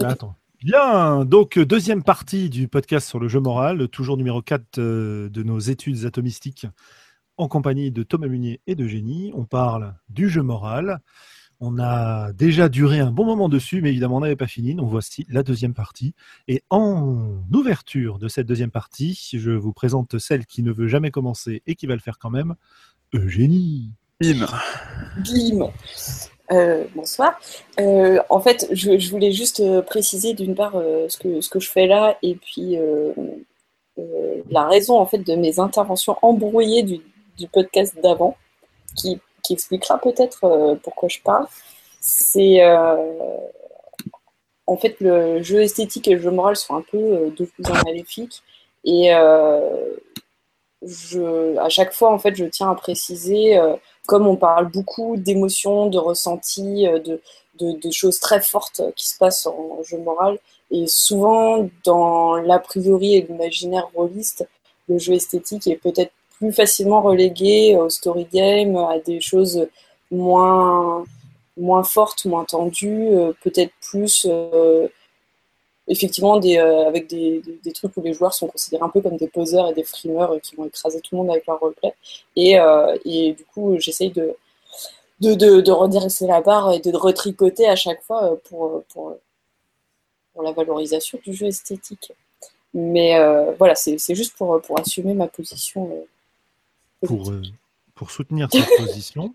Attends. Bien, donc deuxième partie du podcast sur le jeu moral, toujours numéro 4 euh, de nos études atomistiques en compagnie de Thomas Munier et de Génie. On parle du jeu moral. On a déjà duré un bon moment dessus, mais évidemment, on n'avait pas fini. Donc voici la deuxième partie. Et en ouverture de cette deuxième partie, je vous présente celle qui ne veut jamais commencer et qui va le faire quand même, Eugénie. Bim. Bim. Euh, bonsoir. Euh, en fait, je, voulais juste euh, préciser d'une part ce, que, ce que je fais là et puis la raison en fait de mes interventions embrouillées du, podcast d'avant, qui, expliquera peut-être pourquoi je parle. C'est en fait le jeu esthétique et le jeu moral sont un peu deux cousins maléfiques et je, à chaque fois en fait je tiens à préciser comme on parle beaucoup d'émotions, de ressentis, euh, de, de, choses très fortes qui se passent en jeu moral, et souvent dans l'a priori et l'imaginaire rôliste, le jeu esthétique est peut-être plus facilement relégué au story game, à des choses moins, moins fortes, moins tendues, euh, peut-être plus euh, effectivement des, euh, avec des, des, trucs où les joueurs sont considérés un peu comme des poseurs et des frimeurs qui vont écraser tout le monde avec leur roleplay. Et, euh, et du coup, j'essaye de, de, de, de, redresser la barre et de retricoter à chaque fois euh, pour, pour, pour la valorisation du jeu esthétique. Mais voilà, c'est juste pour, pour assumer ma position. pour, pour soutenir cette position,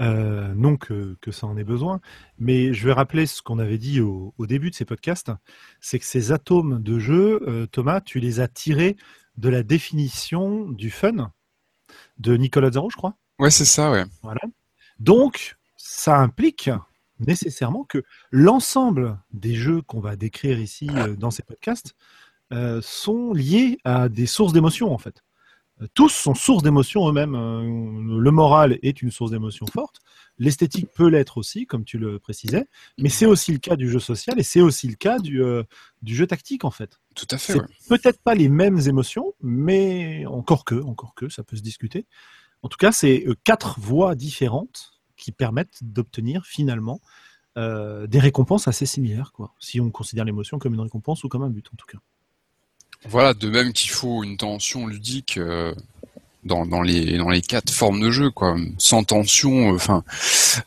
euh, non que, ça en ait besoin, mais je vais rappeler ce qu'on avait dit au, début de ces podcasts, c'est que ces atomes de jeu, euh, Thomas, tu les as tirés de la définition du fun de Nicolas Zaro, je crois. Ouais, c'est ça, ouais. Voilà. Donc, ça implique nécessairement que l'ensemble des jeux qu'on va décrire ici euh, dans ces podcasts sont liés à des sources d'émotions, en fait tous sont source d'émotions eux-mêmes. Euh, le moral est une source d'émotions forte. L'esthétique peut l'être aussi, comme tu le précisais. Mais c'est aussi le cas du jeu social et c'est aussi le cas du, euh, du jeu tactique, en fait. Tout à fait. Peut-être pas les mêmes émotions, mais encore que, encore que, ça peut se discuter. En tout cas, c'est euh, quatre voies différentes qui permettent d'obtenir finalement des récompenses assez similaires, quoi. Si on considère l'émotion comme une récompense ou comme un but, en tout cas. Voilà, de même qu'il faut une tension ludique euh, dans, dans, les dans les quatre formes de jeu, quoi. Sans tension, euh, enfin,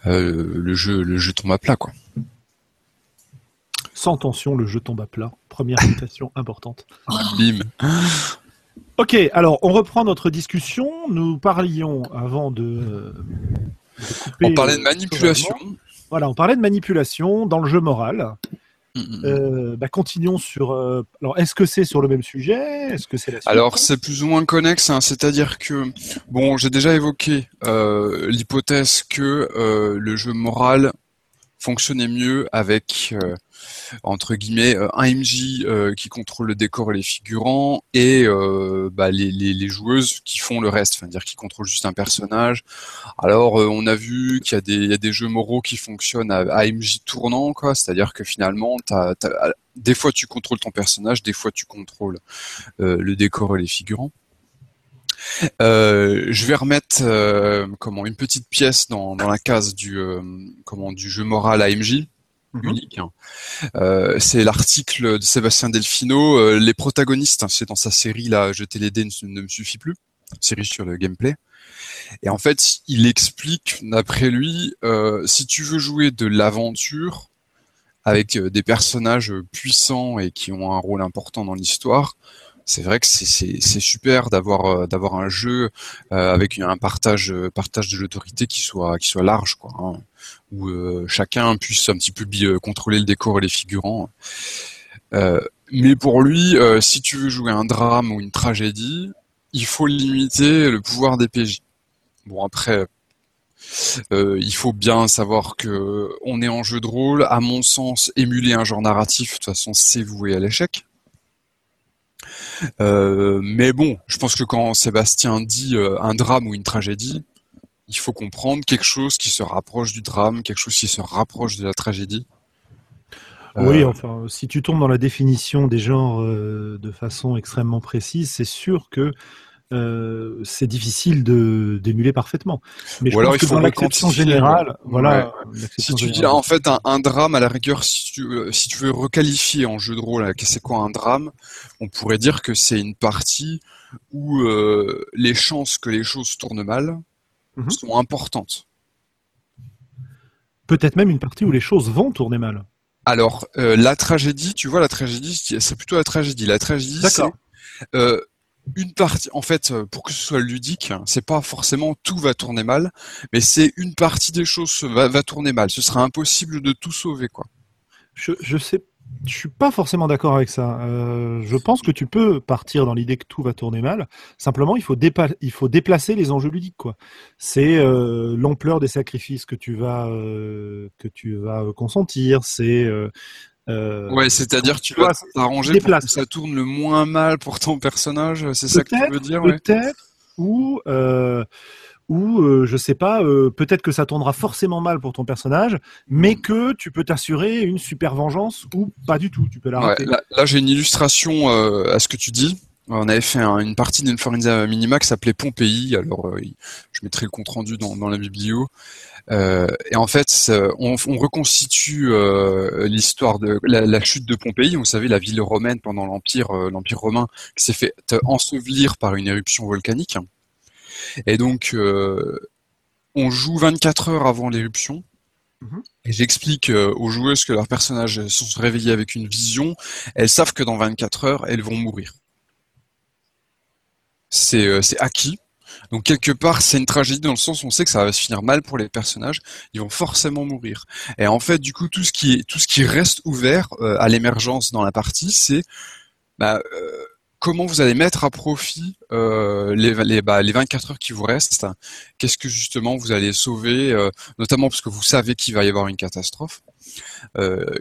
euh, le jeu le jeu tombe à plat, quoi. Sans tension, le jeu tombe à plat. Première citation importante. Bim. Ok, alors on reprend notre discussion. Nous parlions avant de. on parlait de manipulation. Voilà, on parlait de manipulation dans le jeu moral. Mm, mm, mm. Euh, bah, continuons sur. Euh, alors, est-ce que c'est sur le même sujet? Est-ce que c'est Alors, c'est plus ou moins connexe. Hein, C'est-à-dire que, bon, j'ai déjà évoqué euh, l'hypothèse que le jeu moral fonctionnait mieux avec entre guillemets euh, un MJ euh, qui contrôle le décor et les figurants et euh, bah, les, joueuses qui font le reste, c'est-à-dire qui contrôlent juste un personnage. Alors on a vu qu'il y a des, jeux moraux qui fonctionnent à, MJ tournant, quoi, c'est-à-dire que finalement des fois tu contrôles ton personnage, des fois tu contrôles le décor et les figurants. Je vais remettre comment une petite pièce dans, la case du comment du jeu moral AMJ. Unique. Hein. Euh, c'est l'article de Sébastien Delfino, euh, les protagonistes, c'est dans sa série là, Jeter les dés ne, me suffit plus, série sur le gameplay. Et en fait, il explique, d'après lui, euh, si tu veux jouer de l'aventure avec des personnages puissants et qui ont un rôle important dans l'histoire, c'est vrai que c'est super d'avoir euh, d'avoir un jeu euh, avec un partage partage de l'autorité qui soit large quoi, hein, où euh, chacun puisse un petit peu contrôler le décor et les figurants. mais pour lui, si tu veux jouer un drame ou une tragédie, il faut limiter le pouvoir des PJ. Bon après, il faut bien savoir que on est en jeu de rôle. À mon sens, émuler un genre narratif, de toute façon, c'est voué à l'échec. Euh, mais bon, je pense que quand Sébastien dit euh, un drame ou une tragédie, il faut comprendre quelque chose qui se rapproche du drame, quelque chose qui se rapproche de la tragédie. Oui, euh, enfin, si tu tombes dans la définition des genres de façon extrêmement précise, c'est sûr que euh, c'est difficile de d'émuler parfaitement. Mais je Ou alors que il faut dans l'acception générale, voilà. Si tu dis en fait un, drame à la rigueur, si tu, euh, si tu veux requalifier en jeu de rôle, c'est quoi un drame? On pourrait dire que c'est une partie où euh, les chances que les choses tournent mal mhm. sont importantes. Peut-être même une partie où les choses vont tourner mal. Alors, la tragédie, tu vois, la tragédie, c'est plutôt la tragédie. La tragédie, c'est une partie, en fait, euh, pour que ce soit ludique, c'est pas forcément tout va tourner mal, mais c'est une partie des choses va, va tourner mal. Ce sera impossible de tout sauver, quoi. Je, je sais, je suis pas forcément d'accord avec ça. Euh, je pense que tu peux partir dans l'idée que tout va tourner mal. Simplement, il faut, il faut déplacer les enjeux ludiques, quoi. C'est euh, l'ampleur des sacrifices que tu vas que tu vas consentir. C'est euh, ouais, c'est-à-dire tu vas t'arranger pour que ça tourne le moins mal pour ton personnage, c'est ça que tu veux dire Peut-être, ou euh, ou euh, je sais pas, peut-être que ça tournera forcément mal pour ton personnage, mais hmm. que tu peux t'assurer une super vengeance ou pas du tout, tu peux la là, j'ai une illustration à ce que tu dis. On avait fait une partie d'Inforenza Minima qui s'appelait Pompéi. Alors, je mettrai le compte rendu dans, dans la biblio. Euh, et en fait, on, on reconstitue euh, l'histoire de la, chute de Pompéi. Vous savez, la ville romaine pendant l'empire, euh, l'empire romain, qui s'est fait ensevelir par une éruption volcanique. Et donc, on joue 24 heures avant l'éruption. Mhm. Et j'explique aux joueuses que leurs personnages sont réveillés avec une vision. Elles savent que dans 24 heures, elles vont mourir. C'est acquis. Donc quelque part, c'est une tragédie dans le sens où on sait que ça va se finir mal pour les personnages, ils vont forcément mourir. Et en fait, du coup, tout ce qui est, tout ce qui reste ouvert euh, à l'émergence dans la partie, c'est bah, euh, comment vous allez mettre à profit euh, les, les, bah, les 24 heures qui vous restent? Qu'est-ce que justement vous allez sauver, notamment parce que vous savez qu'il va y avoir une catastrophe.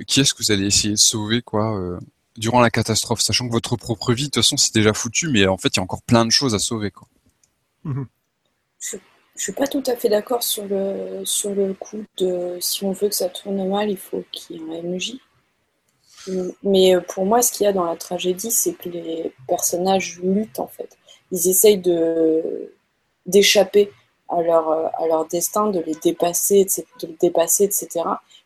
qui est-ce que vous allez essayer de sauver, quoi durant la catastrophe, sachant que votre propre vie, de toute façon, c'est déjà foutu, mais en fait, il y a encore plein de choses à sauver. Quoi. Mhm. Je, ne suis pas tout à fait d'accord sur le, sur le coup de si on veut que ça tourne mal, il faut qu'il y ait un MJ. Mais pour moi, ce qu'il y a dans la tragédie, c'est que les personnages luttent en fait. Ils essayent d'échapper à leur, à leur destin, de les dépasser, de dépasser, etc.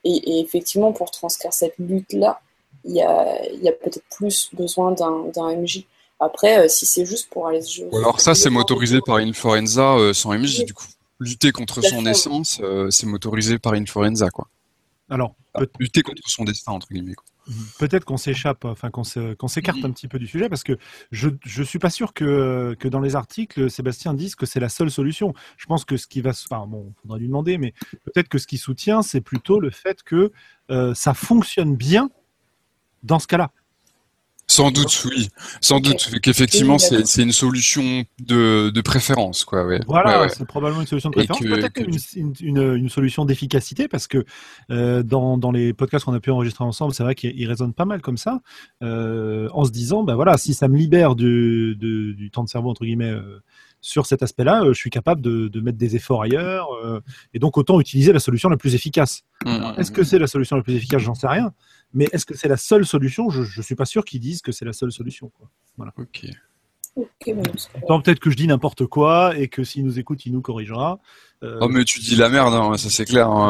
Et, effectivement, pour transcrire cette lutte-là, il y a, y a peut-être plus besoin d'un MJ. Après, euh, si c'est juste pour aller se jouer. Alors ça, c'est motorisé par Inforenza euh, sans MJ, du coup. Lutter contre son essence, euh, c'est motorisé par Inforenza, quoi. Alors, lutter contre son destin, entre guillemets. Mhm. Peut-être qu'on s'échappe, enfin qu'on s'écarte mhm. un petit peu du sujet, parce que je je suis pas sûr que que dans les articles Sébastien dise que c'est la seule solution. Je pense que ce qui va, enfin bon, faudra lui demander, mais peut-être que ce qui soutient, c'est plutôt le fait que ça fonctionne bien dans ce cas-là. Sans doute, oui. Sans doute qu'effectivement, c'est une solution de, de préférence, quoi. Ouais. Voilà, c'est probablement une solution de préférence. Peut-être une, une, une, solution d'efficacité, parce que euh, dans, dans les podcasts qu'on a pu enregistrer ensemble, c'est vrai qu'ils résonnent pas mal comme ça, euh, en se disant, bah voilà, si ça me libère du, du temps de cerveau entre guillemets. Euh, sur cet aspect-là, euh, je suis capable de, de, mettre des efforts ailleurs, euh, et donc autant utiliser la solution la plus efficace. Mmh. Est-ce que c'est la solution la plus efficace? J'en sais rien. Mais est-ce que c'est la seule solution? Je ne suis pas sûr qu'ils disent que c'est la seule solution. Quoi. Voilà. Ok. peut-être que je dis n'importe quoi et que s'il nous écoute, il nous corrigera. Euh... Oh mais tu dis la merde, hein, ça c'est clair. Hein.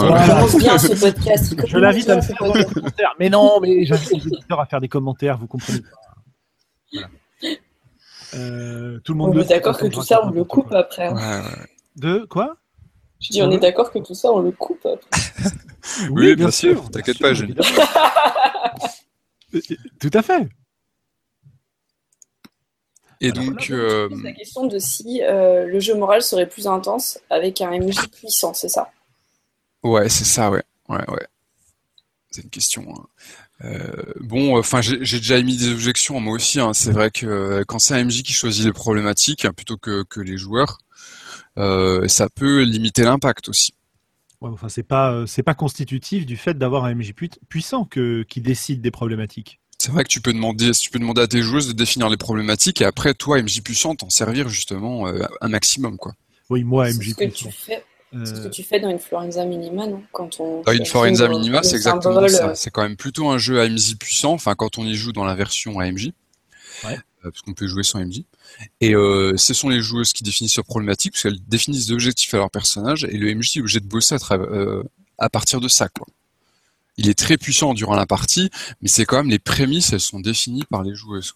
bien ce podcast. Je l'invite à le faire dans les commentaires. Mais non, mais j'invite les auditeurs à faire des commentaires, vous comprenez voilà. euh, tout le monde. On est d'accord que tout ça, on le coupe après. Ouais, ouais. De quoi? Je dis, on est d'accord que tout ça, on le coupe après. Oui, bien, sûr, t'inquiète pas, je... Tout à fait. Et donc, euh... la question de si euh, le jeu moral serait plus intense avec un MJ puissant, c'est ça? Ouais, c'est ça, ouais, ouais, ouais. C'est une question. Hein. Euh, bon, enfin, j'ai déjà émis des objections moi aussi. Hein. C'est vrai que euh, quand c'est un MJ qui choisit les problématiques hein, plutôt que, que les joueurs, euh, ça peut limiter l'impact aussi enfin, c'est pas euh, c'est pas constitutif du fait d'avoir un MJ puissant que, qui décide des problématiques. C'est vrai que tu peux demander, tu peux demander à tes joueuses de définir les problématiques et après toi MJ puissant t'en servir justement euh, un maximum quoi. Oui, moi MJ ce puissant. C'est ce que tu fais dans une Florenza Minima, non? Quand on dans une Florenza Minima, c'est exactement ça. Euh, c'est quand même plutôt un jeu à MJ puissant. Enfin, quand on y joue dans la version AMJ. Ouais. Parce qu'on peut jouer sans MJ. Et euh, ce sont les joueuses qui définissent leurs problématiques, parce qu'elles définissent des objectifs à leur personnage, et le MJ est obligé de bosser à, euh, partir de ça. Il est très puissant durant la partie, mais c'est quand même les prémices, elles sont définies par les joueuses.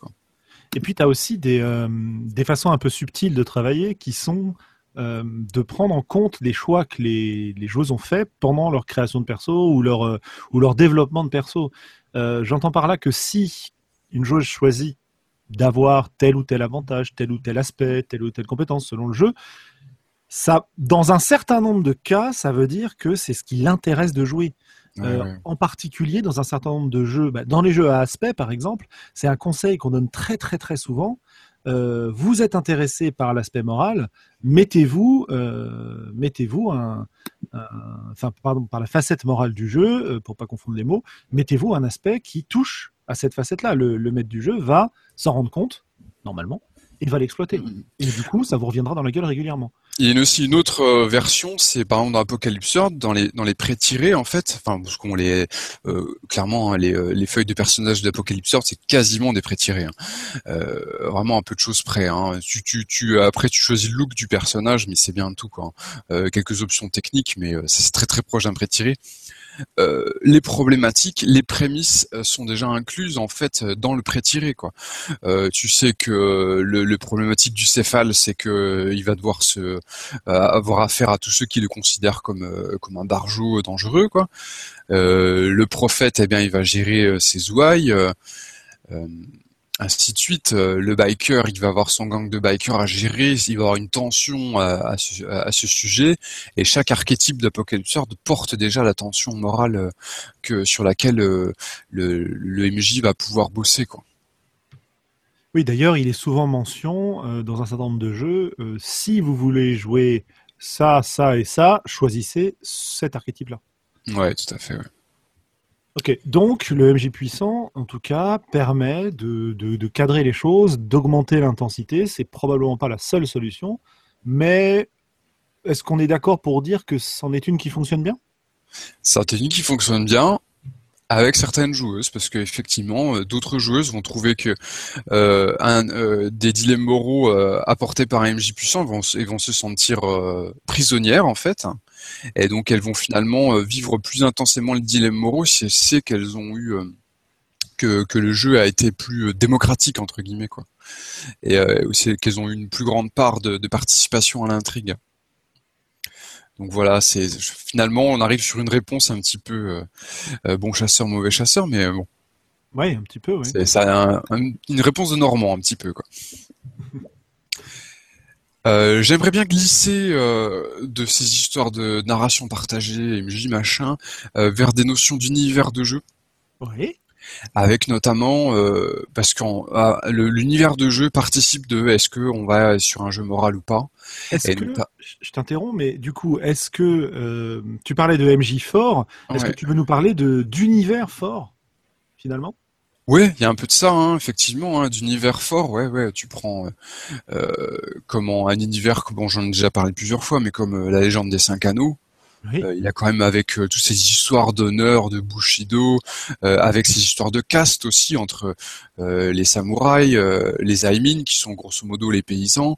Et puis tu as aussi des, euh, des façons un peu subtiles de travailler qui sont euh, de prendre en compte les choix que les, joueuses ont fait pendant leur création de perso ou leur, euh, leur développement de perso. Euh, J'entends par là que si une joueuse choisit d'avoir tel ou tel avantage, tel ou tel aspect, telle ou telle compétence selon le jeu, ça, dans un certain nombre de cas, ça veut dire que c'est ce qui l'intéresse de jouer. Euh, ouais. En particulier, dans un certain nombre de jeux, bah, dans les jeux à aspect, par exemple, c'est un conseil qu'on donne très très très souvent. Euh, vous êtes intéressé par l'aspect moral, mettez-vous, euh, mettez-vous un, enfin pardon, par la facette morale du jeu, pour pas confondre les mots, mettez-vous un aspect qui touche à cette facette-là. Le, le maître du jeu va s'en rendre compte, normalement, il va l'exploiter. Et du coup, ça vous reviendra dans la gueule régulièrement. Il y a aussi une autre euh, version, c'est par exemple dans Apocalypse World, dans les dans les pré-tirés en fait, enfin parce qu'on les euh, clairement hein, les, euh, les feuilles de personnages d'Apocalypse World, c'est quasiment des pré-tirés, hein. euh, vraiment un peu de choses près. Hein. Tu, tu, tu après tu choisis le look du personnage, mais c'est bien tout quoi. Euh, quelques options techniques, mais c'est très très proche d'un pré-tiré. Euh, les problématiques, les prémices euh, sont déjà incluses en fait dans le pré-tiré. Euh, tu sais que le, le, problématique du céphale, c'est que il va devoir se avoir affaire à tous ceux qui le considèrent comme comme un barjot dangereux quoi. le prophète, eh bien, il va gérer ses ouailles ainsi de suite. Euh, le biker, il va avoir son gang de bikers à gérer, il va avoir une tension à, à, ce, à ce, sujet, et chaque archétype d'Apocalypse porte déjà la tension morale euh, que sur laquelle euh, le, le MJ va pouvoir bosser, quoi. Oui, d'ailleurs, il est souvent mention euh, dans un certain nombre de jeux, euh, si vous voulez jouer ça, ça et ça, choisissez cet archétype-là. Ouais, tout à fait. Ouais. Ok, donc le MJ puissant, en tout cas, permet de, de, de cadrer les choses, d'augmenter l'intensité. C'est probablement pas la seule solution, mais est-ce qu'on est, est d'accord pour dire que c'en est une qui fonctionne bien? C'est une qui fonctionne bien avec certaines joueuses, parce qu'effectivement, euh, d'autres joueuses vont trouver que euh, un, euh, des dilemmes moraux euh, apportés par un MJ puissant vont, vont se sentir prisonnières en fait, et donc elles vont finalement euh, vivre plus intensément le dilemme moraux si elles savent qu'elles ont eu que, que, le jeu a été plus démocratique entre guillemets quoi, et aussi qu'elles ont eu une plus grande part de, de participation à l'intrigue. Donc voilà, c'est finalement on arrive sur une réponse un petit peu euh, bon chasseur mauvais chasseur, mais bon. Oui, un petit peu. Oui. C'est ça, un, un, une réponse de Normand un petit peu quoi. Euh, J'aimerais bien glisser euh, de ces histoires de narration partagée, MJ machin, euh, vers des notions d'univers de jeu. Oui avec notamment parce que l'univers de jeu participe de est-ce que on va sur un jeu moral ou pas. Est-ce que je t'interromps, mais du coup, est-ce que tu parlais de MJ fort Est-ce ouais. que tu veux nous parler de d'univers fort finalement? Oui, il y a un peu de ça, hein, effectivement, hein, d'univers fort. Ouais, ouais, tu prends euh, comment un univers, bon, j'en ai déjà parlé plusieurs fois, mais comme la légende des cinq anneaux. Oui. Euh, il a quand même avec euh, toutes ces histoires d'honneur, de Bushido, euh, avec ces histoires de caste aussi entre euh, les samouraïs, les Aimin qui sont grosso modo les paysans,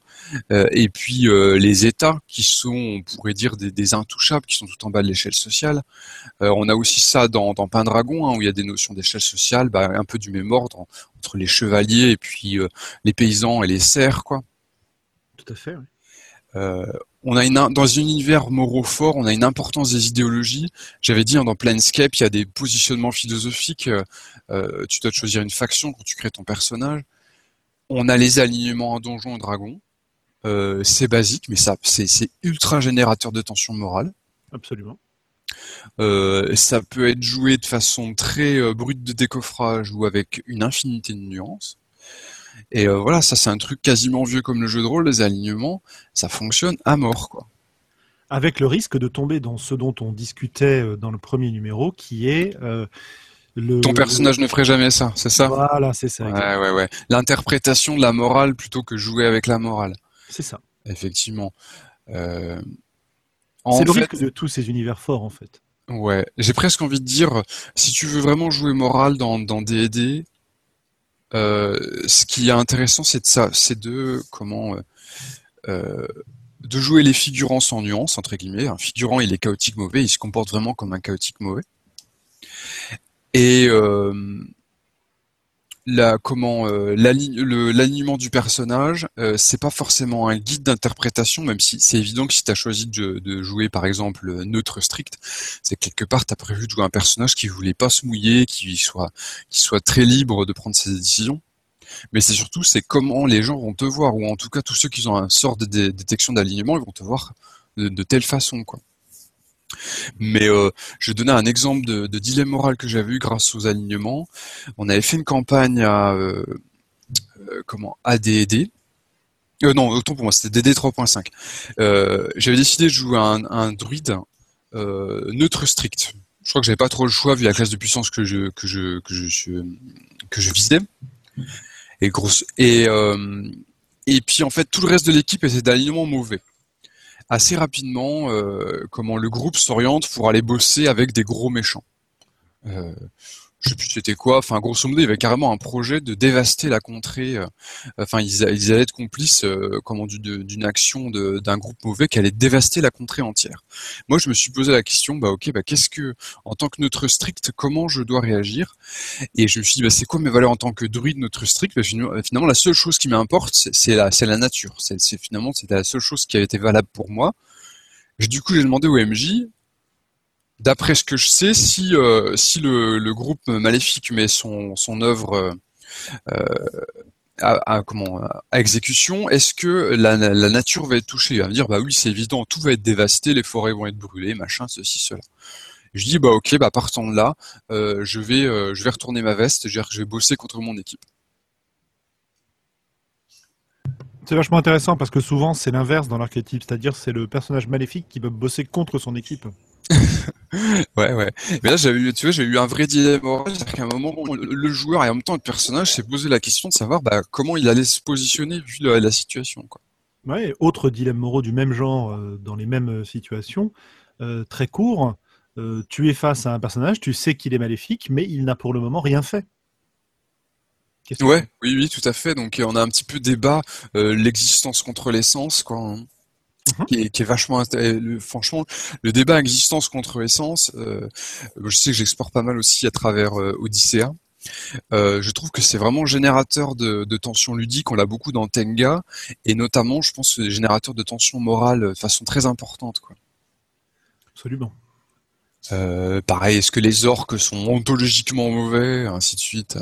et puis les États qui sont, on pourrait dire, des, des, intouchables, qui sont tout en bas de l'échelle sociale. on a aussi ça dans, dans Pendragon, hein, où il y a des notions d'échelle sociale, bah, un peu du même ordre entre les chevaliers et puis les paysans et les serfs, quoi. Tout à fait. Oui. Euh, on a une, dans un univers moraux fort, on a une importance des idéologies. J'avais dit hein, dans Planescape, il y a des positionnements philosophiques. Euh, tu dois choisir une faction quand tu crées ton personnage. On a les alignements à donjons et dragons. Euh, c'est basique, mais ça, c'est ultra générateur de tension morale. Absolument. Euh, ça peut être joué de façon très euh, brute de décoffrage ou avec une infinité de nuances. Et euh, voilà, ça c'est un truc quasiment vieux comme le jeu de rôle, les alignements, ça fonctionne à mort, quoi. Avec le risque de tomber dans ce dont on discutait euh, dans le premier numéro, qui est euh, le... Ton personnage ne ferait jamais ça, c'est ça? Voilà, c'est ça. Ouais, ouais, ouais. L'interprétation de la morale plutôt que jouer avec la morale. C'est ça. Effectivement. Euh... C'est le fait... risque de tous ces univers forts, en fait. Ouais, j'ai presque envie de dire, si tu veux vraiment jouer moral dans, dans D&D, ce qui est intéressant, c'est de ça, c'est de comment de jouer les figurants sans nuance entre guillemets. Un figurant, il est chaotique mauvais, il se comporte vraiment comme un chaotique mauvais. Et la comment euh, l'alignement du personnage, euh, c'est pas forcément un guide d'interprétation, même si c'est évident que si tu choisi de, jouer par exemple neutre strict, c'est quelque part tu prévu de jouer un personnage qui voulait pas se mouiller, qui soit qui soit très libre de prendre ses décisions. Mais c'est surtout c'est comment les gens vont te voir, ou en tout cas tous ceux qui ont un sort de détection d'alignement, ils vont te voir de, de telle façon quoi. Mais euh, je donner un exemple de, dilemme moral que j'avais eu grâce aux alignements. On avait fait une campagne à euh, euh comment ADD. Non, autant pour moi, c'était DD 3.5. j'avais décidé de jouer un, un druide neutre strict. Je crois que j'avais pas trop le choix vu la classe de puissance que je que je que je que je visais. Et grosse et et puis en fait tout le reste de l'équipe était d'alignement mauvais assez rapidement euh, comment le groupe s'oriente pour aller bosser avec des gros méchants. Euh, je sais plus c'était quoi. Enfin, grosso modo, il y avait carrément un projet de dévaster la contrée. Euh, enfin, ils, allaient être complices, euh, comment d'une action d'un groupe mauvais qui allait dévaster la contrée entière. Moi, je me suis posé la question, bah ok, bah qu'est-ce que, en tant que neutre strict, comment je dois réagir? Et je me suis dit, bah c'est quoi mes valeurs en tant que druide neutre strict? Bah, Finalement, la seule chose qui m'importe, c'est la, la nature. C'est finalement, c'était la seule chose qui avait été valable pour moi. du coup, j'ai demandé au MJ, d'après ce que je sais, si euh, si le, le, groupe maléfique met son son œuvre euh, à, comment à exécution, est-ce que la, nature va être touchée? Il va me dire bah oui c'est évident, tout va être dévasté, les forêts vont être brûlées, machin, ceci, cela. Je dis bah ok, bah partant de là, euh, je vais euh, je vais retourner ma veste, je vais bosser contre mon équipe. C'est vachement intéressant parce que souvent c'est l'inverse dans l'archétype, c'est-à-dire c'est le personnage maléfique qui va bosser contre son équipe. ouais, ouais. Mais là, j'ai eu, tu vois, j'ai eu un vrai dilemme c'est-à-dire qu'à un moment, le joueur et en même temps le personnage s'est posé la question de savoir bah, comment il allait se positionner vu la, situation. Quoi. Ouais, autre dilemme moraux du même genre euh, dans les mêmes euh, situations, euh, très court. tu es face à un personnage, tu sais qu'il est maléfique, mais il n'a pour le moment rien fait. Ouais, oui, oui, tout à fait. Donc on a un petit peu débat l'existence contre l'essence, quoi. Hein. Mhm. qui, est, vachement franchement le débat existence contre essence euh, je sais que j'exporte pas mal aussi à travers euh, Odyssea. Euh, je trouve que c'est vraiment générateur de, de tension ludique on l'a beaucoup dans Tenga. Et notamment je pense générateur de tension morale de façon très importante quoi. Absolument. Pareil est-ce que les orques sont ontologiquement mauvais ainsi de suite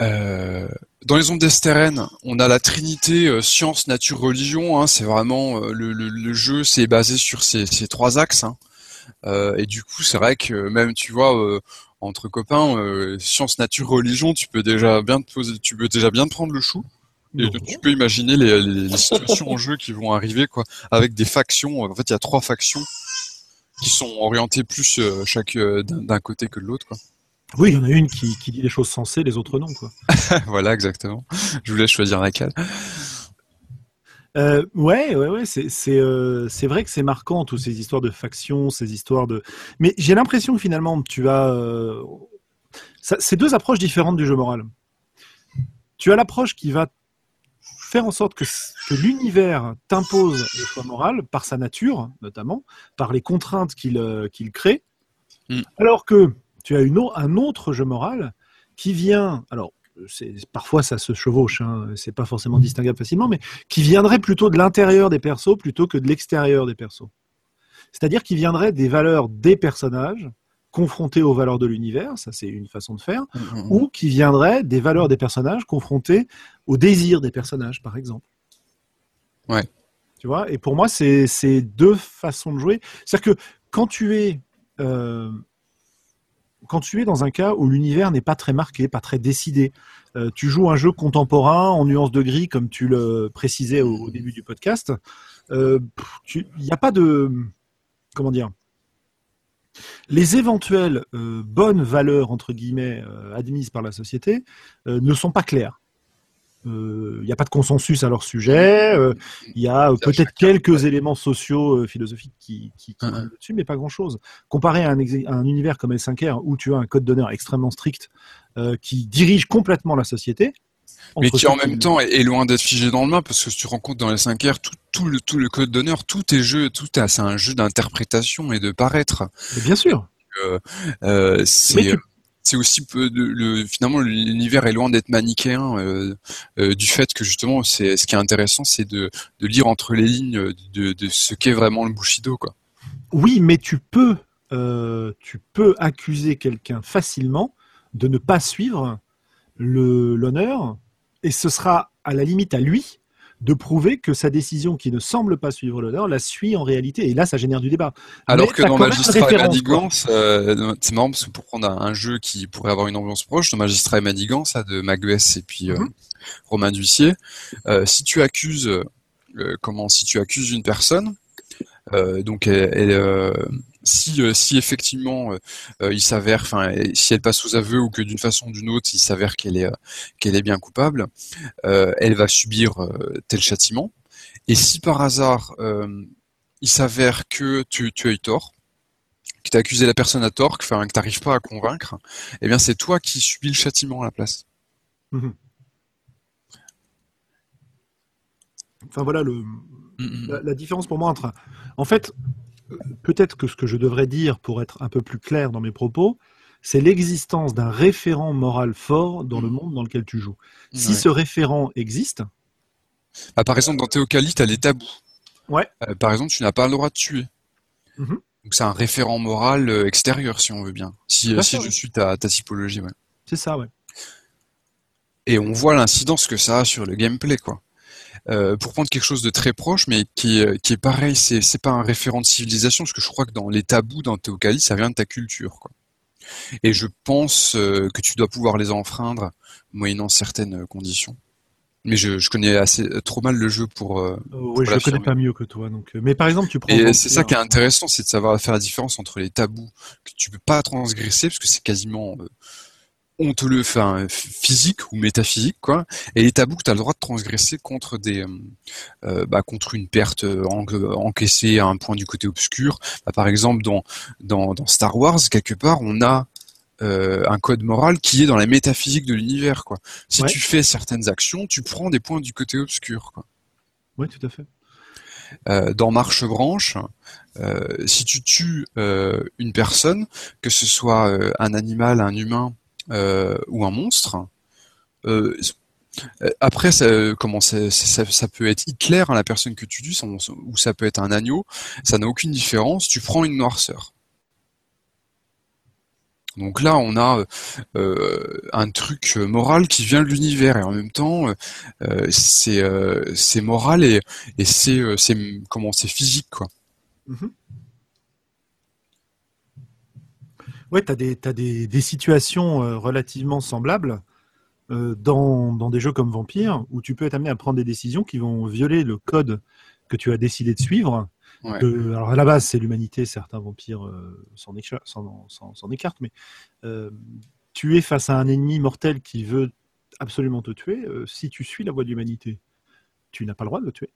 euh, dans les ondes d'Esteren, on a la trinité euh, science, nature, religion. Hein, c'est vraiment euh, le, le, le, jeu, c'est basé sur ces, ces trois axes. Hein. Euh, et du coup, c'est vrai que même tu vois entre copains, science, nature, religion, tu peux déjà bien te poser, tu peux déjà bien te prendre le chou. Et tu peux imaginer les, les, les situations en jeu qui vont arriver, quoi, avec des factions. En fait, il y a trois factions qui sont orientées plus chaque d'un côté que de l'autre, quoi. Oui, il y en a une qui, dit des choses sensées, les autres non. Quoi. voilà, exactement. Je voulais choisir laquelle. Euh, ouais, ouais, ouais, c'est c'est euh, c'est vrai que c'est marquant toutes ces histoires de factions, ces histoires de. Mais j'ai l'impression que finalement tu as euh, c'est deux approches différentes du jeu moral. Tu as l'approche qui va faire en sorte que, que l'univers t'impose le choix moral par sa nature, notamment par les contraintes qu'il euh, qu'il crée, mm. alors que tu as une, un autre jeu moral qui vient, alors parfois ça se chevauche, hein, c'est pas forcément distinguable facilement, mais qui viendrait plutôt de l'intérieur des persos plutôt que de l'extérieur des persos. C'est-à-dire qui viendrait des valeurs des personnages confrontés aux valeurs de l'univers, ça c'est une façon de faire, mmh, mmh, mmh. ou qui viendrait des valeurs des personnages confrontés aux désirs des personnages, par exemple. Ouais. Tu vois, et pour moi c'est deux façons de jouer. C'est-à-dire que quand tu es euh, quand tu es dans un cas où l'univers n'est pas très marqué, pas très décidé, euh, tu joues un jeu contemporain en nuance de gris, comme tu le précisais au, début du podcast, euh, il n'y a pas de... Comment dire les éventuelles euh, bonnes valeurs, entre guillemets, admises par la société, ne sont pas claires. Il n'y a pas de consensus à leur sujet. Il y a peut-être quelques éléments sociaux, philosophiques qui, qui, qui dessus, mais pas grand-chose. Comparé à un, à un, univers comme L5R où tu as un code d'honneur extrêmement strict qui dirige complètement la société, mais qui en même temps est, loin d'être figé dans le main parce que si tu compte dans les 5R, tout, tout, le, tout le code d'honneur, tout est jeu, tout c'est un jeu d'interprétation et de paraître. bien sûr. Euh, euh, c'est c'est aussi le, finalement l'univers est loin d'être manichéen euh, euh, du fait que justement c'est ce qui est intéressant c'est de, lire entre les lignes de, de ce qu'est vraiment le Bushido quoi. Oui, mais tu peux euh, tu peux accuser quelqu'un facilement de ne pas suivre l'honneur et ce sera à la limite à lui de prouver que sa décision qui ne semble pas suivre l'honneur la suit en réalité. Et là, ça génère du débat. Alors que dans Magistrat et Manigance, euh, c'est marrant parce que pour prendre un, jeu qui pourrait avoir une ambiance proche, dans Magistrat et Manigance, de Magues et puis euh, mhm. Romain Duissier, euh, si tu accuses, comment, si tu accuses une personne, donc elle, si, euh, si effectivement euh, euh, il s'avère, enfin, si elle passe aux aveux ou que d'une façon ou d'une autre il s'avère qu'elle est qu'elle est bien coupable, elle va subir tel châtiment. Et si par hasard il s'avère que tu, tu as eu tort, que tu as accusé la personne à tort, que, enfin, que tu n'arrives pas à convaincre, eh bien c'est toi qui subis le châtiment à la place. Mmh enfin voilà le, mmh, mmh. la, la, différence pour moi entre. En fait, peut-être que ce que je devrais dire pour être un peu plus clair dans mes propos, c'est l'existence d'un référent moral fort dans le mm. monde dans lequel tu joues. Si ce référent existe. Bah, par exemple, dans Théocalie, tu as les tabous. Ouais. Euh, par exemple, tu n'as pas le droit de tuer. Mm-hmm. Donc c'est un référent moral euh, extérieur, si on veut bien. Si, si je suis ta, ta typologie, ouais. C'est ça, ouais. Et on voit l'incidence que ça a sur le gameplay, quoi. Euh, pour prendre quelque chose de très proche, mais qui est, qui est pareil, c'est, c'est pas un référent de civilisation, parce que je crois que dans les tabous dans Théocalie, ça vient de ta culture. Quoi. Et je pense euh, que tu dois pouvoir les enfreindre moyennant certaines conditions. Mais je, je connais assez trop mal le jeu pour. Euh, oui, je le connais pas mieux que toi. Donc, mais par exemple, tu prends. Et c'est ça qui est intéressant, c'est de savoir faire la différence entre les tabous que tu peux pas transgresser, parce que c'est quasiment le enfin physique ou métaphysique quoi. Et les tabous que tu as le droit de transgresser contre des euh, euh bah, contre une perte euh, encaissée à un point du côté obscur. Bah, par exemple dans, dans, dans Star Wars quelque part on a euh, un code moral qui est dans la métaphysique de l'univers quoi. Si tu fais certaines actions tu prends des points du côté obscur quoi. Oui tout à fait. Euh, dans Marche Branche, euh, si tu tues euh, une personne, que ce soit un animal, un humain euh, ou un monstre. Euh, après, ça, comment ça, peut être Hitler, hein, la personne que tu tues, ou ça peut être un agneau. Ça n'a aucune différence. Tu prends une noirceur. Donc là, on a euh, un truc moral qui vient de l'univers et en même temps, euh, c'est moral et, c'est comment c'est physique quoi. Mm-hmm. Ouais, tu as, des, des, des, situations euh, relativement semblables euh, dans, dans, des jeux comme Vampire, où tu peux être amené à prendre des décisions qui vont violer le code que tu as décidé de suivre. alors à la base, c'est l'humanité, certains vampires euh, s'en écartent, mais tu es face à un ennemi mortel qui veut absolument te tuer. si tu suis la voie de l'humanité, tu n'as pas le droit de le tuer.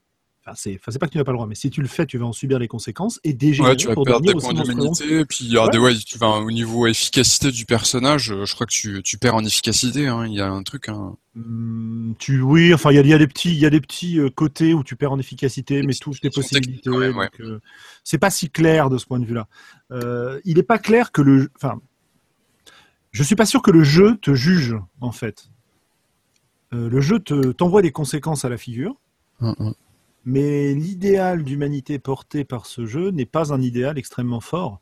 Enfin, c'est, pas que tu n'as pas le droit, mais si tu le fais, tu vas en subir les conséquences et déjà ouais, tu vas perdre des points d'humanité. Puis il y a des, ouais, tu vas au niveau efficacité du personnage, euh, je crois que tu, tu perds en efficacité. Hein, il y a un truc. Hein. Hum, tu, oui, enfin il y a, y a, des petits, il y a des petits euh, côtés où tu perds en efficacité, mais toutes les possibilités. Euh, c'est pas si clair de ce point de vue-là. il n'est pas clair que le, enfin, je suis pas sûr que le jeu te juge en fait. le jeu te t'envoie des conséquences à la figure. Hum, hum. Mais l'idéal d'humanité porté par ce jeu n'est pas un idéal extrêmement fort.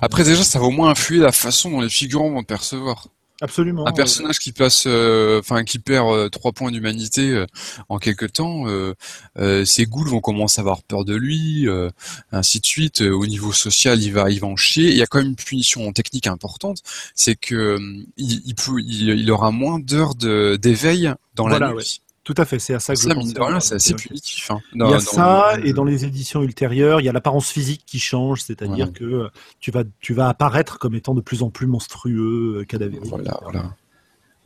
Après déjà, ça va au moins influer la façon dont les figurants vont percevoir. Absolument. Un personnage qui passe, euh, enfin qui perd euh, trois points d'humanité euh, en quelque temps, ses ghouls vont commencer à avoir peur de lui, ainsi de suite. au niveau social, il va, il va en chier. Il y a quand même une punition technique importante, c'est que il, il, peut, il, aura moins d'heures d'éveil dans la nuit. Tout à fait, c'est à ça que ça, je pense. c'est assez punitif. Hein. il y a ça, et dans les éditions ultérieures, il y a l'apparence physique qui change, c'est-à-dire que euh, tu vas, tu vas apparaître comme étant de plus en plus monstrueux, euh, cadavérique. Voilà, voilà.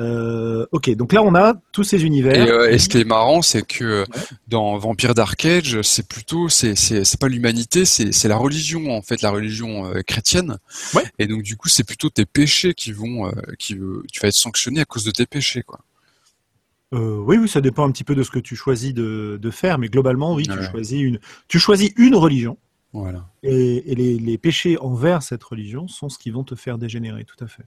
Euh, ok, donc là on a tous ces univers. Et, euh, ce qui est marrant, c'est que dans Vampire Dark Age, c'est plutôt, c'est c'est pas l'humanité, c'est c'est la religion en fait, la religion euh, chrétienne. Ouais. Et donc du coup, c'est plutôt tes péchés qui vont, qui tu vas être sanctionné à cause de tes péchés, quoi. Oui, oui, ça dépend un petit peu de ce que tu choisis de, de faire, mais globalement, oui, tu choisis une, tu choisis une religion. Voilà. Et, les, péchés envers cette religion sont ce qui vont te faire dégénérer, tout à fait.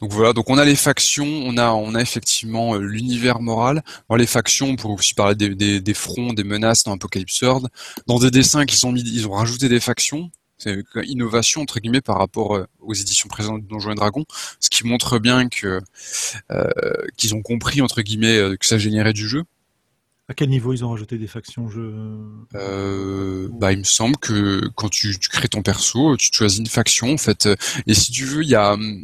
Donc voilà, donc on a les factions, on a, on a effectivement euh, l'univers moral. Dans les factions, on pourrait aussi parler des, des, fronts, des menaces dans Apocalypse World. Dans des dessins qui sont mis, ils ont rajouté des factions. C'est une innovation entre guillemets par rapport euh, aux éditions présentes de Donjons et Dragons, ce qui montre bien que euh, qu'ils ont compris entre guillemets que ça générait du jeu. À quel niveau ils ont rajouté des factions je... Euh, bah, il me semble que quand tu, tu, crées ton perso, tu choisis une faction en fait. Et si tu veux, il y a, euh,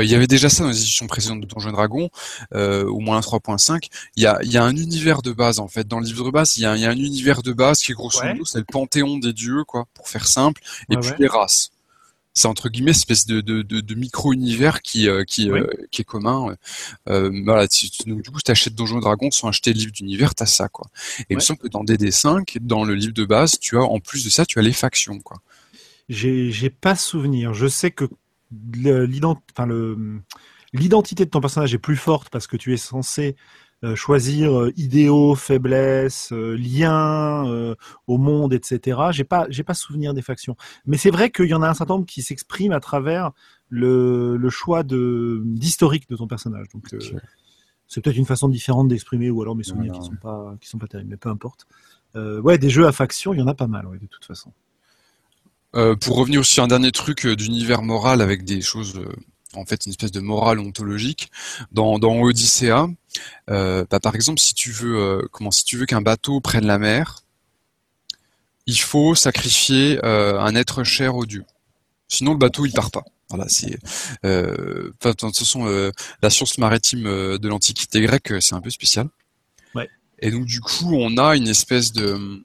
il y avait déjà ça dans les éditions précédentes de Donjons Dragon, euh, au moins 3.5. Il y a, il y a un univers de base en fait. Dans le livre de base, il y a, il y a un univers de base qui est grosso modo c'est le panthéon des dieux quoi, pour faire simple, et puis les races c'est entre guillemets espèce de, de, de, micro-univers qui, euh, qui, euh, qui est commun. Euh, voilà, donc, du coup, tu achètes Donjons et Dragons sans acheter le livre d'univers, tu as ça. Quoi. Et il me semble que dans DD5, dans le livre de base, tu as en plus de ça, tu as les factions. Quoi. J'ai pas souvenir. Je sais que l'identité de ton personnage est plus forte parce que tu es censé euh, choisir euh, idéaux, faiblesses, euh, liens au monde, etc. J'ai pas, j'ai pas souvenir des factions. Mais c'est vrai qu'il y en a un certain nombre qui s'expriment à travers le, le choix de d'historique de ton personnage. Donc c'est peut-être une façon différente d'exprimer, ou alors mes souvenirs qui sont pas qui sont pas terribles, mais peu importe. ouais, des jeux à factions, il y en a pas mal, ouais, de toute façon. Pour revenir aussi à un dernier truc d'univers moral avec des choses en fait une espèce de morale ontologique dans, dans Odyssea. Euh, bah, par exemple, si tu veux euh, comment si tu veux qu'un bateau prenne la mer, il faut sacrifier euh, un être cher au dieu. Sinon le bateau il part pas. Voilà, c'est de toute façon la science maritime de l'Antiquité grecque, c'est un peu spécial. Ouais. Et donc du coup, on a une espèce de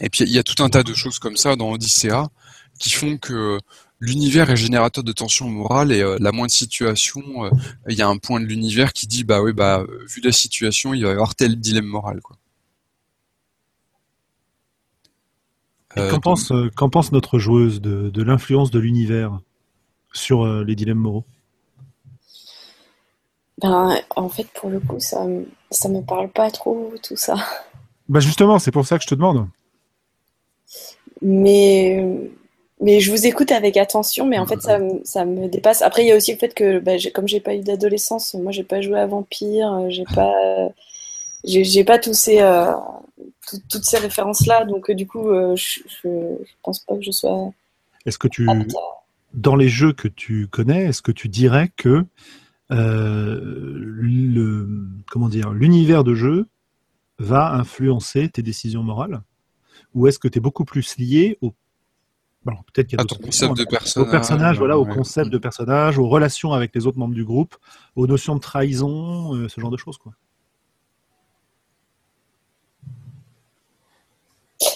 et puis il y a tout un tas de choses comme ça dans Odyssea qui font que l'univers est générateur de tension morale et euh, la moindre situation, euh, il y a un point de l'univers qui dit bah oui bah euh, vu la situation, il va y avoir tel dilemme moral quoi. Qu'en pense, pense notre joueuse de, de l'influence de l'univers sur les dilemmes moraux? Ben, en fait, pour le coup, ça, ça me parle pas trop, tout ça. Bah justement, c'est pour ça que je te demande. Mais mais je vous écoute avec attention, mais en fait, ça, ça me dépasse. Après, il y a aussi le fait que, bah, comme j'ai pas eu d'adolescence, moi, j'ai pas joué à Vampire, euh, j'ai pas, j'ai pas tous ces, euh, toutes ces références-là, donc euh, du coup, je, je, pense pas que je sois. Est-ce que tu, dans les jeux que tu connais, est-ce que tu dirais que le, comment dire, l'univers de jeu va influencer tes décisions morales, ou est-ce que tu es beaucoup plus lié au peut-être qu'il y a ah, concept de personnage, au personnage, voilà, au concept de personnage, aux relations avec les autres membres du groupe, aux notions de trahison, euh, ce genre de choses, quoi.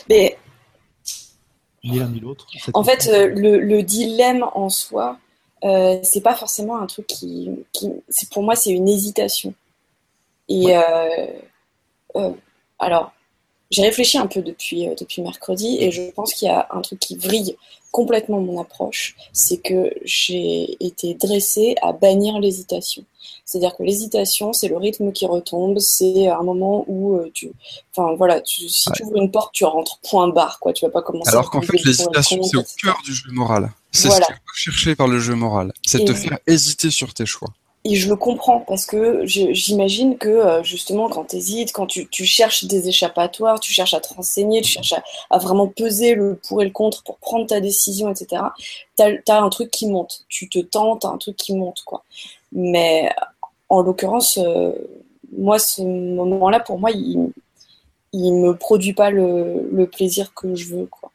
Mais ni l'un ni l'autre. En fait, euh, le, dilemme en soi, euh, c'est pas forcément un truc qui, c'est pour moi, c'est une hésitation. Et alors, j'ai réfléchi un peu depuis, euh, depuis mercredi et je pense qu'il y a un truc qui vrille complètement mon approche, c'est que j'ai été dressée à bannir l'hésitation. C'est-à-dire que l'hésitation, c'est le rythme qui retombe, c'est un moment où euh, tu, enfin voilà, tu, si tu ouvres une porte, tu rentres point barre, quoi. Tu vas pas commencer. Alors qu'en fait, l'hésitation, c'est au cœur du jeu moral. C'est ce qui est cherché par le jeu moral, c'est de te faire hésiter sur tes choix. Et je le comprends parce que j'imagine que euh, justement quand tu hésites, quand tu, tu, cherches des échappatoires, tu cherches à te renseigner, tu cherches à, vraiment peser le pour et le contre pour prendre ta décision, etc. Tu as, un truc qui monte, tu te tentes, un truc qui monte. quoi. Mais en l'occurrence, euh, moi ce moment-là, pour moi, il, il me produit pas le, le plaisir que je veux. quoi.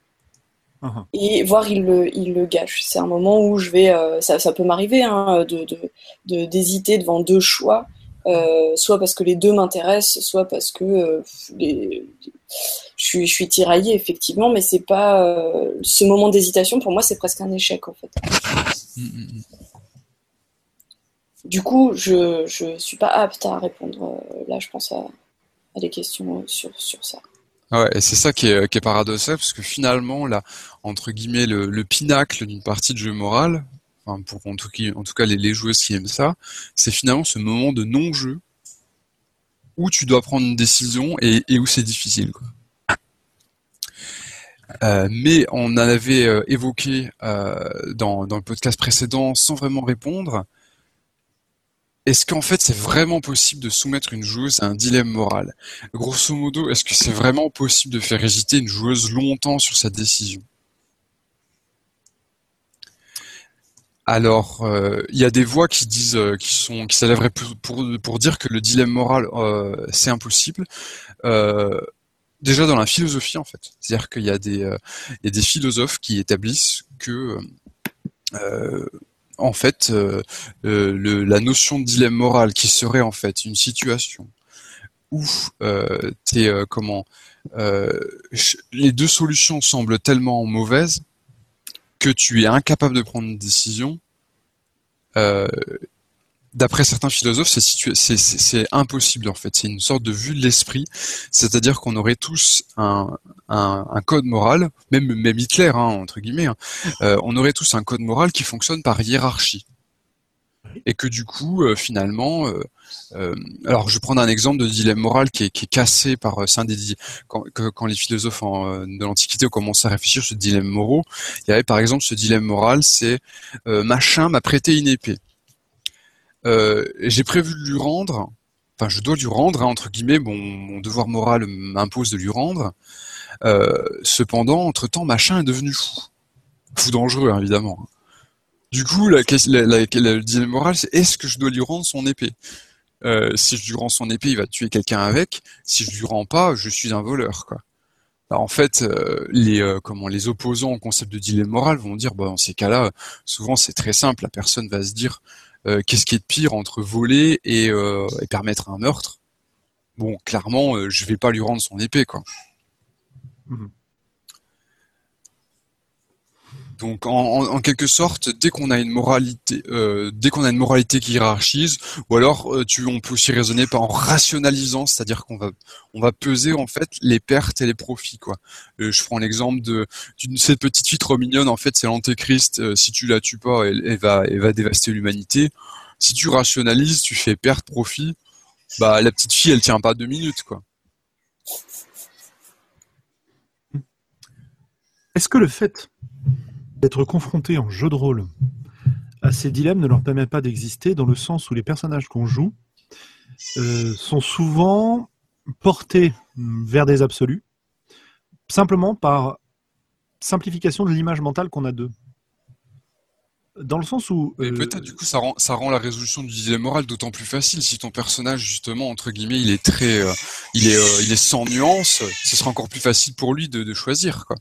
Uh-huh. Et voir il le, il le gâche. C'est un moment où je vais, euh, ça, ça, peut m'arriver hein, de, d'hésiter devant deux choix, euh, soit parce que les deux m'intéressent, soit parce que euh, les, je, suis, je suis tiraillée effectivement, mais c'est pas ce moment d'hésitation pour moi c'est presque un échec en fait. du coup, je ne suis pas apte à répondre. là, je pense à, des questions sur, sur ça. Ouais, et c'est ça qui est, paradoxal, parce que finalement, là, entre guillemets, le, le pinacle d'une partie de jeu moral, enfin pour en tout, cas les, les joueuses qui aiment ça, c'est finalement ce moment de non-jeu où tu dois prendre une décision et, où c'est difficile. Euh, mais on en avait euh, évoqué euh, dans, le podcast précédent sans vraiment répondre. Est-ce qu'en fait c'est vraiment possible de soumettre une joueuse à un dilemme moral? Grosso modo, est-ce que c'est vraiment possible de faire hésiter une joueuse longtemps sur sa décision? Alors, euh, il y a des voix qui disent, euh, qui sont, qui s'élèveraient pour, pour, dire que le dilemme moral, euh, c'est impossible. déjà dans la philosophie, en fait, c'est-à-dire qu'il y y a des philosophes qui établissent que, en fait, le, la notion de dilemme moral, qui serait en fait une situation où t'es, comment, les deux solutions semblent tellement mauvaises que tu es incapable de prendre une décision, euh, d'après certains philosophes, c'est impossible en fait. C'est une sorte de vue de l'esprit, c'est-à-dire qu'on aurait tous un, code moral, même même Hitler hein, entre guillemets, hein. euh, on aurait tous un code moral qui fonctionne par hiérarchie et que du coup, euh, finalement, euh, euh, alors je vais prendre un exemple de dilemme moral qui est, qui est cassé par euh, des quand, quand les philosophes de l'Antiquité ont commencé à réfléchir sur ce dilemme moraux, il y avait par exemple ce dilemme moral, c'est machin m'a prêté une épée. J'ai prévu de lui rendre, enfin je dois lui rendre hein, entre guillemets, mon, mon devoir moral m'impose de lui rendre. cependant, entre temps, machin est devenu fou, fou dangereux hein, évidemment. Du coup, la, le dilemme moral, c'est est-ce que je dois lui rendre son épée? Euh, Si je lui rends son épée, il va tuer quelqu'un avec. Si je lui rends pas, je suis un voleur, quoi. en fait, euh, les euh, comment les opposants au concept de dilemme moral vont dire, bah, dans ces cas-là, souvent c'est très simple. La personne va se dire, qu'est-ce qui est de pire entre voler et, permettre un meurtre? Bon, clairement, je vais pas lui rendre son épée, quoi. Mmh. Donc en, quelque sorte, dès qu'on a une moralité, euh, dès qu'on a une moralité qui hiérarchise, ou alors euh, tu, on peut aussi raisonner par en rationalisant, c'est-à-dire qu'on va, on va peser en fait les pertes et les profits. Euh, je prends l'exemple de cette petite fille trop mignonne en fait, c'est l'antéchrist. si tu la tues pas, elle, va, elle va dévaster l'humanité. Si tu rationalises, tu fais perte profit, bah la petite fille elle tient pas deux minutes. Est-ce que le fait être confrontés en jeu de rôle à ces dilemmes ne leur permet pas d'exister dans le sens où les personnages qu'on joue euh, sont souvent portés vers des absolus, simplement par simplification de l'image mentale qu'on a d'eux. Dans le sens où. Euh, peut-être du coup ça rend ça rend la résolution du dilemme moral d'autant plus facile si ton personnage justement entre guillemets il est très euh, il est il est sans nuance, ce sera encore plus facile pour lui de, de choisir quoi.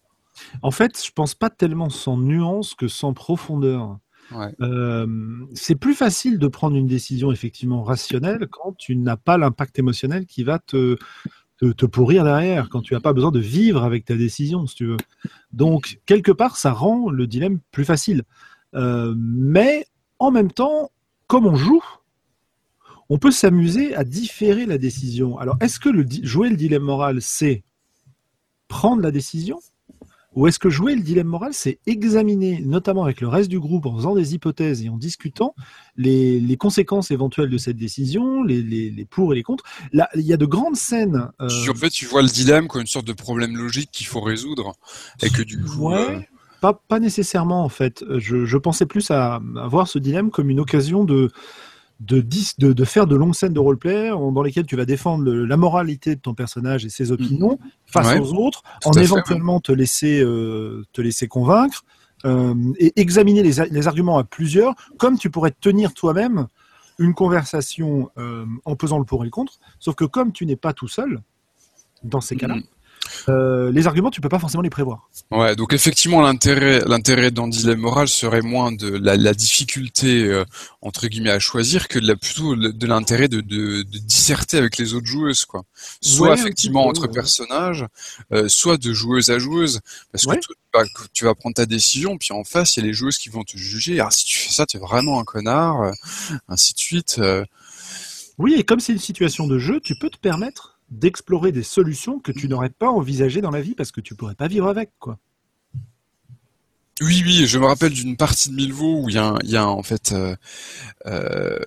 En fait, je pense pas tellement sans nuance que sans profondeur. Euh, c'est plus facile de prendre une décision effectivement rationnelle quand tu n'as pas l'impact émotionnel qui va te, te, pourrir derrière, quand tu n'as pas besoin de vivre avec ta décision, si tu veux. Donc, quelque part, ça rend le dilemme plus facile. Euh, mais en même temps, comme on joue, on peut s'amuser à différer la décision. Alors, est-ce que le, jouer le dilemme moral, c'est prendre la décision? Ou est-ce que jouer le dilemme moral, c'est examiner, notamment avec le reste du groupe, en faisant des hypothèses et en discutant, les, conséquences éventuelles de cette décision, les, pour et les contre. Là, il y a de grandes scènes. Euh... En fait, tu vois le dilemme comme une sorte de problème logique qu'il faut résoudre, et que du coup. Euh, pas, pas nécessairement en fait. Je, je pensais plus à, à voir ce dilemme comme une occasion de de, de, faire de longues scènes de roleplay dans lesquelles tu vas défendre la moralité de ton personnage et ses opinions mm. face aux autres, en éventuellement te laisser euh, te laisser convaincre euh, et examiner les, arguments à plusieurs, comme tu pourrais tenir toi-même une conversation euh, en pesant le pour et le contre. Sauf que comme tu n'es pas tout seul dans ces cas-là, mm. Euh, les arguments, tu peux pas forcément les prévoir. Ouais, donc effectivement, l'intérêt, l'intérêt dans dilemme moral serait moins de la, la difficulté euh, entre guillemets à choisir que de la, plutôt de l'intérêt de, de, de, disserter avec les autres joueuses, quoi. Soit Ouais, effectivement entre ouais. personnages, euh, soit de joueuse à joueuse, parce Ouais. que tu vas, tu vas prendre ta décision, puis en face, il y a les joueuses qui vont te juger. Ah, si tu fais ça, t'es vraiment un connard, ainsi de suite. Oui, et comme c'est une situation de jeu, tu peux te permettre d'explorer des solutions que tu n'aurais pas envisagées dans la vie parce que tu pourrais pas vivre avec, quoi. Oui, oui, je me rappelle d'une partie de Milvaux où il y a, un- en fait euh, euh,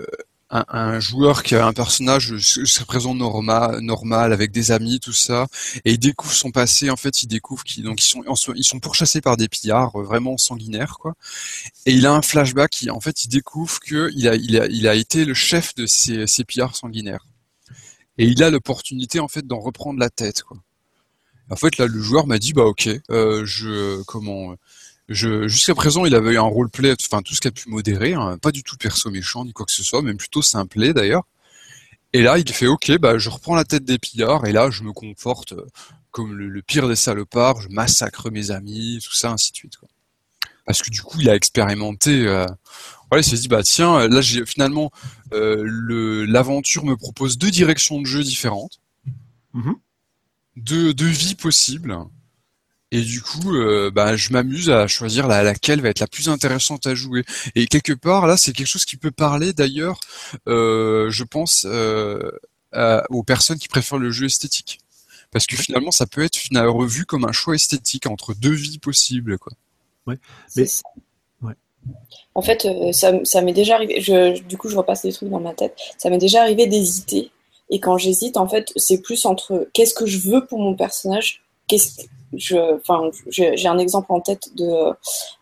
un, joueur qui a un personnage jusqu'à présent normal, avec des amis, tout ça, et il découvre son passé. En fait, il découvre qu'ils donc ils sont ils sont pourchassés par des pillards euh, vraiment sanguinaires, quoi. Et il a un flashback. Qui, en fait, il découvre que il a il a il a été le chef de ces, ces pillards sanguinaires. Et il a l'opportunité en fait d'en reprendre la tête, quoi. En fait, là, le joueur m'a dit, bah ok, euh, je comment je, jusqu'à présent, il avait eu un roleplay, enfin tout ce qu'il a pu modérer, hein, pas du tout perso méchant ni quoi que ce soit, même plutôt simplé d'ailleurs. Et là, il fait OK, bah je reprends la tête des pillards et là, je me comporte euh, comme le, le pire des salopards, je massacre mes amis, tout ça, ainsi de suite. Quoi. Parce que du coup, il a expérimenté. Euh, voilà, il s'est dit bah tiens, là j'ai finalement euh, l'aventure me propose deux directions de jeu différentes, Mhm. deux deux vies possibles. Et du coup, euh, bah, je m'amuse à choisir la, laquelle va être la plus intéressante à jouer. Et quelque part, là, c'est quelque chose qui peut parler d'ailleurs, euh, je pense, euh, à- aux personnes qui préfèrent le jeu esthétique. Parce que finalement, ça peut être revu comme un choix esthétique entre deux vies possibles. Quoi. Mais-. En fait, euh, ça, m'est déjà arrivé. Je, du coup, je repasse des trucs dans ma tête. Ça m'est déjà arrivé d'hésiter. Et quand j'hésite, en fait, c'est plus entre qu'est-ce que je veux pour mon personnage. Enfin, j'ai un exemple en tête de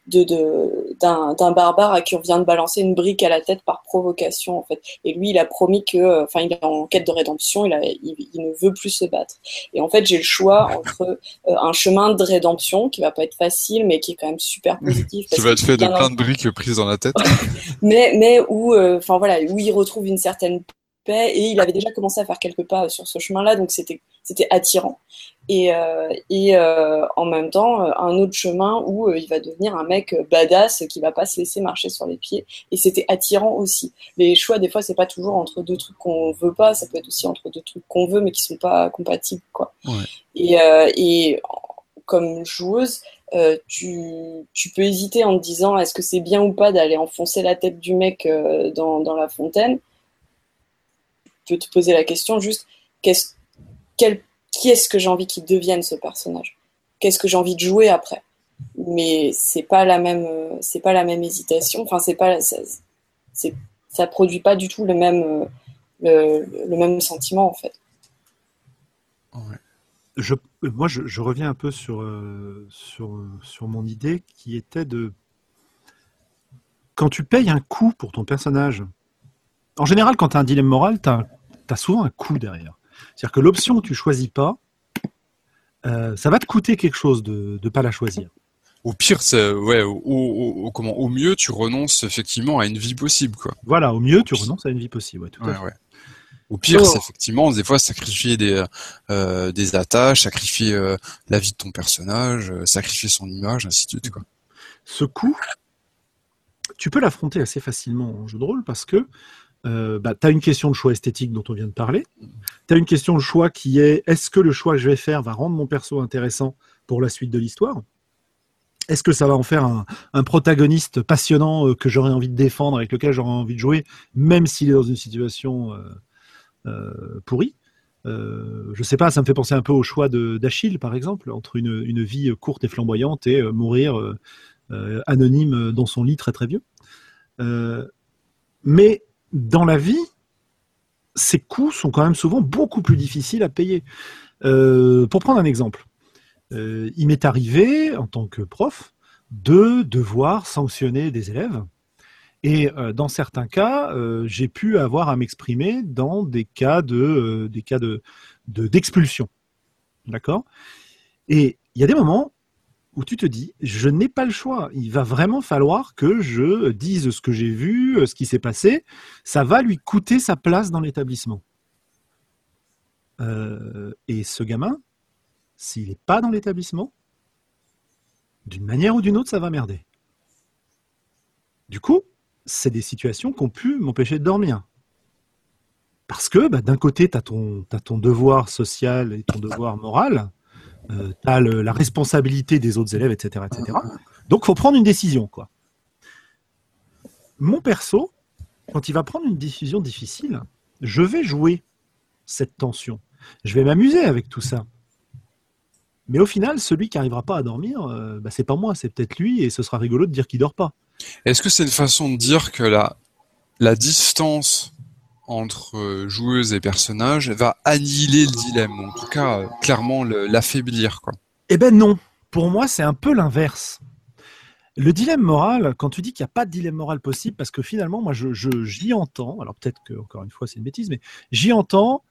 de de- d'un d'un barbare à qui on vient de balancer une brique à la tête par provocation, en fait. Et lui, il a promis que, enfin, il est en quête de rédemption. Il a, il, il ne veut plus se battre. Et en fait, j'ai le choix entre euh, un chemin de rédemption qui va pas être facile, mais qui est quand même super positif. Qui parce va être fait de plein de briques prises dans la tête. mais mais où euh, enfin voilà où il retrouve une certaine et il avait déjà commencé à faire quelques pas sur ce chemin-là donc c'était c'était attirant. Et euh, et euh, en même temps euh, un autre chemin où euh, il va devenir un mec euh, badass qui va pas se laisser marcher sur les pieds. Et c'était attirant aussi. Les choix des fois c'est pas toujours entre deux trucs qu'on veut pas. Ça peut être aussi entre deux trucs qu'on veut mais qui sont pas compatibles quoi. Ouais. et euh, et comme joueuse euh, tu, tu peux hésiter en te disant est-ce que c'est bien ou pas d'aller enfoncer la tête du mec euh, dans, dans la fontaine? Peux te poser la question juste qui est-ce que j'ai envie qu'il devienne ce personnage? Qu'est-ce que j'ai envie de jouer après? Mais c'est pas la même, c'est pas la même hésitation. Enfin, c'est pas, ça, c'est, produit pas du tout le même, sentiment en fait. Moi, je, reviens un peu sur, euh, sur, sur mon idée qui était de. Quand tu payes un coût pour ton personnage, en général, quand tu as un dilemme moral, tu as, souvent un coût derrière. C'est-à-dire que l'option que tu choisis pas, euh, ça va te coûter quelque chose de ne pas la choisir. Au pire, ouais, au, au- au- comment, au mieux, tu renonces effectivement à une vie possible, quoi. Voilà, au mieux, tu renonces à une vie possible. ouais, tout à Ouais, fait. ouais. Au pire, Oh. c'est effectivement des fois sacrifier des euh, des attaches, sacrifier euh, la vie de ton personnage, euh, sacrifier son image, ainsi de suite, quoi. ce coup, tu peux l'affronter assez facilement en jeu de rôle parce que euh, bah, tu as une question de choix esthétique dont on vient de parler. Tu as une question de choix qui est est-ce que le choix que je vais faire va rendre mon perso intéressant pour la suite de l'histoire? Est-ce que ça va en faire un, protagoniste passionnant euh, que j'aurais envie de défendre, avec lequel j'aurais envie de jouer, même s'il est dans une situation euh, euh, pourrie? Je sais pas, ça me fait penser un peu au choix d'Achille, par exemple, entre une, une vie courte et flamboyante et mourir anonyme dans son lit très très vieux. Mais dans la vie, ces coûts sont quand même souvent beaucoup plus difficiles à payer. Euh, pour prendre un exemple, euh, il m'est arrivé, en tant que prof, de devoir sanctionner des élèves. Et euh, dans certains cas, euh, j'ai pu avoir à m'exprimer dans des cas de euh, des cas de de- d'expulsion. D'accord? Et il y a des moments où tu te dis, je n'ai pas le choix. Il va vraiment falloir que je dise ce que j'ai vu, euh, ce qui s'est passé. Ça va lui coûter sa place dans l'établissement. Euh, et ce gamin, s'il n'est pas dans l'établissement, d'une manière ou d'une autre, ça va merder. Du coup, c'est des situations qui ont pu m'empêcher de dormir. Parce que bah, d'un côté, tu as, ton devoir social et ton devoir moral, euh, tu as la responsabilité des autres élèves, etc. etc. Donc, faut prendre une décision. quoi. Mon perso, quand il va prendre une décision difficile, je vais jouer cette tension. Je vais m'amuser avec tout ça. Mais au final, celui qui n'arrivera pas à dormir, euh, bah, c'est pas moi, c'est peut-être lui, et ce sera rigolo de dire qu'il dort pas. Est-ce que c'est une façon de dire que la, la distance entre euh, joueuse et personnage va annihiler le dilemme, en tout cas euh, clairement l'affaiblir. Eh ben non, pour moi c'est un peu l'inverse. Le dilemme moral, quand tu dis qu'il n'y a pas de dilemme moral possible, parce que finalement moi je j'y entends, alors peut-être que encore une fois c'est une bêtise, mais j'y entends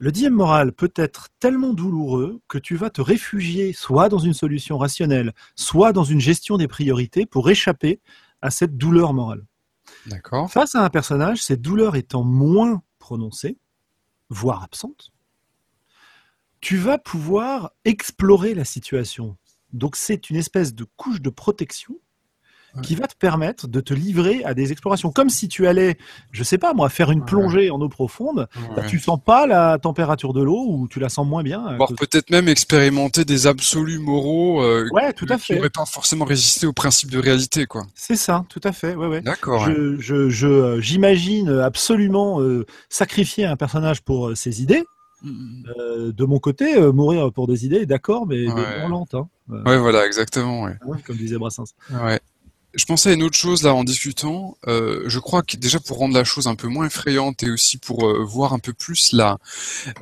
le dilemme moral peut être tellement douloureux que tu vas te réfugier soit dans une solution rationnelle, soit dans une gestion des priorités pour échapper à cette douleur morale. Face à un personnage, cette douleur étant moins prononcée, voire absente, tu vas pouvoir explorer la situation. Donc c'est une espèce de couche de protection qui va te permettre de te livrer à des explorations. Comme si tu allais, je sais pas moi, faire une plongée en eau profonde, bah, tu sens pas la température de l'eau ou tu la sens moins bien. Voire peut-être même expérimenter des absolus moraux euh, ouais, tout à fait. qui n'auraient pas forcément résisté au principe de réalité. quoi. C'est ça, tout à fait. Ouais, ouais. D'accord. Je, je, je, euh, j'imagine absolument euh, sacrifier un personnage pour ses idées. Mm. Euh, de mon côté, mourir pour des idées, d'accord, mais, ouais. lente. Hein. ouais, voilà, exactement. Ouais. comme disait Brassens. Ouais je pensais à une autre chose là en discutant. Euh, je crois que déjà pour rendre la chose un peu moins effrayante et aussi pour euh, voir un peu plus la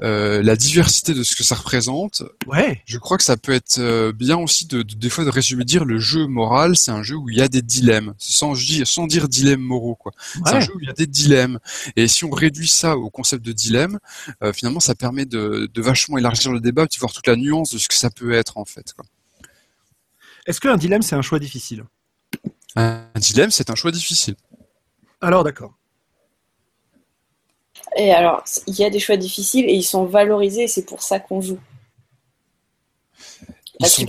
euh, la diversité de ce que ça représente. Ouais. Je crois que ça peut être euh, bien aussi de, de, des fois de résumer dire le jeu moral, c'est un jeu où il y a des dilemmes, sans sans dire dilemmes moraux quoi. C'est un jeu où il y a des dilemmes. Et si on réduit ça au concept de dilemme, euh, finalement ça permet de, de vachement élargir le débat, de voir toute la nuance de ce que ça peut être en fait. Est-ce qu'un dilemme c'est un choix difficile? Un dilemme, c'est un choix difficile. Alors, d'accord. Et alors, il y a des choix difficiles et ils sont valorisés et c'est pour ça qu'on joue. Ils sont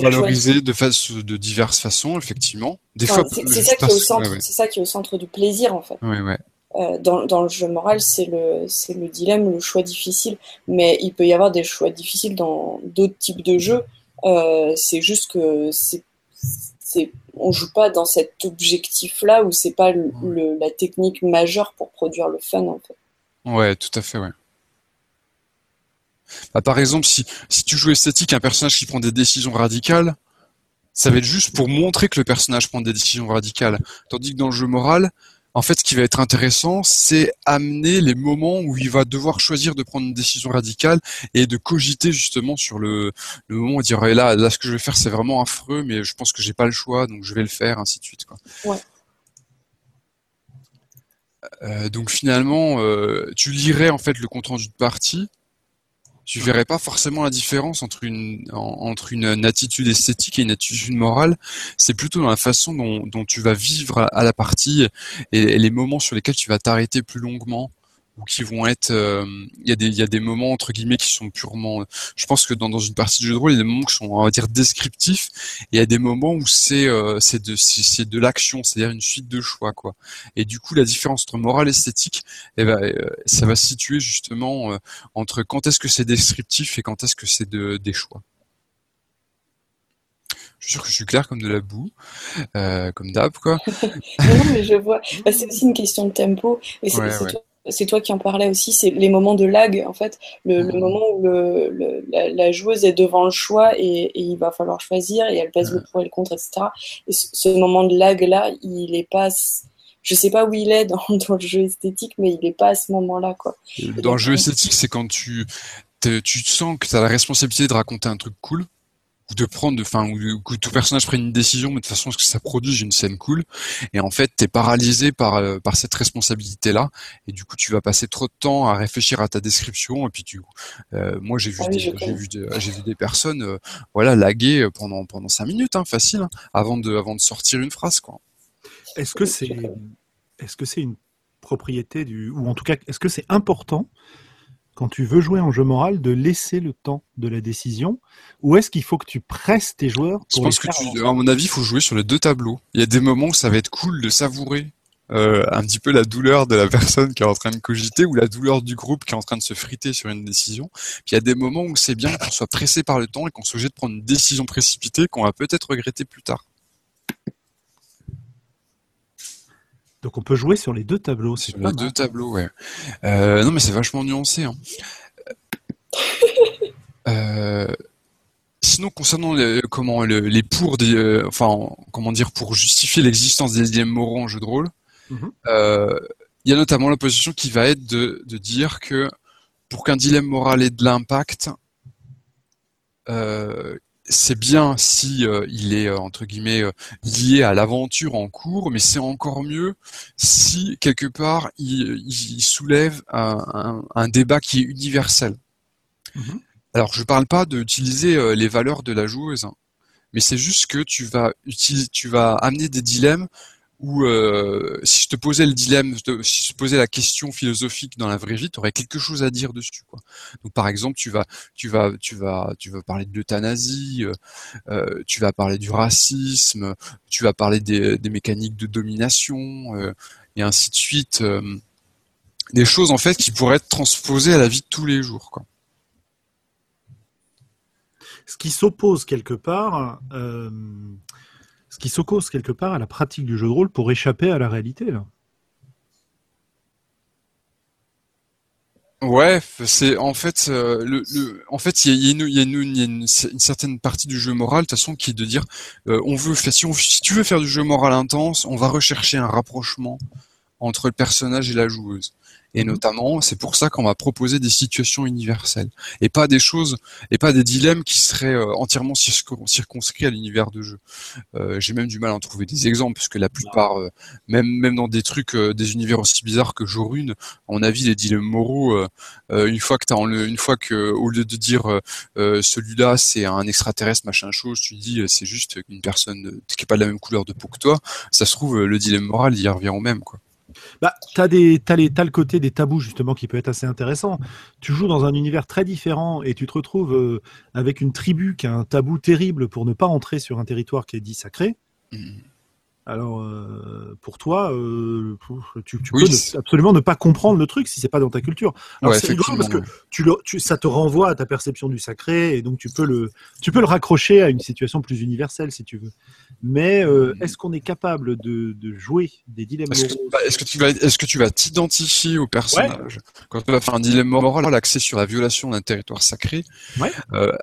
valorisés de, face, de diverses façons, effectivement. Des fois, c'est ça, qui est au centre, ça qui est au centre du plaisir, en fait. Euh, dans, dans, le jeu moral, c'est le, le dilemme, le choix difficile. Mais il peut y avoir des choix difficiles dans d'autres types de jeux. Euh, c'est juste que c'est c'est on joue pas dans cet objectif là où c'est pas le, la technique majeure pour produire le fun en fait. Ouais, tout à fait, ouais. Bah, par exemple, si, si tu joues esthétique, un personnage qui prend des décisions radicales, ça va être juste pour montrer que le personnage prend des décisions radicales. Tandis que dans le jeu moral, en fait, ce qui va être intéressant, c'est amener les moments où il va devoir choisir de prendre une décision radicale et de cogiter justement sur le, le moment où il dire là, là, ce que je vais faire, c'est vraiment affreux, mais je pense que j'ai pas le choix, donc je vais le faire, ainsi de suite. Quoi. Ouais. Euh, donc finalement, euh, tu lirais en fait le compte rendu de partie tu verrais pas forcément la différence entre une entre une, attitude esthétique et une attitude morale. C'est plutôt dans la façon dont, dont tu vas vivre à, la partie et, les moments sur lesquels tu vas t'arrêter plus longuement ou qui vont être euh, il y a des il y a des moments entre guillemets qui sont purement je pense que dans, dans une partie de jeu de rôle il y a des moments qui sont on va dire descriptifs et il y a des moments où c'est euh, c'est de c'est de l'action c'est-à-dire une suite de choix quoi et du coup la différence entre morale et esthétique eh ben, euh, ça va se situer justement entre quand est-ce que c'est descriptif et quand est-ce que c'est de des choix je suis sûr que je suis clair comme de la boue, euh, comme d'hab, quoi. non, mais je vois. Bah, c'est aussi une question de tempo. Et c'est c'est toi qui en parlais aussi, c'est les moments de lag, en fait, le, moment où le, la, joueuse est devant le choix et, il va falloir choisir et elle pèse le pour et le contre, etc. Et ce, moment de lag-là, il est pas, je sais pas où il est dans, dans le jeu esthétique, mais il est pas à ce moment-là, quoi. Dans le jeu esthétique, c'est quand tu, tu sens que tu as la responsabilité de raconter un truc cool ou de prendre, enfin, ou que tout personnage prenne une décision, mais de façon à ce que ça produise une scène cool. Et en fait, t'es paralysé par euh, par cette responsabilité-là, et du coup, tu vas passer trop de temps à réfléchir à ta description. Et puis, tu, euh, moi, j'ai vu, ah des, j'ai vu, j'ai vu des personnes, euh, voilà, laguer pendant pendant cinq minutes, hein, facile, hein, avant de avant de sortir une phrase, quoi. Est-ce que c'est est-ce que c'est une propriété du ou en tout cas est-ce que c'est important quand tu veux jouer en jeu moral, de laisser le temps de la décision Ou est-ce qu'il faut que tu presses tes joueurs Je pense que, à mon avis, il faut jouer sur les deux tableaux. Il y a des moments où ça va être cool de savourer euh, un petit peu la douleur de la personne qui est en train de cogiter ou la douleur du groupe qui est en train de se friter sur une décision. Puis il y a des moments où c'est bien qu'on soit pressé par le temps et qu'on soit obligé de prendre une décision précipitée qu'on va peut-être regretter plus tard. Donc on peut jouer sur les deux tableaux. Sur les deux tableaux, ouais. Euh, non mais c'est vachement nuancé. Hein. Euh, sinon concernant les, comment les pour des, euh, enfin comment dire pour justifier l'existence des dilemmes moraux en jeu de rôle, mhm. il y a notamment la position qui va être de, de dire que pour qu'un dilemme moral ait de l'impact, c'est bien si euh, il est euh, entre guillemets euh, lié à l'aventure en cours, mais c'est encore mieux si quelque part il, soulève un, débat qui est universel. Mhm. Alors je parle pas d'utiliser les valeurs de la joueuse, hein, mais c'est juste que tu vas tu vas amener des dilemmes ou euh, si je te posais le dilemme, si je te posais la question philosophique dans la vraie vie, tu aurais quelque chose à dire dessus. Quoi. Donc par exemple, tu vas, tu vas, tu vas, tu vas parler de l'euthanasie, euh, euh tu vas parler du racisme, tu vas parler des, des mécaniques de domination euh, et ainsi de suite. Euh, des choses en fait qui pourraient être transposées à la vie de tous les jours. Quoi. Ce qui s'oppose quelque part. Qui s'oppose quelque part à la pratique du jeu de rôle pour échapper à la réalité. Là. Ouais, c'est en fait euh, il y a, une, certaine partie du jeu moral qui est de dire euh, on veut si, si tu veux faire du jeu moral intense, on va rechercher un rapprochement entre le personnage et la joueuse. Et mhm. notamment, c'est pour ça qu'on va proposer des situations universelles et pas des choses et pas des dilemmes qui seraient euh, entièrement circonscrits à l'univers de jeu. Euh, J'ai même du mal à en trouver des exemples parce que la plupart, euh, même même dans des trucs, euh, des univers aussi bizarres que Jorune, on a vu les dilemmes moraux. une fois que t'as une fois que au lieu de dire celui-là c'est un extraterrestre machin chose, tu dis c'est juste une personne qui est pas de la même couleur de peau que toi. Ça se trouve le dilemme moral il y revient au même quoi. Bah, t'as les, t'as le côté des tabous justement qui peut être assez intéressant. Tu joues dans un univers très différent et tu te retrouves euh, avec une tribu qui a un tabou terrible pour ne pas entrer sur un territoire qui est dit sacré. Mmh. Alors, euh, pour toi, euh, tu, peux absolument ne pas comprendre le truc si c'est pas dans ta culture. Alors c'est rigolo parce que tu, ça te renvoie à ta perception du sacré et donc tu peux le, tu peux le raccrocher à une situation plus universelle si tu veux. Mais euh, est-ce qu'on est capable de, jouer des dilemmes est-ce que, bah, est-ce que, tu vas, est-ce que tu vas t'identifier au personnage quand tu vas faire un dilemme moral axé sur la violation d'un territoire sacré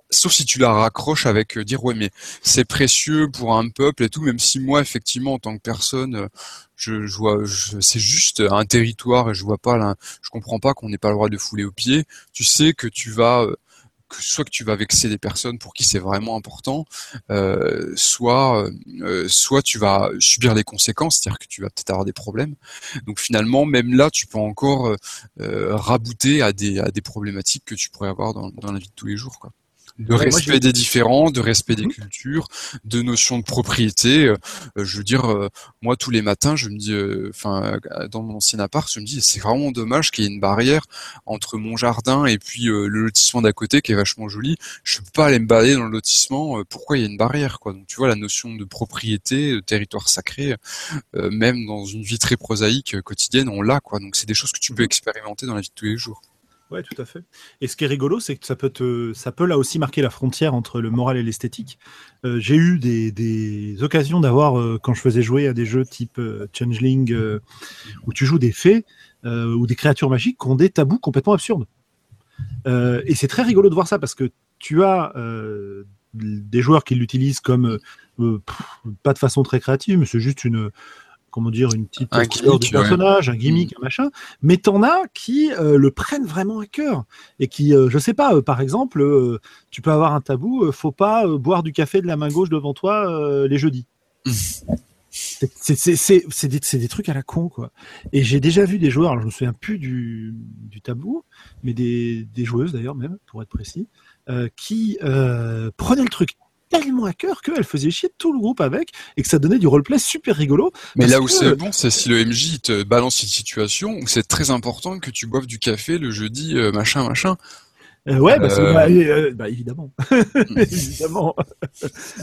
Sauf si tu la raccroches avec dire ouais mais c'est précieux pour un peuple et tout, même si moi effectivement en tant que personne, euh, je, je vois, c'est juste un territoire et je vois pas, là, je comprends pas qu'on n'ait pas le droit de fouler au pied. Tu sais que tu vas euh, que soit que tu vas vexer des personnes pour qui c'est vraiment important, euh, soit soit tu vas subir les conséquences, c'est-à-dire que tu vas peut-être avoir des problèmes. Donc finalement, même là, tu peux encore rabouter à des à des problématiques que tu pourrais avoir dans, dans la vie de tous les jours, de respect des différents, de respect des mhm. cultures, de notion de propriété. Euh, je veux dire, euh, moi tous les matins, je me dis, euh, enfin, dans mon ancien appart, je me dis, c'est vraiment dommage qu'il y ait une barrière entre mon jardin et puis le lotissement d'à côté qui est vachement joli. Je peux pas aller me balader dans le lotissement. pourquoi il y a une barrière, quoi? Donc tu vois la notion de propriété, de territoire sacré, même dans une vie très prosaïque quotidienne, on l'a, quoi. Donc c'est des choses que tu peux mhm. expérimenter dans la vie de tous les jours. Ouais, tout à fait. Et ce qui est rigolo, c'est que ça peut, te, ça peut là aussi marquer la frontière entre le moral et l'esthétique. Euh, j'ai eu des, des occasions d'avoir, euh, quand je faisais jouer à des jeux type euh, Changeling, où tu joues des fées ou des créatures magiques qui ont des tabous complètement absurdes. et c'est très rigolo de voir ça parce que tu as des joueurs qui l'utilisent comme pas de façon très créative, mais c'est juste une, comment dire, une petite un du personnage, un gimmick, mm. un machin. Mais t'en as qui euh, le prennent vraiment à cœur et qui, euh, je sais pas, euh, par exemple, tu peux avoir un tabou, faut pas boire du café de la main gauche devant toi les jeudis. Mm. C'est des, des, trucs à la con, quoi. Et j'ai déjà vu des joueurs, alors je me souviens plus du, du tabou, mais des, des joueuses d'ailleurs même, pour être précis, qui prenaient le truc tellement à cœur qu'elle faisait chier tout le groupe avec et que ça donnait du roleplay super rigolo. Mais là où c'est bon, c'est si le MJ te balance une situation où c'est très important que tu boives du café le jeudi, euh, machin, machin. Euh, ouais, bah, bah, bah, évidemment. évidemment.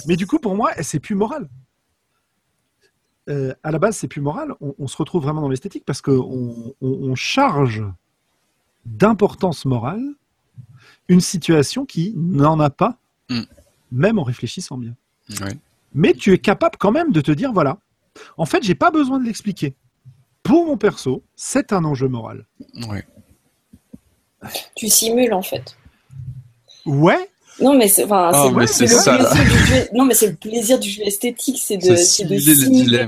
Mais du coup, pour moi, c'est plus moral. à la base, c'est plus moral. On, se retrouve vraiment dans l'esthétique parce qu'on on charge d'importance morale une situation qui n'en a pas, mm. Même en réfléchissant bien. Mais tu es capable quand même de te dire, voilà, en fait, j'ai pas besoin de l'expliquer. Pour mon perso, c'est un enjeu moral. Tu simules en fait. Ouais, non, mais c'est enfin, oh, c'est plaisir Non, mais c'est le plaisir du jeu esthétique, c'est de, c'est de simuler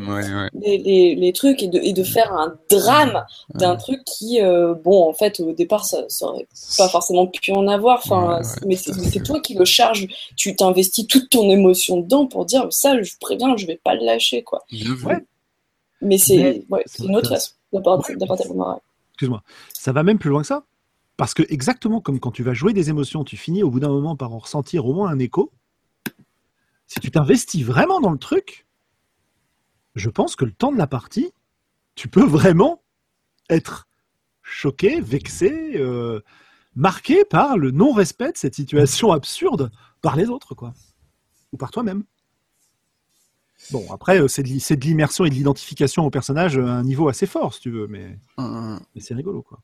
les, les, les, trucs et de, et de faire un drame d'un truc qui, euh, bon, en fait, au départ, ça, ça aurait pas forcément pu en avoir. Enfin, mais c'est toi qui le charges. Tu t'investis toute ton émotion dedans pour dire ça, je préviens, je vais pas le lâcher, quoi. Ouais. Mais c'est ouais, une autre façon d'apporter le moral. Excuse-moi. Ça va même plus loin que ça. Parce que exactement comme quand tu vas jouer des émotions, tu finis au bout d'un moment par en ressentir au moins un écho. Si tu t'investis vraiment dans le truc, je pense que le temps de la partie, tu peux vraiment être choqué, vexé, euh, marqué par le non-respect de cette situation absurde par les autres, quoi. Ou par toi-même. Bon, après, euh, c'est de l'immersion et de l'identification au personnage à un niveau assez fort, si tu veux, mais, mais c'est rigolo, quoi.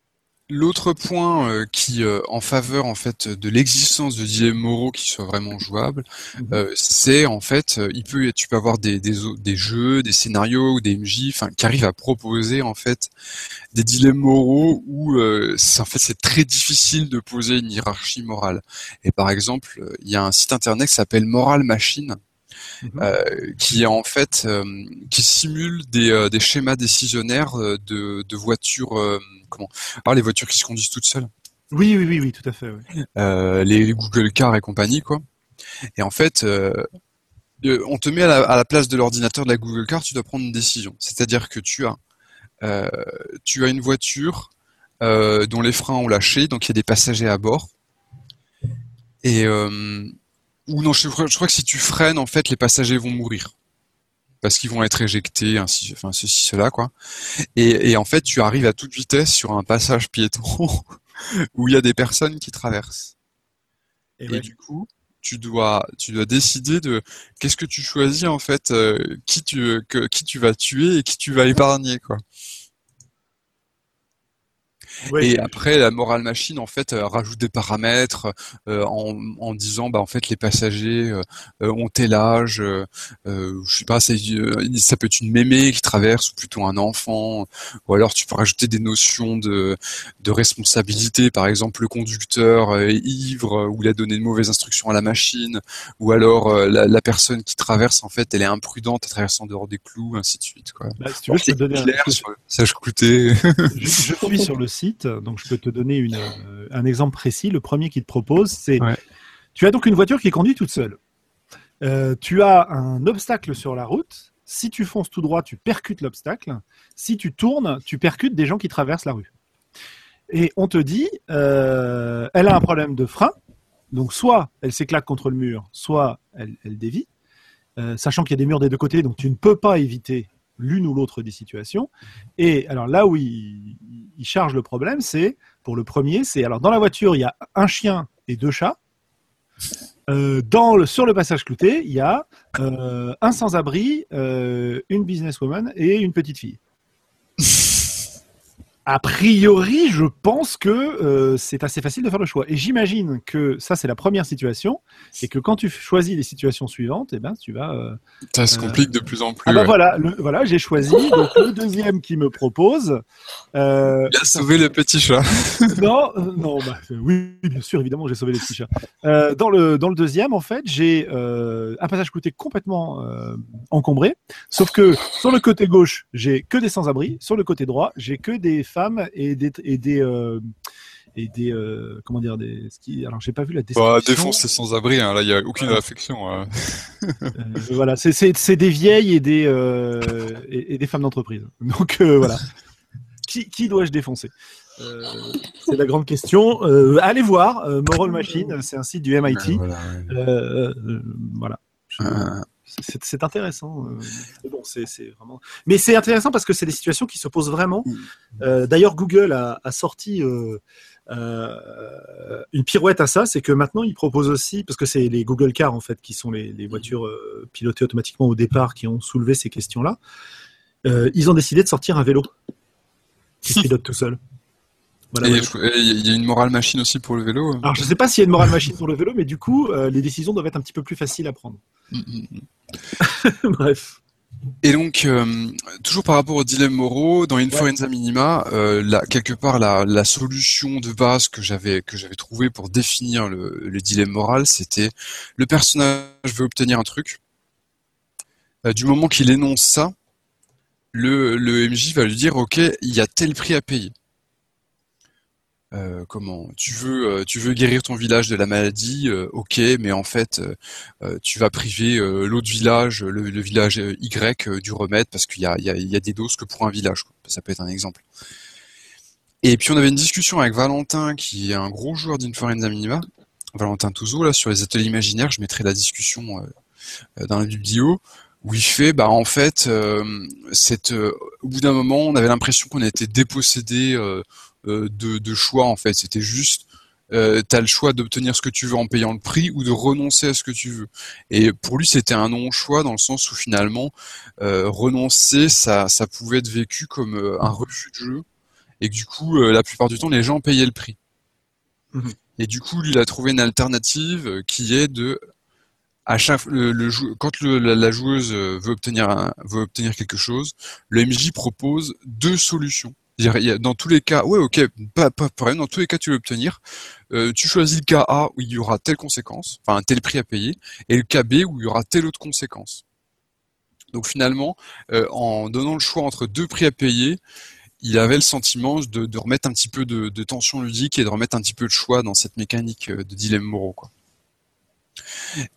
L'autre point euh, qui euh, en faveur en fait de l'existence de dilemmes moraux qui soient vraiment jouables, mhm. euh, c'est en fait il peut tu peux avoir des, des, des jeux, des scénarios ou des MJ, enfin qui arrivent à proposer en fait des dilemmes moraux où c'est en fait c'est très difficile de poser une hiérarchie morale. Et par exemple, il y a un site internet qui s'appelle Moral Machine Mhm. Euh, qui est en fait euh, qui simule des, euh, des schémas décisionnaires de, de voitures comment alors les voitures qui se conduisent toutes seules. Oui oui oui oui tout à fait. les Google Car et compagnie quoi. Et en fait on te met à la, à la place de l'ordinateur de la Google Car, tu dois prendre une décision. C'est-à-dire que tu as tu as une voiture dont les freins ont lâché, donc il y a des passagers à bord. Et ou non, je crois, que si tu freines, en fait, les passagers vont mourir parce qu'ils vont être éjectés, ainsi, enfin ceci, cela, quoi. Et, en fait, tu arrives à toute vitesse sur un passage piéton où il y a des personnes qui traversent. Et, du coup, tu dois, tu dois décider de qu'est-ce que tu choisis en fait, euh, qui tu, que, qui tu vas tuer et qui tu vas épargner, quoi et après, la morale machine, en fait, euh, rajoute des paramètres euh, en, en, disant, bah, en fait, les passagers euh, ont tel âge, je sais pas, ça peut être une mémé qui traverse ou plutôt un enfant, ou alors tu peux rajouter des notions de, de responsabilité, par exemple, le conducteur est ivre ou il a donné de mauvaises instructions à la machine, ou alors la, la, personne qui traverse, en fait, elle est imprudente, elle traverse en dehors des clous, ainsi de suite. Quoi. Bah, si tu veux, je donner un... sur je, je suis sur le site donc je peux te donner euh, un exemple précis. Le premier qui te propose, c'est tu as donc une voiture qui est conduite toute seule. Euh, tu as un obstacle sur la route. Si tu fonces tout droit, tu percutes l'obstacle. Si tu tournes, tu percutes des gens qui traversent la rue. Et on te dit, euh, elle a un problème de frein. Donc soit elle s'éclate contre le mur, soit elle, dévie. sachant qu'il y a des murs des deux côtés, donc tu ne peux pas éviter l'une ou l'autre des situations. Et alors là où il, charge le problème, c'est pour le premier, c'est alors dans la voiture, il y a un chien et deux chats. Euh, sur le passage clouté, il y a euh, un sans-abri, euh, une businesswoman et une petite fille. A priori, je pense que euh, c'est assez facile de faire le choix. Et j'imagine que ça, c'est la première situation, et que quand tu choisis les situations suivantes, eh ben, tu vas. Euh, ça se complique de plus en plus. Ah ben voilà, voilà, j'ai choisi. donc le deuxième qui me propose. Euh, Il a sauvé le petit chat. non, non, bah, oui, bien sûr, évidemment, j'ai sauvé les petits chats. Euh, dans le dans le deuxième, en fait, j'ai un passage côté complètement encombré, sauf que sur le côté gauche, j'ai que des sans-abri, sur le côté droit, j'ai que des femmes et des et des euh, et des euh, comment dire des ski alors j'ai pas vu la description. Bah, défoncer sans abri hein. là il y a aucune réflexion hein. euh, voilà c'est c'est des vieilles et des et, des femmes d'entreprise donc voilà qui, qui dois-je défoncer? C'est la grande question. allez voir Moral Machine, c'est un site du MIT. voilà. C'est intéressant. bon, c'est vraiment. Mais c'est intéressant parce que c'est des situations qui se posent vraiment. Mm. D'ailleurs, Google a, sorti une pirouette à ça, c'est que maintenant ils proposent aussi, parce que c'est les Google Cars en fait qui sont les, les voitures pilotées automatiquement au départ qui ont soulevé ces questions-là. ils ont décidé de sortir un vélo qui se pilote tout seul il y a une morale machine aussi pour le vélo. Hein. Alors je ne sais pas s'il y a une morale machine pour le vélo, mais du coup, euh, les décisions doivent être un petit peu plus faciles à prendre. Mm, mm, mm. Bref. Et donc, euh, toujours par rapport au dilemme moraux, dans Inforenza Minima, euh, quelque part, la, solution de base que j'avais que j'avais trouvé pour définir le, dilemme moral, c'était le personnage veut obtenir un truc. du moment qu'il énonce ça, le, le MJ va lui dire, ok, il y a tel prix à payer. Euh, comment tu veux euh, tu veux guérir ton village de la maladie euh, ok mais en fait tu vas priver l'autre village le, village Y du remède parce qu'il y a, il y, a, y a des doses que pour un village ça peut être un exemple. Et puis on avait une discussion avec Valentin qui est un gros joueur d'Inforenza Minima Valentin Touzeau là sur les ateliers imaginaires je mettrai la discussion dans la biblio où il fait bah en fait cette au bout d'un moment on avait l'impression qu'on était dépossédé euh, de, choix en fait. C'était juste euh, tu as le choix d'obtenir ce que tu veux en payant le prix ou de renoncer à ce que tu veux. Et pour lui, c'était un non-choix dans le sens où finalement, euh, renoncer, ça, ça pouvait être vécu comme un refus de jeu. Et du coup, la plupart du temps, les gens payaient le prix. Mhm. Et du coup, lui, il a trouvé une alternative qui est de à chaque le, quand la, joueuse veut obtenir veut obtenir quelque chose, le MJ propose deux solutions dans tous les cas, ouais, ok, pas, pas dans tous les cas, tu veux obtenir. Euh, tu choisis le cas A où il y aura telle conséquence, enfin un tel prix à payer, et le cas B où il y aura telle autre conséquence. Donc finalement, euh, en donnant le choix entre deux prix à payer, il avait le sentiment de, remettre un petit peu de, de, tension ludique et de remettre un petit peu de choix dans cette mécanique euh, de dilemme moraux. Quoi.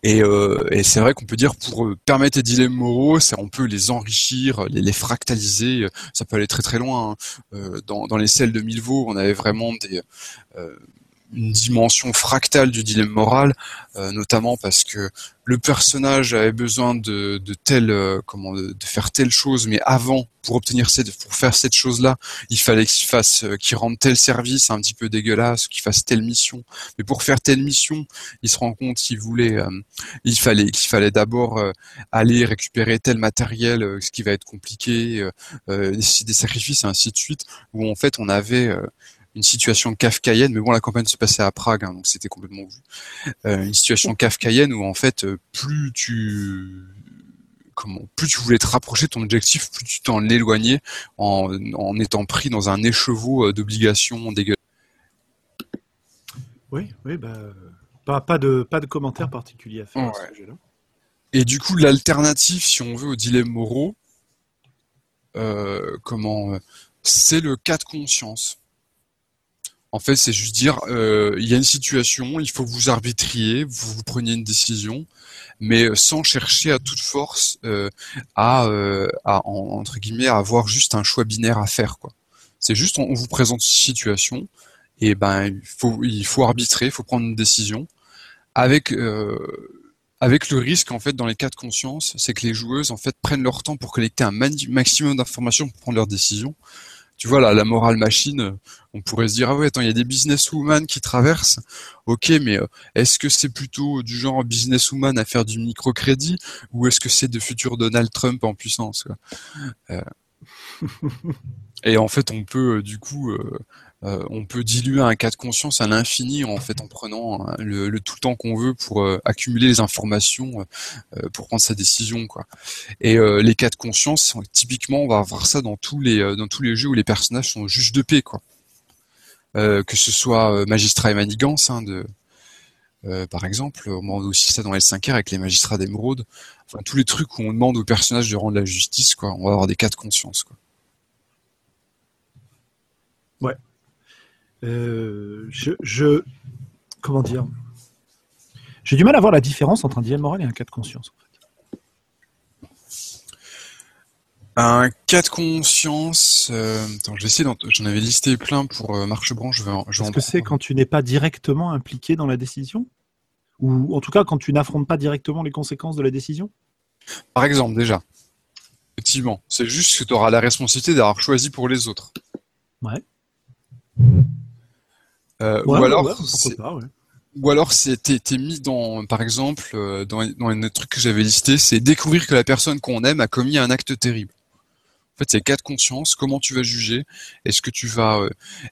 Euh, et, c'est vrai qu'on peut dire pour euh, permettre les dilemmes moraux, on peut les enrichir, les, fractaliser. Ça peut aller très très loin. Hein. Euh, dans, dans les selles de Milvaux, on avait vraiment des une dimension fractale du dilemme moral, euh, notamment parce que le personnage avait besoin de, de telle, euh, comment, de, faire telle chose, mais avant, pour obtenir cette, pour faire cette chose-là, il fallait qu'il fasse, euh, qu'il rende tel service un petit peu dégueulasse, qu'il fasse telle mission. Mais pour faire telle mission, il se rend compte qu'il voulait, il fallait, qu'il fallait d'abord aller récupérer tel matériel, ce qui va être compliqué, des sacrifices ainsi de suite, où en fait on avait une situation kafkaïenne, mais bon, la campagne se passait à Prague, hein, donc c'était complètement vu. Euh, une situation kafkaïenne où en fait, euh, plus tu comment, plus tu voulais te rapprocher de ton objectif, plus tu t'en éloignais en, en étant pris dans un écheveau euh, d'obligations dégueulasses. Oui, oui, bah, pas, pas de pas de commentaires particuliers à faire à ce sujet-là. Et du coup, l'alternative, si on veut, au dilemme moraux, euh, comment, c'est le cas de conscience. En fait, c'est juste dire, euh, il y a une situation, il faut que vous arbitriez, vous, vous preniez une décision, mais sans chercher à toute force euh, à, euh, entre guillemets, avoir juste un choix binaire à faire. C'est juste, on, vous présente une situation, et ben il faut, il faut arbitrer, il faut prendre une décision, avec avec le risque en fait dans les cas de conscience, c'est que les joueuses en fait prennent leur temps pour collecter un maximum d'informations pour prendre leur décision tu vois, la, la morale machine, on pourrait se dire, ah ouais, attends, il y a des businesswomen qui traversent. Ok, mais euh, est-ce que c'est plutôt du genre businesswoman à faire du microcrédit ou est-ce que c'est de futurs Donald Trump en puissance euh, Et en fait, on peut euh, du coup euh, on peut diluer un cas de conscience à l'infini en fait en prenant hein, le, tout le temps qu'on veut pour euh, accumuler les informations euh, pour prendre sa décision quoi. Et les cas de conscience, typiquement, on va avoir ça dans tous les dans tous les jeux où les personnages sont juges de paix quoi. que ce soit magistrat et manigance hein, de par exemple, on demande aussi ça dans L5R avec les magistrats d'émeraude. Enfin, tous les trucs où on demande aux personnages de rendre la justice, quoi. On va avoir des cas de conscience, quoi. Ouais. Euh, je, comment dire? J'ai du mal à voir la différence entre un dilemme moral et un cas de conscience. Un cas de conscience. Euh, attends, je vais essayer. J'en avais listé plein pour euh, Marchebranche. Je vais, Est-ce que c'est quand tu n'es pas directement impliqué dans la décision? Ou en tout cas quand tu n'affrontes pas directement les conséquences de la décision? Par exemple, déjà. Effectivement. C'est juste que tu auras la responsabilité d'avoir choisi pour les autres. Ouais. Euh, ou alors, ou alors c'est t'es, mis dans, par exemple, euh, dans, dans un truc que j'avais listé, c'est découvrir que la personne qu'on aime a commis un acte terrible. En fait, c'est cas de conscience. Comment tu vas juger? Est-ce que tu vas, euh,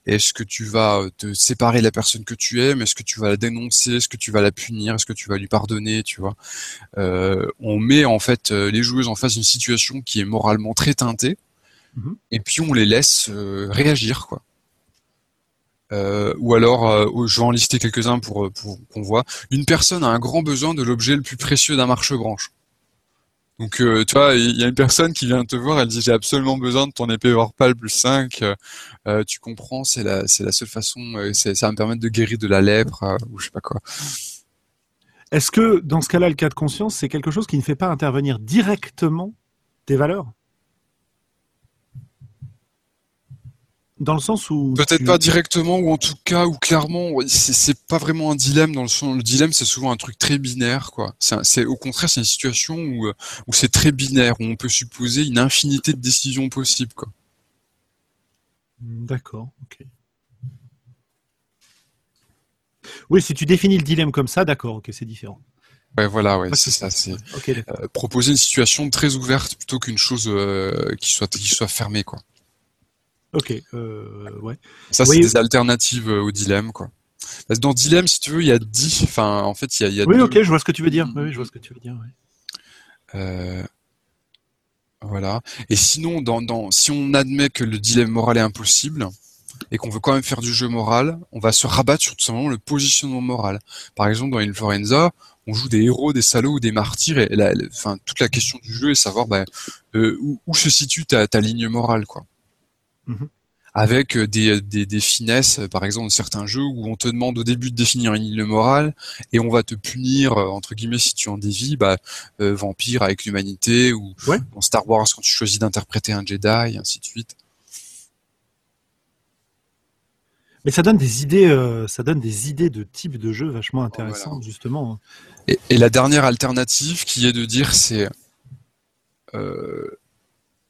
est-ce que tu vas te séparer de la personne que tu aimes? Est-ce que tu vas la dénoncer? Est-ce que tu vas la punir? Est-ce que tu vas lui pardonner? Tu vois? Euh, On met en fait les joueuses en face d'une situation qui est moralement très teintée, mm-hmm. et puis on les laisse réagir, quoi. Euh, ou alors, euh, je vais en lister quelques-uns pour, pour qu'on voit. Une personne a un grand besoin de l'objet le plus précieux d'un marche-branche. Donc, euh, tu vois, il y a une personne qui vient te voir, elle dit j'ai absolument besoin de ton épée Warpal plus 5. Euh, tu comprends, c'est la, c'est la seule façon, ça va me permettre de guérir de la lèpre ou je sais pas quoi. Est-ce que dans ce cas-là, le cas de conscience, c'est quelque chose qui ne fait pas intervenir directement tes valeurs? Dans le sens où peut-être pas directement ou en tout cas ou clairement c'est pas vraiment un dilemme dans le sens le dilemme c'est souvent un truc très binaire quoi. C'est au contraire c'est une situation où euh, où c'est très binaire où on peut supposer une infinité de décisions possibles quoi. D'accord ok. Oui si tu définis le dilemme comme ça d'accord ok c'est différent. Ouais, voilà, ouais, c'est ça. C'est euh, proposer une situation très ouverte plutôt qu'une chose euh, qui soit qui soit fermée, quoi. Ok, euh, ouais. Ça, c'est des alternatives euh, au dilemme, quoi. Dans dilemme, si tu veux, il y a dix. Enfin, en fait, il y a. Il y a oui, ok, je vois ce que tu veux dire. Oui, je vois ce que tu veux dire. Euh, voilà. Et sinon, dans, dans, si on admet que le dilemme moral est impossible et qu'on veut quand même faire du jeu moral, on va se rabattre sur tout simplement le positionnement moral. Par exemple, dans Influenza, on joue des héros, des salauds ou des martyrs. Et la, enfin, toute la question du jeu est savoir bah, euh, où, où, se situe ta, ta ligne morale, quoi. Mhm. Avec euh, des, des, des, finesses, euh, par exemple, certains jeux où on te demande au début de définir une île morale et on va te punir, euh, entre guillemets, si tu en dévies, bah, vampire avec l'humanité ou dans Star Wars quand tu choisis d'interpréter un Jedi, et ainsi de suite. Mais ça donne des idées, ça donne des idées de type de jeu vachement intéressantes justement. Et, et, la dernière alternative qui est de dire c'est euh,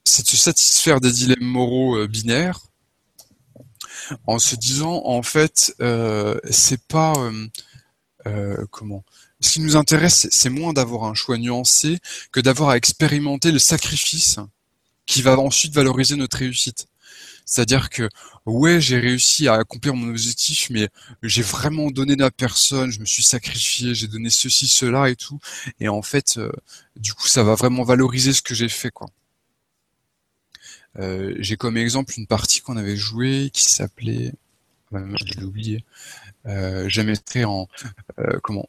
c'est de se satisfaire des dilemmes moraux euh, binaires? En se disant en fait euh, c'est pas euh, comment? Ce qui nous intéresse c'est moins d'avoir un choix nuancé que d'avoir à expérimenter le sacrifice qui va ensuite valoriser notre réussite. C'est-à-dire que ouais, j'ai réussi à accomplir mon objectif, mais j'ai vraiment donné de la personne, je me suis sacrifié, j'ai donné ceci, cela et tout. Et en fait, du coup, ça va vraiment valoriser ce que j'ai fait, quoi. Euh, j'ai comme exemple une partie qu'on avait jouée qui s'appelait, je l'ai oublié, euh, très en euh, comment?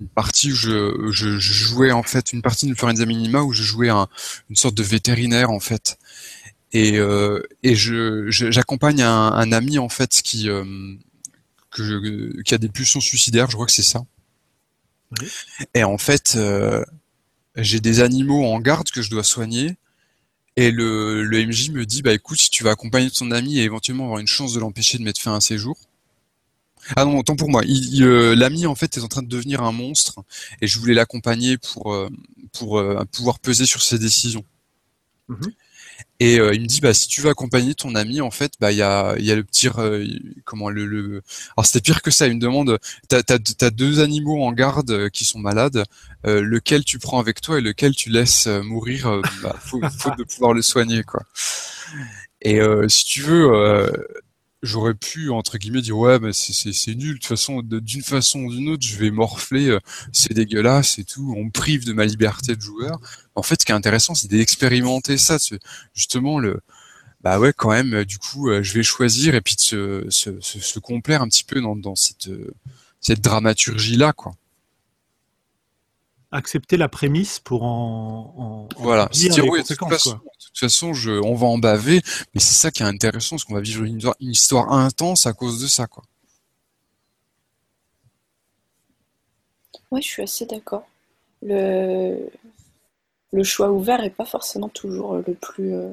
Une partie où je, je, jouais en fait une partie de Florenza Minima où je jouais un, une sorte de vétérinaire en fait. Et, euh, et je, j'accompagne un, un, ami en fait qui euh, que qui a des pulsions suicidaires je crois que c'est ça. Et en fait euh, j'ai des animaux en garde que je dois soigner et le, le MJ me dit, bah écoute, si tu vas accompagner ton ami et éventuellement avoir une chance de l'empêcher de mettre fin à ses jours. Ah non, tant pour moi. Euh, l'ami en fait est en train de devenir un monstre et je voulais l'accompagner pour euh, pour euh, pouvoir peser sur ses décisions. Mm-hmm. Et euh, il me dit bah si tu veux accompagner ton ami en fait bah il y a il y a le petit euh, comment le, le alors c'était pire que ça une demande t'as as, deux animaux en garde euh, qui sont malades lequel tu prends avec toi et lequel tu laisses mourir bah, faute de pouvoir le soigner quoi. Et si tu veux j'aurais pu entre guillemets dire ouais mais c'est nul. De toute façon d'une façon ou d'une autre je vais morfler euh, c'est dégueulasse et tout. On me prive de ma liberté de joueur. En fait ce qui est intéressant c'est d'expérimenter ça justement le bah ouais quand même euh, du coup euh, je vais choisir et puis de se, se, se, complaire un petit peu dans, dans cette cette dramaturgie là quoi accepter la prémisse pour en, en voilà dire, oui, de toute façon, je, on va en baver, mais c'est ça qui est intéressant, parce qu'on va vivre une, histoire intense à cause de ça, quoi. Oui, je suis assez d'accord. Le... le choix ouvert est pas forcément toujours le plus. Euh,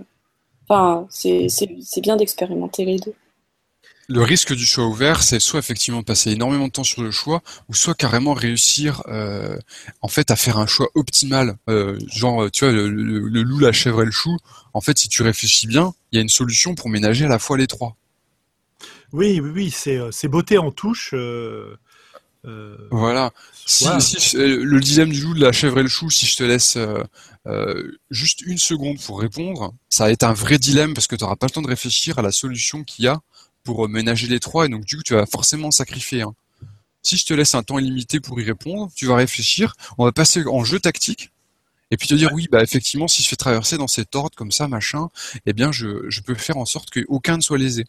enfin, c'est bien d'expérimenter les deux. Le risque du choix ouvert, c'est soit effectivement passer énormément de temps sur le choix, ou soit carrément réussir euh, en fait à faire un choix optimal. Euh, genre, tu vois, le, loup, la chèvre et le chou. En fait, si tu réfléchis bien, il y a une solution pour ménager à la fois les trois. Oui, oui, oui, c'est euh, beauté en touche. voilà. Si, le dilemme du loup, de la chèvre et le chou, si je te laisse juste une seconde pour répondre, ça va être un vrai dilemme parce que tu n'auras pas le temps de réfléchir à la solution qu'il y a pour ménager les trois, et donc du coup tu vas forcément sacrifier un. Si je te laisse un temps illimité pour y répondre, tu vas réfléchir, on va passer en jeu tactique, et puis te dire oui, bah effectivement, si je fais traverser dans cet ordre comme ça, machin, eh bien je, peux faire en sorte qu'aucun ne soit lésé.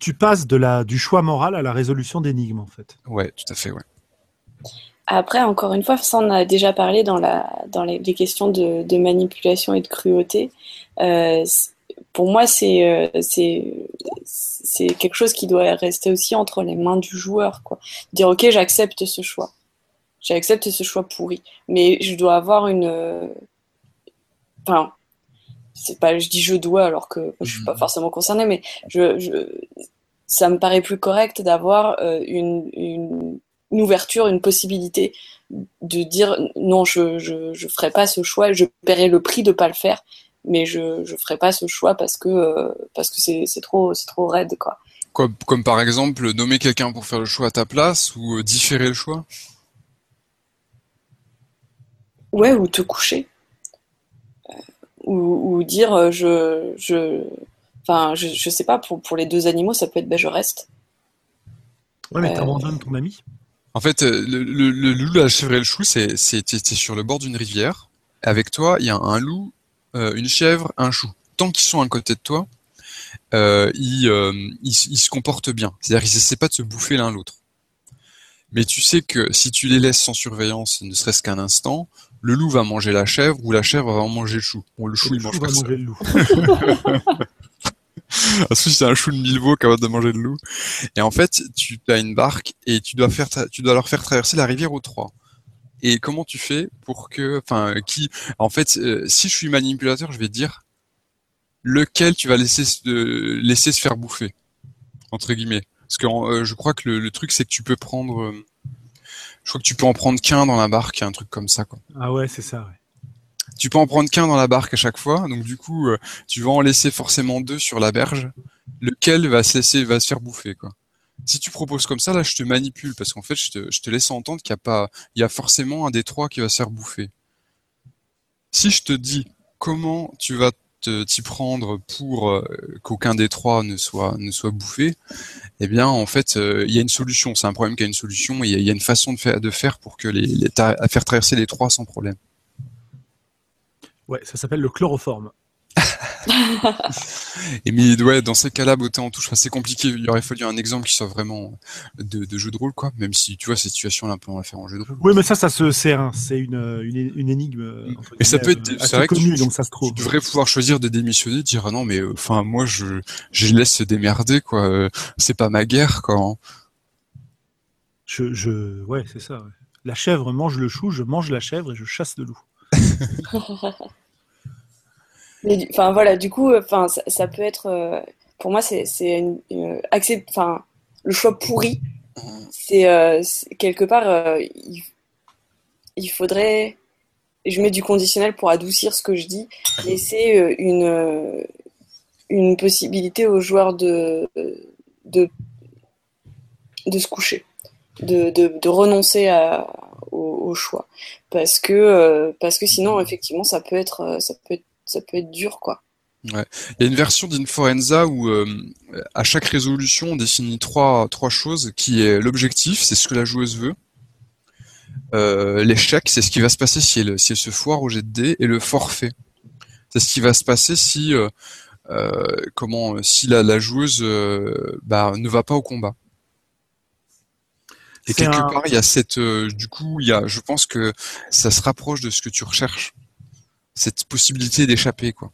Tu passes de la, du choix moral à la résolution d'énigmes, en fait. Ouais, tout à fait, ouais. Après, encore une fois, ça on a déjà parlé dans, la, dans les, questions de, manipulation et de cruauté. Euh, pour moi, euh, c'est c'est quelque chose qui doit rester aussi entre les mains du joueur, quoi. Dire ok, j'accepte ce choix, j'accepte ce choix pourri, mais je dois avoir une, euh, enfin, c'est pas, je dis je dois alors que je suis pas mhm. forcément concerné, mais je, je ça me paraît plus correct d'avoir euh, une, une, une, ouverture, une possibilité de dire non, je, je, je ferai pas ce choix, je paierai le prix de pas le faire mais je je ferai pas ce choix parce que euh, parce que c'est c'est trop c'est trop raide quoi. Comme, comme par exemple nommer quelqu'un pour faire le choix à ta place ou euh, différer le choix? Ouais, ou te coucher. Euh, ou, ou, dire je je enfin je, je sais pas pour pour les deux animaux ça peut être ben je reste. Ouais, mais t'abandonnes ton ami. En fait, le, le, le loup, la chèvre et le chou, c'est c'est sur le bord d'une rivière. Avec toi, il y a un loup euh, une chèvre, un chou. Tant qu'ils sont à côté de toi, euh, ils, euh, ils, se comportent bien. C'est-à-dire qu'ils essaient pas de se bouffer l'un l'autre. Mais tu sais que si tu les laisses sans surveillance, ne serait-ce qu'un instant, le loup va manger la chèvre ou la chèvre va manger le chou. Bon, le chou, il mange va manger le loup. c'est un chou de mille veaux capable de manger le loup. Et en fait, tu as une barque et tu dois faire, tu dois leur faire traverser la rivière aux trois. Et comment tu fais pour que, enfin, qui, en fait, euh, si je suis manipulateur, je vais dire lequel tu vas laisser se, laisser se faire bouffer entre guillemets. Parce que euh, je crois que le, truc c'est que tu peux prendre, euh, je crois que tu peux en prendre qu'un dans la barque, un truc comme ça quoi. Ah ouais, c'est ça. Ouais. Tu peux en prendre qu'un dans la barque à chaque fois, donc du coup, tu vas en laisser forcément deux sur la berge. Lequel va se laisser, va se faire bouffer quoi si tu proposes comme ça, là, je te manipule parce qu'en fait, je te, je te, laisse entendre qu'il y a pas, il y a forcément un des trois qui va se faire bouffer. Si je te dis comment tu vas t'y prendre pour euh, qu'aucun des trois ne soit ne soit bouffé, eh bien, en fait, euh, il y a une solution. C'est un problème qui a une solution et il y, a une façon de faire, de faire pour que les, les à faire traverser les trois sans problème. Ouais, ça s'appelle le chloroforme. et mais ouais, dans ces cas-là, beauté en touche, c'est compliqué. Il aurait fallu un exemple qui soit vraiment de, jeu de rôle, quoi. Même si tu vois cette situation-là, on peut la faire en jeu de rôle. Oui, mais ça, ça se sert. C'est une, une, énigme. Et ça peut être, c'est vrai que tu, donc ça se trouve. Tu devrais pouvoir choisir de démissionner, dire ah non, mais euh, enfin moi je, je laisse se démerder, quoi. Euh, c'est pas ma guerre, quoi. Je, je, ouais, c'est ça. La chèvre mange le chou, je mange la chèvre et je chasse le loup. Enfin voilà, du coup, enfin ça, peut être, euh, pour moi, c'est c'est enfin le choix pourri. C'est euh, quelque part, euh, il, faudrait, je mets du conditionnel pour adoucir ce que je dis, laisser une une possibilité aux joueurs de de de se coucher, de, de, de renoncer au, au, choix, parce que parce que sinon effectivement ça peut être ça peut être ça peut être dur, quoi. Ouais. Il y a une version d'Inforenza où euh, à chaque résolution on définit trois trois choses qui est l'objectif, c'est ce que la joueuse veut. Euh, l'échec, c'est ce qui va se passer si elle, si elle se foire au jet de dés, et le forfait, c'est ce qui va se passer si euh, comment si la, la joueuse bah, ne va pas au combat. Et quelque part, il y a cette, du coup, il y a, je pense que ça se rapproche de ce que tu recherches cette possibilité d'échapper, quoi.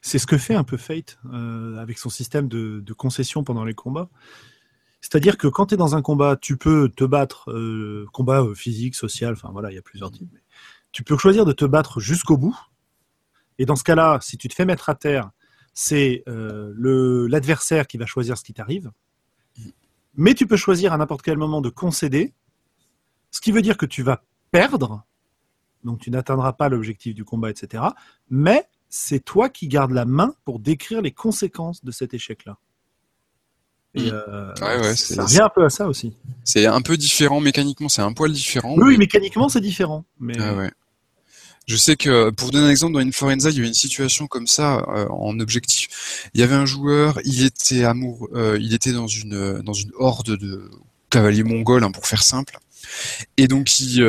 C'est ce que fait un peu Fate euh, avec son système de, concession pendant les combats. C'est-à-dire que quand tu es dans un combat, tu peux te battre, euh, combat euh, physique, social, enfin voilà, il y a plusieurs types. tu peux choisir de te battre jusqu'au bout. Et dans ce cas-là, si tu te fais mettre à terre, c'est l'adversaire qui va choisir ce qui t'arrive. mais tu peux choisir à n'importe quel moment de concéder, ce qui veut dire que tu vas perdre, donc tu n'atteindras pas l'objectif du combat, etc. Mais c'est toi qui gardes la main pour décrire les conséquences de cet échec-là. Et euh, Ouais, ouais, ça c'est- revient un peu à ça aussi. C'est un peu différent mécaniquement, c'est un poil différent. Oui, mais- mécaniquement, c'est différent. Mais Ah ouais. Je sais que pour donner un exemple dans Inforenza, il y a eu une situation comme ça euh, en objectif. Il y avait un joueur, il était amour, euh, il était dans une dans une horde de cavaliers mongols, hein, pour faire simple. Et donc il,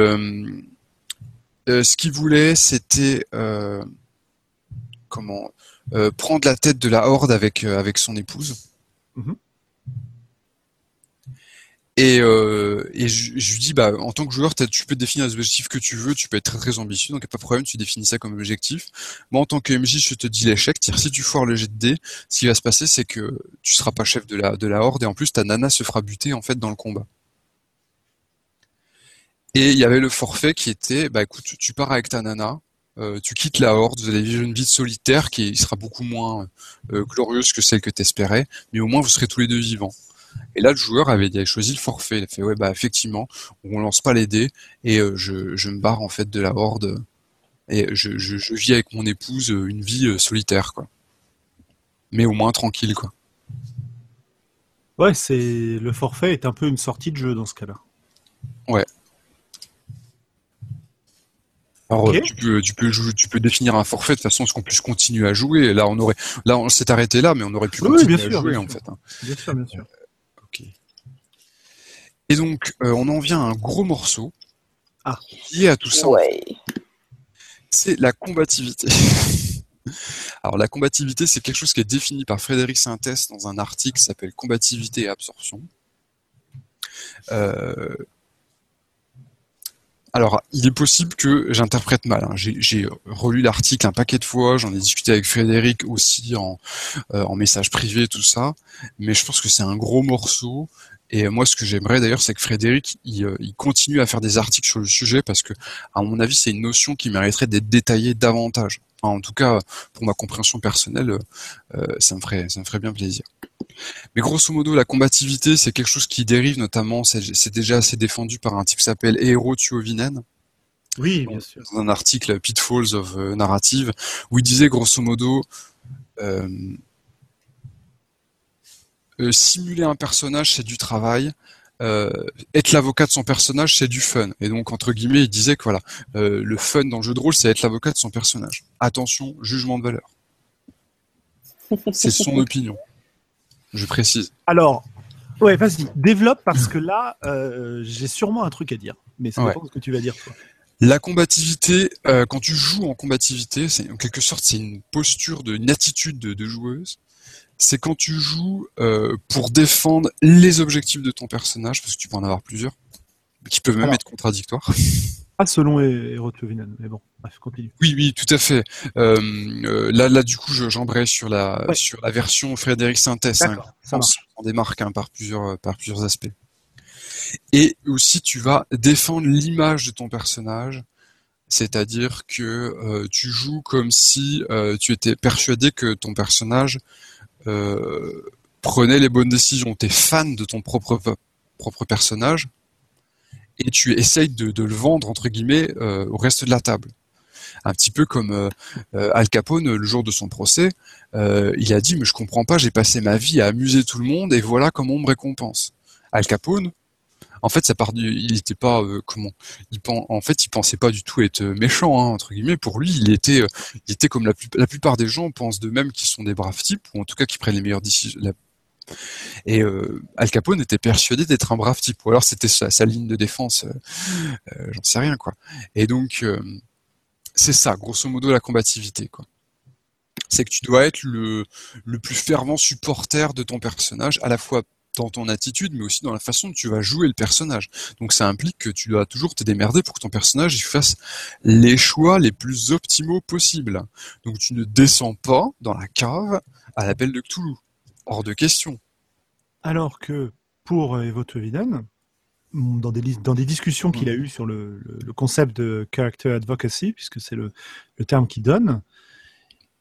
euh, ce qu'il voulait, c'était euh, comment euh, prendre la tête de la horde avec avec son épouse. Mhm. Et, et je, je lui dis, bah, en tant que joueur, tu peux définir les objectifs que tu veux, tu peux être très très ambitieux, donc y a pas de problème, tu définis ça comme objectif. Moi, en tant que MJ, je te dis l'échec, c'est-à-dire si tu foires le jet de dés, ce qui va se passer, c'est que tu seras pas chef de la, de la horde, et en plus, ta nana se fera buter, en fait, dans le combat. Et il y avait le forfait qui était, bah écoute, tu pars avec ta nana, euh, tu quittes la horde, vous allez vivre une vie de solitaire qui sera beaucoup moins euh, glorieuse que celle que t'espérais, mais au moins vous serez tous les deux vivants. Et là, le joueur avait, il avait choisi le forfait. Il a fait, ouais, bah effectivement, on lance pas les dés et euh, je, je me barre en fait de la horde et je, je, je vis avec mon épouse euh, une vie euh, solitaire, quoi. Mais au moins tranquille, quoi. ouais, c'est le forfait est un peu une sortie de jeu dans ce cas-là. Alors, euh, tu peux, tu peux jouer, tu peux définir un forfait de façon à ce qu'on puisse continuer à jouer. Et là, on aurait, là, on s'est arrêté là, mais on aurait pu Oui, continuer bien à sûr, jouer bien en sûr. fait. hein. Bien sûr, bien sûr. Ok. Et donc, euh, on en vient à un gros morceau. Ah. Lié à tout ça. Ouais. c'est la combativité. Alors la combativité, c'est quelque chose qui est défini par Frédéric Sintès dans un article qui s'appelle Combativité et absorption. Euh, Alors, il est possible que j'interprète mal. hein. J'ai relu l'article un paquet de fois, j'en ai discuté avec Frédéric aussi en, euh, en message privé, tout ça. Mais je pense que c'est un gros morceau. Et moi, ce que j'aimerais d'ailleurs, c'est que Frédéric, il, euh, il continue à faire des articles sur le sujet parce que, à mon avis, c'est une notion qui mériterait d'être détaillée davantage. Enfin, en tout cas, pour ma compréhension personnelle, euh, ça me ferait, ça me ferait bien plaisir. Mais grosso modo, la combativité, c'est quelque chose qui dérive notamment, c'est déjà assez défendu par un type qui s'appelle Eero Tuovinen, Oui, bien sûr. dans un article Pitfalls of euh, Narrative, où il disait grosso modo, euh, euh, simuler un personnage, c'est du travail. Euh, être l'avocat de son personnage, c'est du fun. Et donc, entre guillemets, il disait que voilà, euh, le fun dans le jeu de rôle, c'est être l'avocat de son personnage. Attention, jugement de valeur. C'est son opinion. Je précise. Alors, ouais, vas-y, développe parce que là, euh, j'ai sûrement un truc à dire. Mais ça Ouais. dépend de ce que tu vas dire, toi. La combativité, euh, quand tu joues en combativité, c'est en quelque sorte c'est une posture, de, une attitude de, de joueuse. C'est quand tu joues euh, pour défendre les objectifs de ton personnage, parce que tu peux en avoir plusieurs, qui peuvent même Alors. être contradictoires. Pas selon Hero Tuovinen, mais bon, bref, continue. Oui, oui, tout à fait. Euh, euh, là, là, du coup, je- j'embraye sur la Ouais. sur la version Frédéric Sintès, hein, on démarque hein, par plusieurs par plusieurs aspects. Et aussi, tu vas défendre l'image de ton personnage, c'est-à-dire que euh, tu joues comme si euh, tu étais persuadé que ton personnage euh, prenait les bonnes décisions. Tu es fan de ton propre propre personnage et tu essayes de, de le vendre entre guillemets euh, au reste de la table. Un petit peu comme euh, euh, Al Capone le jour de son procès, euh, il a dit mais je comprends pas, j'ai passé ma vie à amuser tout le monde et voilà comment on me récompense. Al Capone, en fait, ça part du, il était pas euh, comment, il pen- en fait, il pensait pas du tout être méchant hein, entre guillemets. Pour lui, il était, euh, il était comme la, plupart des gens pensent d'eux-mêmes qu'ils sont des braves types ou en tout cas qui prennent les meilleures décisions. Et euh, Al Capone était persuadé d'être un brave type, ou alors c'était sa, sa ligne de défense, euh, euh, j'en sais rien quoi. Et donc euh, c'est ça, grosso modo, la combativité quoi. C'est que tu dois être le, le plus fervent supporter de ton personnage, à la fois dans ton attitude, mais aussi dans la façon dont tu vas jouer le personnage. Donc ça implique que tu dois toujours te démerder pour que ton personnage il fasse les choix les plus optimaux possibles. Donc tu ne descends pas dans la cave à l'appel de Cthulhu. Hors de question. Alors que pour euh, Evo Tuovinen, mm, dans des, lis- dans des discussions qu'il a eues sur le, le- le concept de character advocacy, puisque c'est le, le terme qu'il donne,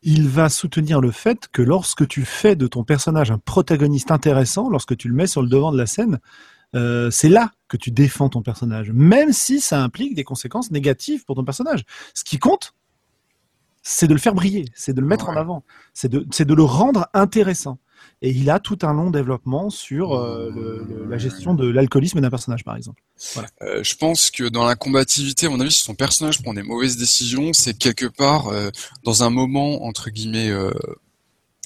il va soutenir le fait que lorsque tu fais de ton personnage un protagoniste intéressant, lorsque tu le mets sur le devant de la scène, euh, c'est là que tu défends ton personnage, même si ça implique des conséquences négatives pour ton personnage. Ce qui compte, c'est de le faire briller, c'est de le mettre en avant, c'est de, de le rendre intéressant. Et il a tout un long développement sur euh, la gestion de l'alcoolisme d'un personnage, par exemple. Euh, je pense que dans la combativité, à mon avis, si ton personnage prend des mauvaises décisions, c'est quelque part euh, dans un moment entre guillemets, euh,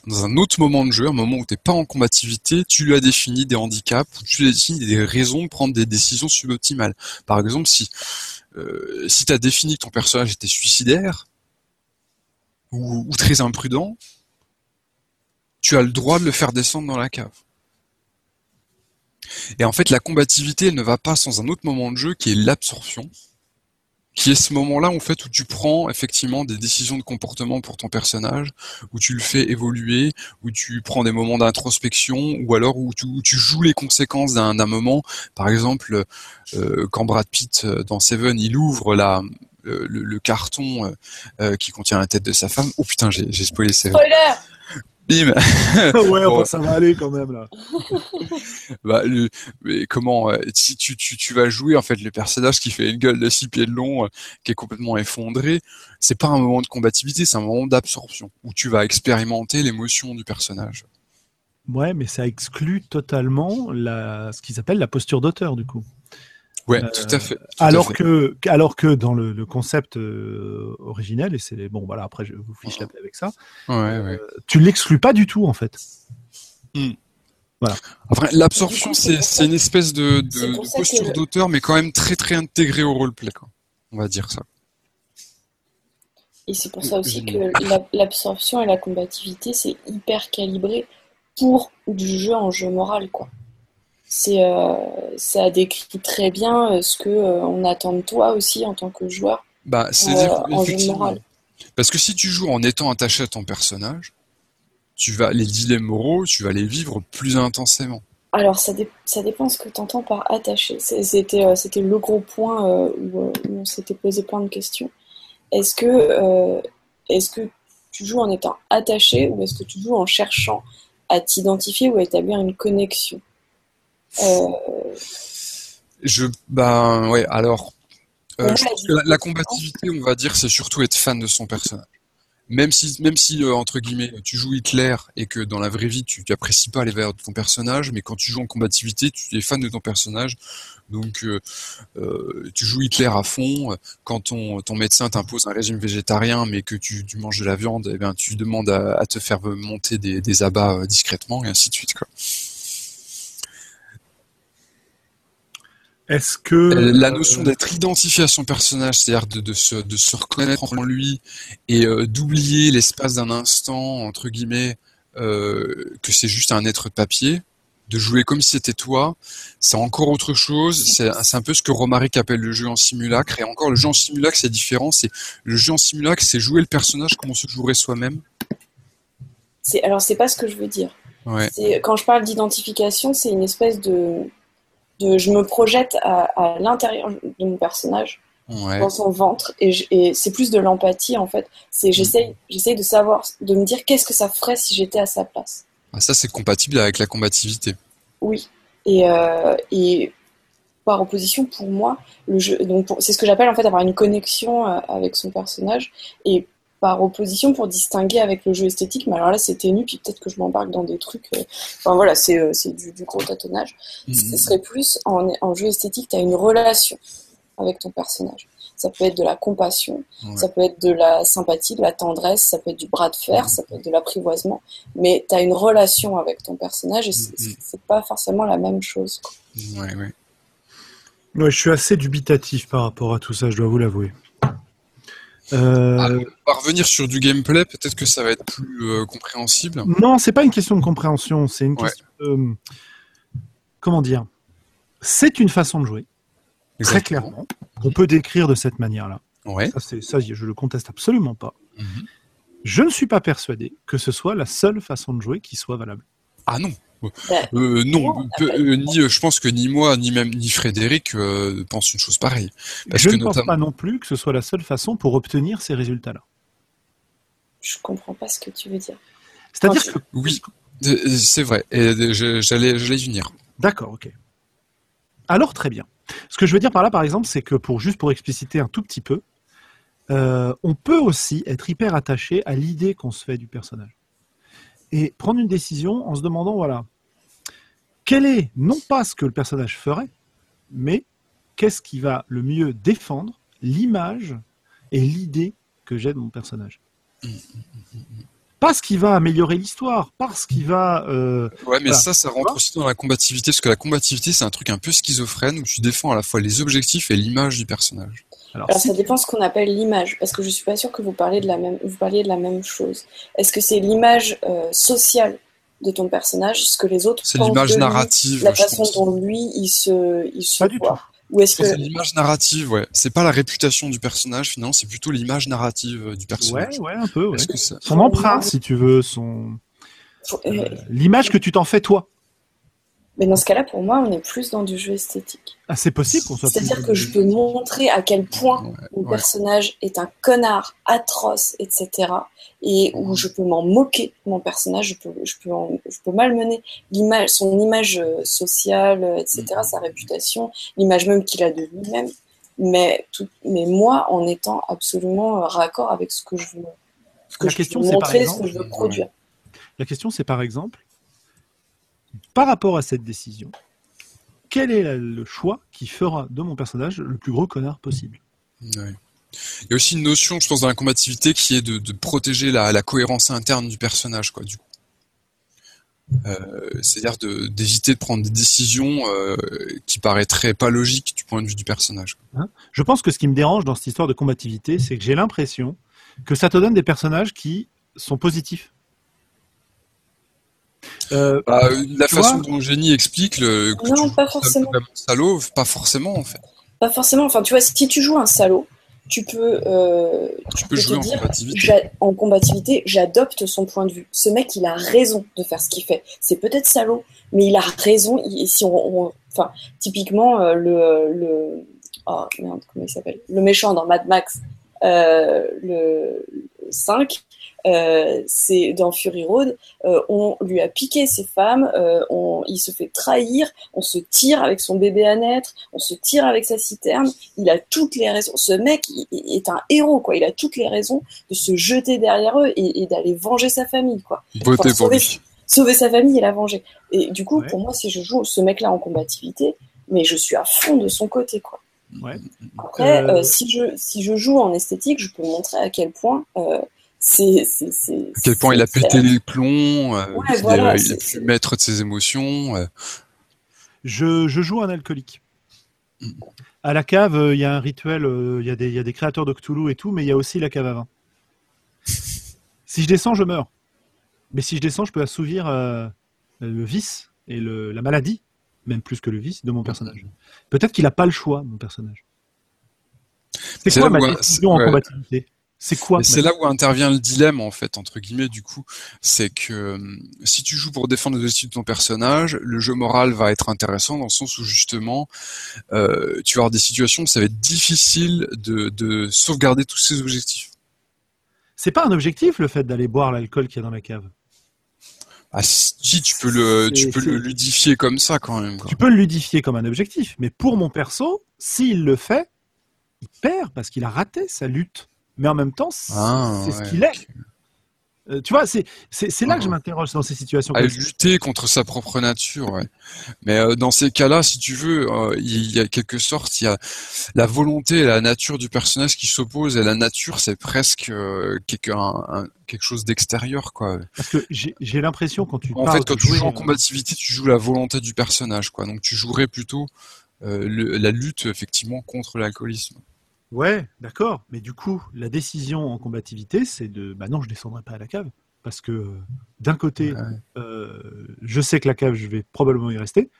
dans un autre moment de jeu, un moment où t'es pas en combativité, tu lui as défini des handicaps, tu lui as défini des raisons de prendre des décisions suboptimales. Par exemple, si si t'as défini que ton personnage était suicidaire ou très imprudent, tu as le droit de le faire descendre dans la cave. Et en fait, la combativité, elle ne va pas sans un autre moment de jeu qui est l'absorption, qui est ce moment-là en fait où tu prends effectivement des décisions de comportement pour ton personnage, où tu le fais évoluer, où tu prends des moments d'introspection, ou alors où tu, joues les conséquences d'un moment. Par exemple, euh, quand Brad Pitt euh, dans Seven, il ouvre la, le, carton euh, qui contient la tête de sa femme. Oh putain, j'ai spoilé Seven. Bim Ouais, ça va aller quand même là. bah, mais comment euh, si tu, tu, tu, vas jouer en fait le personnage qui fait une gueule de six pieds de long, euh, qui est complètement effondré, c'est pas un moment de combativité, c'est un moment d'absorption où tu vas expérimenter l'émotion du personnage. Ouais, mais ça exclut totalement la, ce qu'ils appellent la posture d'auteur du coup. Ouais, euh, tout à fait. alors que, alors que dans le, concept euh, originel, et c'est bon, voilà, après je vous fiche la paix avec ça. Ouais, euh, Tu l'exclus pas du tout en fait. Hmm. Voilà. Après, l'absorption, c'est une espèce de, de, posture d'auteur, mais quand même très très intégrée au roleplay, quoi. On va dire ça. Et c'est pour ça aussi que l'absorption et la combativité, c'est hyper calibré pour du jeu en jeu moral, quoi c'est euh, ça décrit très bien euh, ce que euh, on attend de toi aussi en tant que joueur. Bah, c'est en moral. Parce que si tu joues en étant attaché à ton personnage, tu vas les dilemmes moraux, tu vas les vivre plus intensément. Alors ça, ça dépend ce que tu entends par attaché. C'était c'était le gros point où, on s'était posé plein de questions. Est-ce que est-ce que tu joues en étant attaché ou est-ce que tu joues en cherchant à t'identifier ou à établir une connexion? euh, je, ben ouais, alors, euh, la, combativité, on va dire, c'est surtout être fan de son personnage. Même si, même si euh, entre guillemets, tu joues Hitler et que dans la vraie vie, tu n'apprécies pas les valeurs de ton personnage, mais quand tu joues en combativité, tu es fan de ton personnage. Donc, tu joues Hitler à fond. Quand ton, ton médecin t'impose un régime végétarien, mais que tu, tu, manges de la viande, eh bien, tu demandes à, te faire monter des, des abats discrètement, et ainsi de suite. Quoi. Est-ce que euh, la notion d'être identifié à son personnage, c'est-à-dire de, de, se, de se reconnaître en lui et euh, d'oublier l'espace d'un instant entre guillemets euh, que c'est juste un être de papier, de jouer comme si c'était toi, c'est encore autre chose. C'est un peu ce que Romaric appelle le jeu en simulacre. Et encore, le jeu en simulacre, c'est différent. C'est le jeu en simulacre, c'est jouer le personnage comme on se jouerait soi-même. C'est alors c'est pas ce que je veux dire. Ouais. Quand je parle d'identification, c'est une espèce de je me projette à, l'intérieur de mon personnage, dans son ventre, et, c'est plus de l'empathie en fait. C'est j'essaye, j'essaye de savoir, de me dire qu'est-ce que ça ferait si j'étais à sa place. Ah, ça c'est compatible avec la combativité. Oui, et, euh, et par opposition pour moi, le jeu, donc c'est ce que j'appelle en fait avoir une connexion euh, avec son personnage, et par opposition pour distinguer avec le jeu esthétique. Mais alors là, c'est ténu, puis peut-être que je m'embarque dans des trucs. Euh, enfin voilà, c'est euh, du, du, gros tâtonnage. Mhm. Ce serait plus en, en jeu esthétique, tu as une relation avec ton personnage. Ça peut être de la compassion, ça peut être de la sympathie, de la tendresse, ça peut être du bras de fer, mhm. ça peut être de l'apprivoisement, mais tu as une relation avec ton personnage et c'est mhm. pas forcément la même chose. Ouais, ouais. Ouais, je suis assez dubitatif par rapport à tout ça, je dois vous l'avouer. Euh... On va revenir sur du gameplay, peut-être que ça va être plus euh, compréhensible. Non, c'est pas une question de compréhension, c'est une question de. Comment dire C'est une façon de jouer, très clairement, qu'on peut décrire de cette manière-là. Ouais. Ça, ça, je le conteste absolument pas. Mhm. Je ne suis pas persuadé que ce soit la seule façon de jouer qui soit valable. Ah non, euh, non, euh, ni, euh, je pense que ni moi, ni même ni Frédéric euh, pensent une chose pareille. Parce je ne pense pas non plus que ce soit la seule façon pour obtenir ces résultats-là. je comprends pas ce que tu veux dire. C'est-à-dire que oui, c'est vrai. Et j'allais, j'allais venir. D'accord, ok. Alors très bien. Ce que je veux dire par là, par exemple, c'est que pour juste pour expliciter un tout petit peu, euh, on peut aussi être hyper attaché à l'idée qu'on se fait du personnage et prendre une décision en se demandant voilà, quel est non pas ce que le personnage ferait, mais qu'est-ce qui va le mieux défendre l'image et l'idée que j'ai de mon personnage. Parce qu'il va améliorer l'histoire, parce qu'il va. Euh, ouais, mais ça, ça rentre aussi dans la combativité, parce que la combativité, c'est un truc un peu schizophrène où tu défends à la fois les objectifs et l'image du personnage. Alors, ça dépend ce qu'on appelle l'image, parce que je suis pas sûr que vous parliez de la même, vous parliez de la même chose. Est-ce que c'est l'image euh, sociale de ton personnage, ce que les autres C'est l'image narrative. la façon dont lui il se, il se pas du tout. Ou est-ce que c'est l'image narrative, ouais. C'est pas la réputation du personnage, finalement, c'est plutôt l'image narrative euh, du personnage. Ouais, ouais, un peu. Ouais. Que ça... Son empreinte, si tu veux, son euh, l'image que tu t'en fais toi. Mais dans ce cas-là, pour moi, on est plus dans du jeu esthétique. Ah, c'est possible qu'on soit. C'est-à-dire que je peux montrer à quel point mon personnage est un connard atroce, etc. Et où je peux m'en moquer mon personnage, je peux, je peux, je peux malmener l'image, son image euh, sociale, etc., mm-hmm. sa réputation, l'image même qu'il a de lui-même. Mais, tout, mais moi, en étant absolument euh, raccord avec ce que je veux, ce que La je question, veux montrer, ce que je veux produire. La question, c'est par exemple, par rapport à cette décision, quel est le choix qui fera de mon personnage le plus gros connard possible? Il y a aussi une notion, je pense, dans la combativité qui est de, protéger la, cohérence interne du personnage, quoi, du coup. Euh, c'est-à-dire d'éviter de, prendre des décisions euh, qui paraîtraient pas logiques du point de vue du personnage. Hein? Je pense que ce qui me dérange dans cette histoire de combativité, c'est que j'ai l'impression que ça te donne des personnages qui sont positifs. Euh, bah, la façon dont Génie explique le que non, pas forcément. Un salaud, pas forcément en fait. Pas forcément. Enfin, tu vois, si tu joues un salaud, tu peux, euh, tu, peux jouer en combativité. En combativité, j'adopte son point de vue. Ce mec, il a raison de faire ce qu'il fait. C'est peut-être salaud, mais il a raison. si on, enfin, typiquement euh, le, le, oh merde, comment il s'appelle? Le méchant dans Mad Max, euh, le 5 euh, c'est dans Fury Road, euh, on lui a piqué ses femmes, euh, on, il se fait trahir, on se tire avec son bébé à naître, on se tire avec sa citerne. Il a toutes les raisons. Ce mec est un héros, quoi. Il a toutes les raisons de se jeter derrière eux et, d'aller venger sa famille, quoi. sauver, sa famille et la venger. Et du coup, pour moi, si je joue ce mec-là en combativité, mais je suis à fond de son côté, quoi. Après, si, je, si je joue en esthétique, je peux montrer à quel point c'est, à quel point il a pété les plombs, euh, il, a, pu mettre de ses émotions. Euh. Je, joue un alcoolique. Mm. À la cave, euh, il y a un rituel, il y, a des, y a des créateurs de Cthulhu et tout, mais il y a aussi la cave à vin. si je descends, je meurs. Mais si je descends, je peux assouvir le vice et le, la maladie, même plus que le vice, de mon personnage. Peut-être qu'il n'a pas le choix, mon personnage. C'est quoi ma décision en combativité? C'est quoi C'est là où intervient le dilemme en fait entre guillemets du coup, c'est que euh, si tu joues pour défendre les objectifs de ton personnage, le jeu moral va être intéressant dans le sens où justement euh, tu vas avoir des situations où ça va être difficile de, sauvegarder tous ces objectifs. C'est pas un objectif le fait d'aller boire l'alcool qu'il y a dans la cave. Ah si tu peux le tu peux le ludifier comme ça quand même. Tu peux le ludifier comme un objectif, mais pour mon perso, s'il le fait, il perd parce qu'il a raté sa lutte mais en même temps, c'est ah, ce qu'il est. Euh, tu vois, c'est là que je ah. m'interroge dans ces situations. À lutter contre sa propre nature, ouais. Mais euh, dans ces cas-là, si tu veux, euh, il y a quelque sorte, il y a la volonté et la nature du personnage qui s'opposent, et la nature, c'est presque quelque, quelque chose d'extérieur, quoi. Parce que j'ai l'impression quand tu en fait, quand tu joues en combativité, tu joues la volonté du personnage, quoi. Donc tu jouerais plutôt la lutte effectivement contre l'alcoolisme. Ouais, d'accord. Mais du coup, la décision en combativité, c'est de bah non, je descendrai pas à la cave. Parce que euh, d'un côté, euh, je sais que la cave, je vais probablement y rester.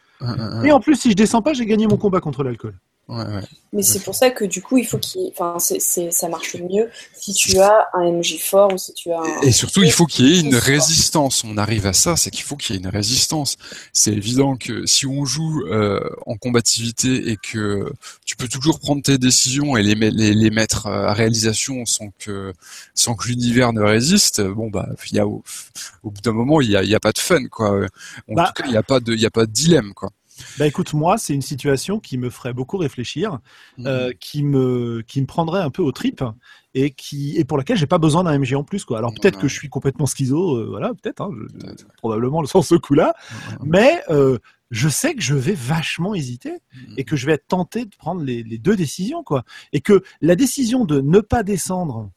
Et en plus, si je descends pas, j'ai gagné mon combat contre l'alcool. Mais c'est pour ça que du coup, il faut qu'il, enfin, c'est, ça marche mieux si tu as un MJ fort ou si tu as. et surtout, il faut qu'il y ait une résistance. On arrive à ça, c'est qu'il faut qu'il y ait une résistance. C'est évident que si on joue euh, en combativité et que tu peux toujours prendre tes décisions et les, les, les mettre à réalisation sans que sans que l'univers ne résiste, bon bah, il y a au, bout d'un moment, il y a, il y a pas de fun quoi. En bah tout cas, il n'y a pas de, il y a pas de dilemme quoi. Bah écoute, moi, c'est une situation qui me ferait beaucoup réfléchir, mhm. euh, qui me qui me prendrait un peu au trip et qui et pour laquelle j'ai pas besoin d'un MG en plus quoi. Alors peut-être que je suis complètement schizo, euh, voilà, peut-être, hein, probablement le sens ce coup-là, mais euh, je sais que je vais vachement hésiter et que je vais être tenté de prendre les, les deux décisions quoi, et que la décision de ne pas descendre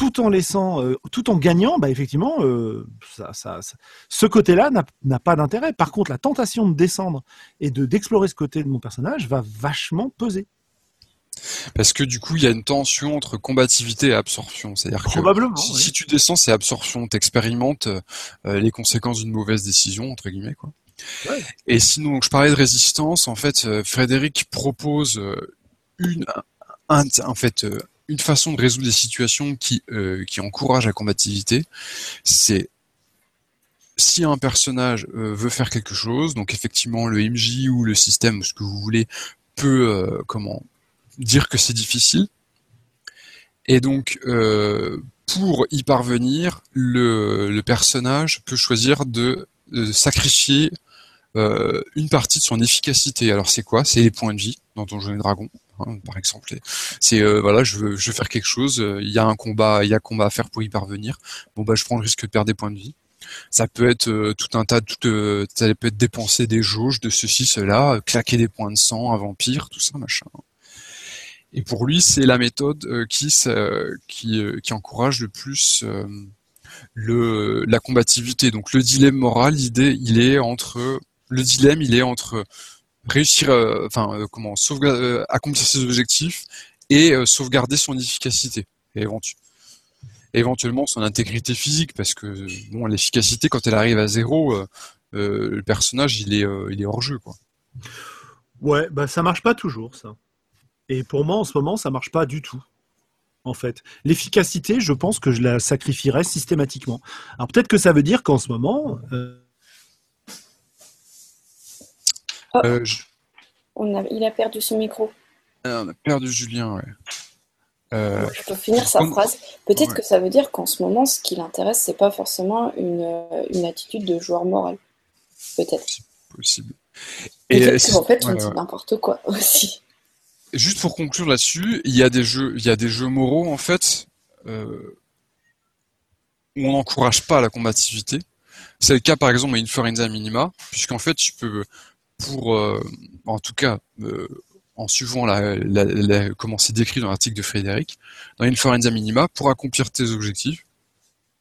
tout en laissant, euh, tout en gagnant, bah effectivement, euh, ça, ça, ce côté-là n'a pas d'intérêt. Par contre, la tentation de descendre et de d'explorer ce côté de mon personnage va vachement peser. Parce que du coup, il y a une tension entre combativité et absorption. C'est-à-dire que si, tu descends, c'est absorption. T'expérimentes euh, les conséquences d'une mauvaise décision, entre guillemets, quoi. Et sinon, je parlais de résistance. En fait, Frédéric propose une, en fait, une façon de résoudre des situations qui, euh, encouragent la combativité, c'est si un personnage euh, veut faire quelque chose, donc effectivement le MJ ou le système, ce que vous voulez, peut euh, comment dire que c'est difficile. Et donc pour y parvenir, le, personnage peut choisir de, sacrifier une partie de son efficacité. Alors c'est quoi? C'est les points de vie dans Donjons et Dragons. Hein, par exemple. C'est euh, voilà, je veux, faire quelque chose. Euh, il y a un combat, il y a combat à faire pour y parvenir. Bon bah, je prends le risque de perdre des points de vie. Ça peut être euh, tout un tas, tout, ça peut être dépenser des jauges de ceci, cela, claquer des points de sang, un vampire, tout ça, machin. Et pour lui, c'est la méthode qui, qui, qui encourage le plus le, la combativité. Donc le dilemme moral, l'idée, il est entre le dilemme, il est entre réussir, euh, enfin, euh, comment, euh, accomplir ses objectifs et sauvegarder son efficacité et éventuellement son intégrité physique parce que bon, l'efficacité quand elle arrive à zéro, le personnage il est, il est hors jeu quoi. Ouais, bah ça marche pas toujours ça. Et pour moi en ce moment ça marche pas du tout en fait. L'efficacité, je pense que je la sacrifierais systématiquement. Alors peut-être que ça veut dire qu'en ce moment, Oh. Euh, il a perdu son micro. Ah, on a perdu Julien, ouais. Euh, je peux finir sa phrase. Peut-être que ça veut dire qu'en ce moment, ce qui l'intéresse, c'est pas forcément une, une, attitude de joueur moral. Peut-être. Possible. Et en fait, on dit n'importe quoi aussi. Juste pour conclure là-dessus, il y a des jeux, il y a des jeux moraux en fait euh, où on n'encourage pas la combativité. C'est le cas par exemple à Inferenza Minima, puisqu'en fait tu peux pour, euh, en tout cas, euh, en suivant la, la, comment c'est décrit dans l'article de Frédéric, dans une forenza minima, pour accomplir tes objectifs,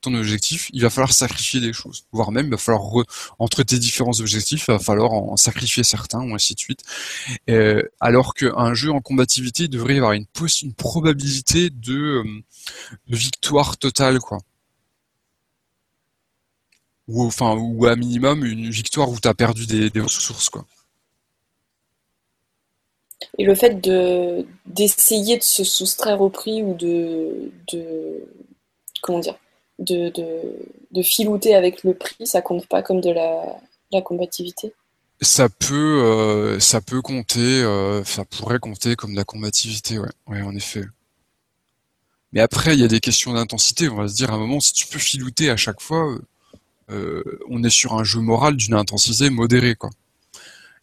ton objectif, il va falloir sacrifier des choses, voire même il va falloir entre tes différents objectifs, il va falloir en sacrifier certains ou ainsi de suite. Euh, alors qu'un jeu en combativité devrait avoir une, une probabilité de, de victoire totale, quoi ou enfin ou à minimum une victoire où tu as perdu des, ressources quoi. Et le fait de d'essayer de se soustraire au prix ou de, de comment dire de, de, filouter avec le prix, ça compte pas comme de la, la combativité? Ça peut euh, ça peut compter, euh, ça pourrait compter comme de la combativité, ouais, ouais en effet. Mais après, il y a des questions d'intensité. On va se dire à un moment, si tu peux filouter à chaque fois, euh, euh, on est sur un jeu moral d'une intensité modérée, quoi.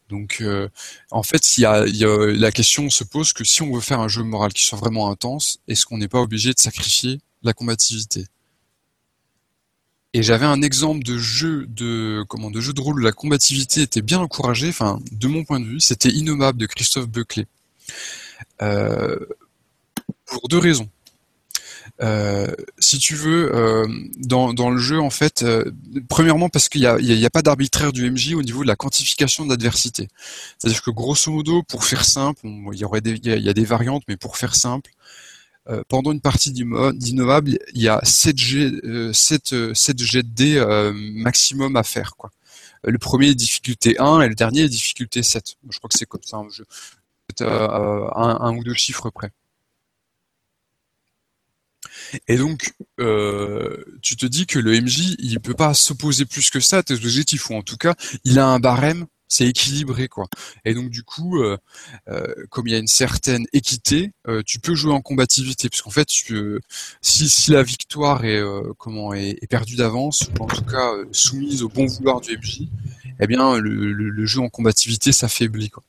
Donc, euh, en fait, la question se pose que si on veut faire un jeu moral qui soit vraiment intense, est-ce qu'on n'est pas obligé de sacrifier la combativité? Et j'avais un exemple de jeu de comment de jeu de rôle où la combativité était bien encouragée. De mon point de vue, c'était Innommable de Christophe Buckley. Euh, pour deux raisons. Euh, si tu veux, euh, dans, dans, le jeu, en fait, euh, premièrement parce qu'il n'y a, y a, pas d'arbitraire du MJ au niveau de la quantification d'adversité. C'est-à-dire que grosso modo, pour faire simple, il y aurait des, il y, a des variantes, mais pour faire simple, pendant une partie d'innovable, il y a 7 G, 7, 7 jets de dés maximum à faire, quoi. Le premier est difficulté 1 et le dernier est difficulté 7. Je crois que c'est comme ça un jeu un, un, ou deux chiffres près. Et donc, euh, tu te dis que le MJ, il peut pas s'opposer plus que ça à tes objectifs, ou en tout cas, il a un barème, c'est équilibré, quoi. Et donc, du coup, euh, euh, comme il y a une certaine équité, tu peux jouer en combativité, parce qu'en fait, si, la victoire est comment perdue d'avance, ou en tout cas soumise au bon vouloir du MJ, eh bien, le, le jeu en combativité s'affaiblit, quoi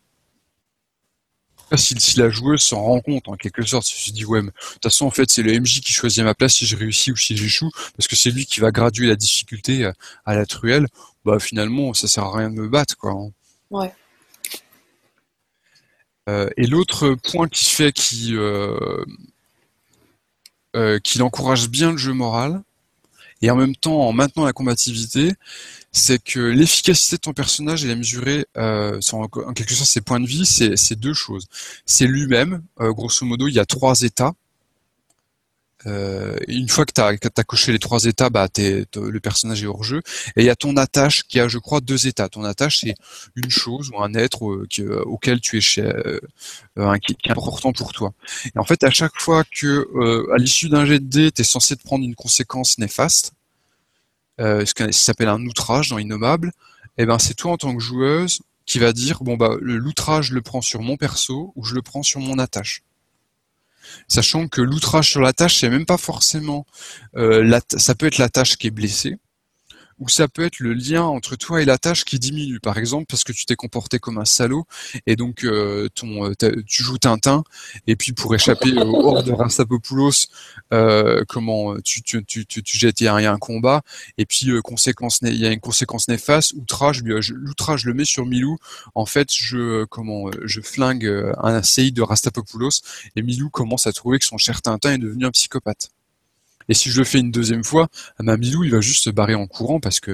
si, si la joueuse s'en rend compte en quelque sorte, si se dit ouais, mais, de toute façon en fait c'est le MJ qui choisit ma place si je réussis ou si j'échoue, parce que c'est lui qui va graduer la difficulté à, à, la truelle, bah finalement ça sert à rien de me battre quoi. Ouais. Euh, et l'autre point qui fait qui euh, euh, qu'il encourage bien le jeu moral, et en même temps en maintenant la combativité, c'est que l'efficacité de ton personnage est mesurée, euh, en, quelque sorte ses points de vie, c'est deux choses. C'est lui-même, euh, grosso modo, il y a trois états. Euh, une fois que tu as, coché les trois états, bah, le personnage est hors jeu. Et il y a ton attache qui a, je crois, deux états. Ton attache, c'est une chose ou un être euh, euh, auquel tu es chez, qui, qui, est important pour toi. Et en fait, à chaque fois que, à l'issue d'un jet de dés, tu es censé prendre une conséquence néfaste, euh, ce qui s'appelle un outrage dans Innommable, eh ben c'est toi en tant que joueuse qui va dire bon bah l'outrage le prends sur mon perso ou je le prends sur mon attache. Sachant que l'outrage sur l'attache c'est même pas forcément euh, ça peut être l'attache qui est blessée, ou ça peut être le lien entre toi et la tâche qui diminue, par exemple parce que tu t'es comporté comme un salaud et donc euh, ton, euh, tu joues Tintin et puis pour échapper au hors de Rastapopoulos, euh, comment tu tu tu tu, tu jettes il y, a un combat et puis conséquence il y a une conséquence néfaste outrage l'outrage le met sur Milou en fait je comment je flingue un CI de Rastapopoulos et Milou commence à trouver que son cher Tintin est devenu un psychopathe. Et si je le fais une deuxième fois, Mamilou, il va juste se barrer en courant parce que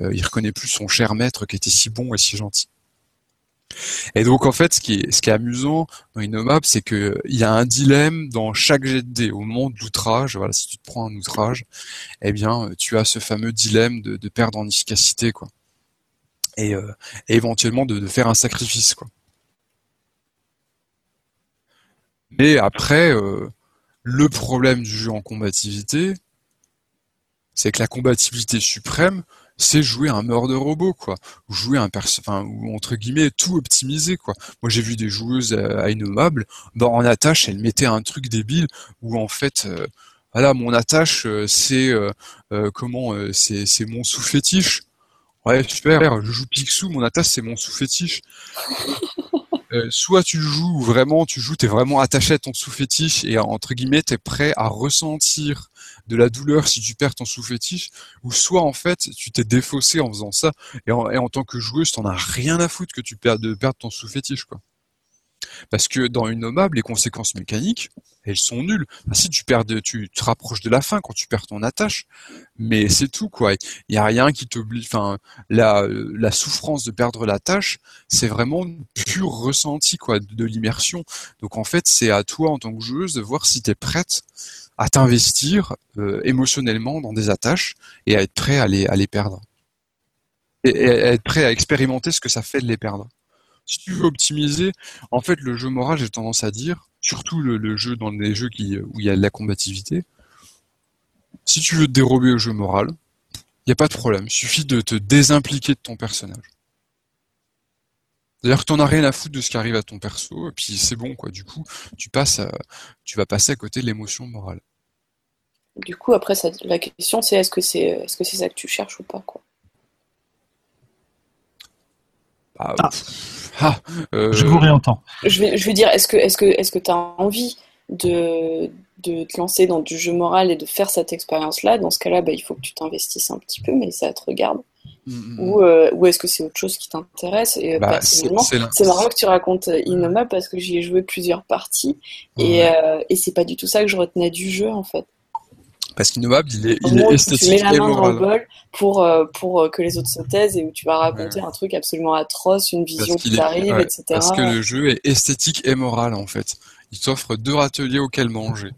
euh, il reconnaît plus son cher maître qui était si bon et si gentil. Et donc en fait, ce qui est, ce qui est amusant dans Innommable, c'est que il y a un dilemme dans chaque jet de. Au moment de l'outrage, voilà, si tu te prends un outrage, eh bien, tu as ce fameux dilemme de, de perdre en efficacité, quoi. Et, euh, éventuellement de, de, faire un sacrifice, quoi. Mais après, euh, le problème du jeu en combativité, c'est que la combativité suprême, c'est jouer un de robot, quoi. Ou jouer un perso, enfin, ou entre guillemets, tout optimiser, quoi. Moi, j'ai vu des joueuses à, innommables, bah, en attache, elles mettaient un truc débile où, en fait, euh, voilà, mon attache, euh, c'est, euh, comment, c'est, c'est mon sous-fétiche. Ouais, super, je joue Picsou, mon attache, c'est mon sous-fétiche. Euh, soit tu joues vraiment, tu joues, t'es vraiment attaché à ton sous-fétiche et entre guillemets t'es prêt à ressentir de la douleur si tu perds ton sous-fétiche, ou soit en fait tu t'es défaussé en faisant ça et en, tant que joueuse t'en as rien à foutre que tu perds de perdre ton sous-fétiche quoi. Parce que dans une nommable, les conséquences mécaniques, elles sont nulles. si tu perds, tu te rapproches de la fin quand tu perds ton attache, mais c'est tout quoi. Il y a rien qui t'oblige. Enfin, la, la souffrance de perdre la tâche, c'est vraiment pur ressenti quoi de, l'immersion. Donc en fait, c'est à toi en tant que joueuse de voir si tu es prête à t'investir euh, émotionnellement dans des attaches et à être prêt à les, à les perdre. et à être prêt à expérimenter ce que ça fait de les perdre si tu veux optimiser, en fait, le jeu moral, j'ai tendance à dire, surtout le, jeu dans les jeux où il y a de la combativité, si tu veux te dérober au jeu moral, il n'y a pas de problème. Il suffit de te désimpliquer de ton personnage. C'est-à-dire que t'en as rien à foutre de ce qui arrive à ton perso, et puis c'est bon, quoi. Du coup, tu passes tu vas passer à côté de l'émotion morale. Du coup, après, la question, c'est est-ce que c'est est-ce ça que tu cherches ou pas, bah, ah. Ah, euh, je vous réentends. Je veux, je veux dire, est-ce que est-ce que est-ce que tu as envie de, de te lancer dans du jeu moral et de faire cette expérience-là? Dans ce cas-là, bah, il faut que tu t'investisses un petit peu, mais ça te regarde. Mm. Ou, euh, ou est-ce que c'est autre chose qui t'intéresse? Et euh, bah, c'est marrant que tu racontes Innoma parce que j'y ai joué plusieurs parties et, et c'est pas du tout ça que je retenais du jeu en fait. Parce qu'innommable, il est, il est esthétique tu mets la main dans le bol pour, euh, pour euh, que les autres se taisent et où tu vas raconter un truc absolument atroce, une vision qui t'arrive, etc. Parce que le jeu est esthétique et moral, en fait. Il t'offre deux ateliers auxquels manger.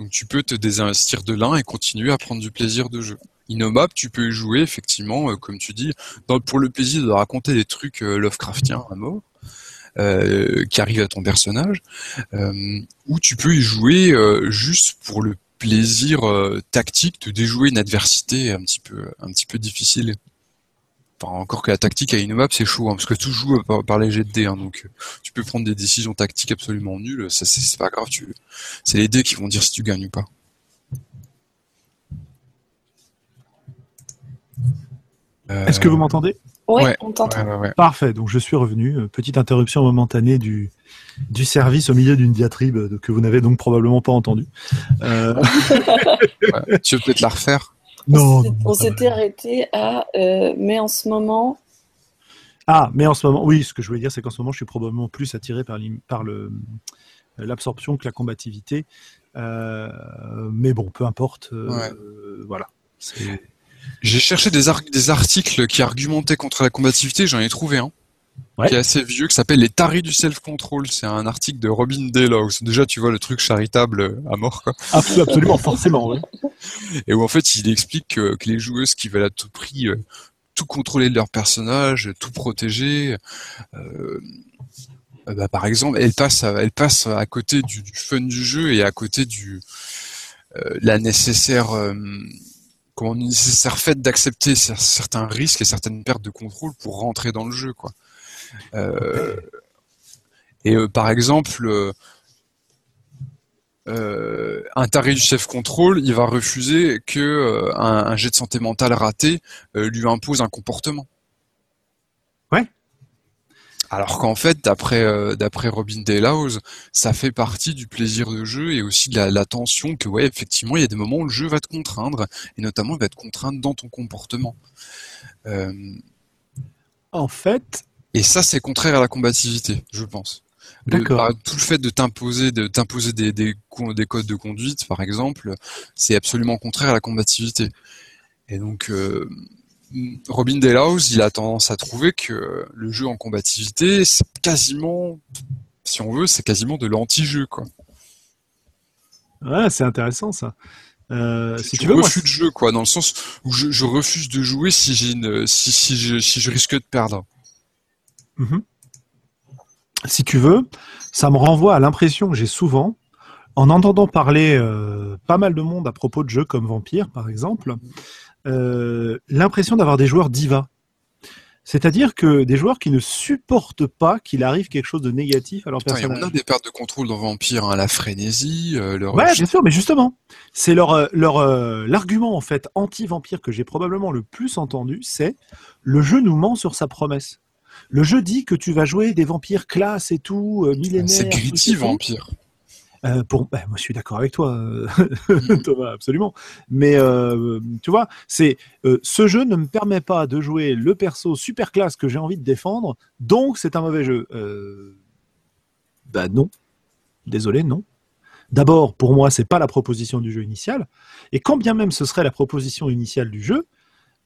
Donc tu peux te désinvestir de l'un et continuer à prendre du plaisir de jeu. Innommable, tu peux y jouer, effectivement, euh, comme tu dis, dans, pour le plaisir de raconter des trucs Lovecraftiens à mort. qui arrive à ton personnage, ou tu peux y jouer juste pour le plaisir tactique de déjouer une adversité un petit peu un petit peu difficile encore que la tactique à une map c'est chaud, hein, parce que tout joue par, les jets de dés, hein, donc euh, tu peux prendre des décisions tactiques absolument nulles, ça c'est pas grave, tu... c'est les dés qui vont dire si tu gagnes ou pas. Est-ce que vous m'entendez? Oui, on t'entend. Parfait, donc je suis revenu. Euh, petite interruption momentanée du, du service au milieu d'une diatribe que vous n'avez donc probablement pas entendu. Euh, tu veux peut-être la refaire? Non. On s'était arrêté à euh, mais en ce moment. Ah, mais en ce moment, oui, ce que je voulais dire, c'est qu'en ce moment, je suis probablement plus attiré par, par le, l'absorption que la combativité. Euh, mais bon, peu importe. Euh, voilà. J'ai cherché des, des articles qui argumentaient contre la combativité, j'en ai trouvé un qui est assez vieux, qui s'appelle Les tarés du self-control. C'est un article de Robin Delos. Déjà, tu vois le truc charitable euh, à mort, quoi. Absolument, forcément, oui. Et où en fait, il explique que, les joueuses qui veulent à tout prix euh, tout contrôler de leur personnage, tout protéger, euh, bah, par exemple, elles passent, à, elles passent à côté du, fun du jeu et à côté du la nécessaire comment nécessaire fait d'accepter certains risques et certaines pertes de contrôle pour rentrer dans le jeu, quoi. Euh, et euh, par exemple, euh, un taré du chef contrôle, il va refuser que un, jet de santé mentale raté lui impose un comportement. Ouais. Alors qu'en fait, d'après d'après Robin Dayhouse, ça fait partie du plaisir de jeu et aussi de la, tension que ouais, effectivement, il y a des moments où le jeu va te contraindre et notamment il va te contraindre dans ton comportement. En fait, et ça, c'est contraire à la combativité, je pense. D'accord. Tout le fait de t'imposer, de t'imposer des, des, des, codes de conduite, par exemple, c'est absolument contraire à la combativité. Et donc, euh, Robin Delaus, il a tendance à trouver que le jeu en combativité, c'est quasiment, si on veut, c'est quasiment de l'anti-jeu, quoi. Ouais, c'est intéressant ça. Euh, si tu veux, refus moi, de jeu, quoi, dans le sens où je, je refuse de jouer si j'ai une, si, si, je, si je risque de perdre. Mhm. Si tu veux, ça me renvoie à l'impression que j'ai souvent, en entendant parler euh, pas mal de monde à propos de jeux comme Vampire, par exemple, euh, l'impression d'avoir des joueurs divas. C'est-à-dire que des joueurs qui ne supportent pas qu'il arrive quelque chose de négatif à leur personnage. On a des pertes de contrôle dans Vampire, hein, la frénésie, euh, leur. Ouais, bien sûr, mais justement, c'est leur leur l'argument en fait anti-vampire que j'ai probablement le plus entendu, c'est le jeu nous ment sur sa promesse. Le jeu dit que tu vas jouer des vampires classe et tout, euh, millénaires. C'est gritty vampire. Euh, pour, bah, moi, je suis d'accord avec toi, euh, Thomas, absolument. Mais tu vois, c'est ce jeu ne me permet pas de jouer le perso super classe que j'ai envie de défendre, donc c'est un mauvais jeu. bah non, désolé, non. D'abord, pour moi, c'est pas la proposition du jeu initial, et quand bien même ce serait la proposition initiale du jeu, euh,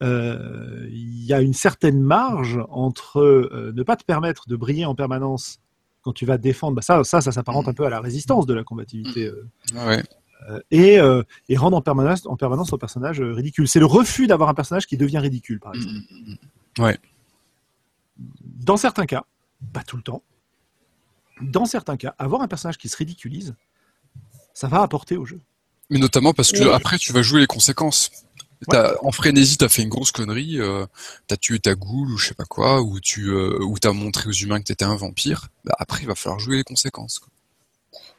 il y a une certaine marge entre euh, ne pas te permettre de briller en permanence quand tu vas défendre. Bah ça, ça, ça s'apparente un peu à la résistance de la combativité. Euh, et, et, rendre en permanence, en permanence ton personnage ridicule. C'est le refus d'avoir un personnage qui devient ridicule, par exemple. Mm, mm, mm, ouais. Dans certains cas, pas tout le temps, dans certains cas, avoir un personnage qui se ridiculise, ça va apporter au jeu. Mais notamment parce que après, tu vas jouer les conséquences. En frénésie, t'as fait une grosse connerie, euh, t'as tué ta goule ou je sais pas quoi, ou tu euh, ou t'as montré aux humains que t'étais un vampire. Bah, après, il va falloir jouer les conséquences.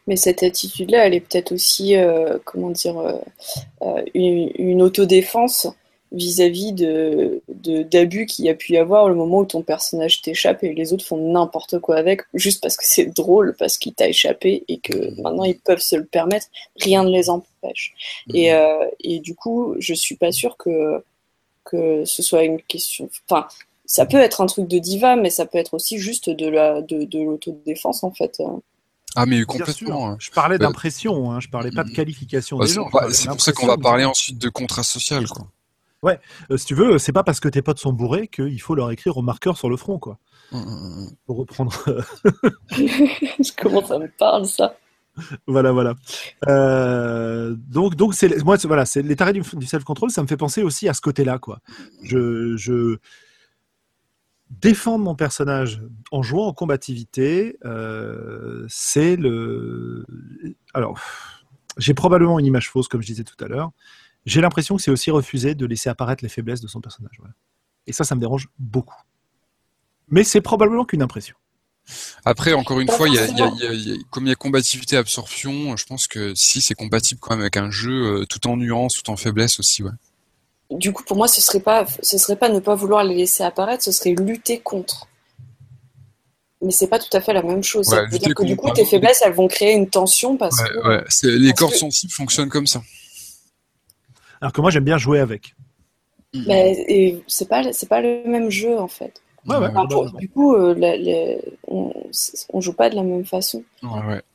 Mais cette attitude-là, elle est peut-être aussi, euh, comment dire, euh, une, une, autodéfense vis-à-vis de d'abus qu'il y a pu y avoir le moment où ton personnage t'échappe et les autres font n'importe quoi avec juste parce que c'est drôle parce qu'il t'a échappé et que maintenant ils peuvent se le permettre rien ne les empêche et, mhm. euh, et du coup je suis pas sûre que que ce soit une question enfin ça peut être un truc de diva mais ça peut être aussi juste de la de, de l'autodéfense en fait ah mais complètement. Je parlais bah, d'impression, hein. je parlais pas de qualification des gens. C'est pour ça qu'on va parler ensuite de contrat social, quoi. Ouais, euh, si tu veux, c'est pas parce que tes potes sont bourrés qu'il faut leur écrire au marqueur sur le front, quoi. Mmh, mmh. Pour reprendre. Comment ça me parle, ça? Voilà, voilà. Euh, donc, donc c'est moi, voilà, c'est les tarés du, self-control. Ça me fait penser aussi à ce côté-là, quoi. Je, je, défendre mon personnage en jouant en combativité, euh, c'est le. Alors, j'ai probablement une image fausse, comme je disais tout à l'heure. J'ai l'impression que c'est aussi refuser de laisser apparaître les faiblesses de son personnage. Et ça, ça me dérange beaucoup. Mais c'est probablement qu'une impression. Après, encore une fois, il y a, comme il y a combativité absorption, je pense que si c'est compatible quand même avec un jeu euh, tout en nuance, tout en faiblesse aussi, ouais. Du coup, pour moi, ce serait pas, ce serait pas ne pas vouloir les laisser apparaître, ce serait lutter contre. Mais c'est pas tout à fait la même chose. Ouais, dire que du coup, tes faiblesses, elles vont créer une tension parce que. Ouais, les cordes sensibles fonctionnent comme ça. Alors que moi, j'aime bien jouer avec. Mais c'est pas, c'est pas le même jeu en fait du coup, euh, on, on, joue pas de la même façon.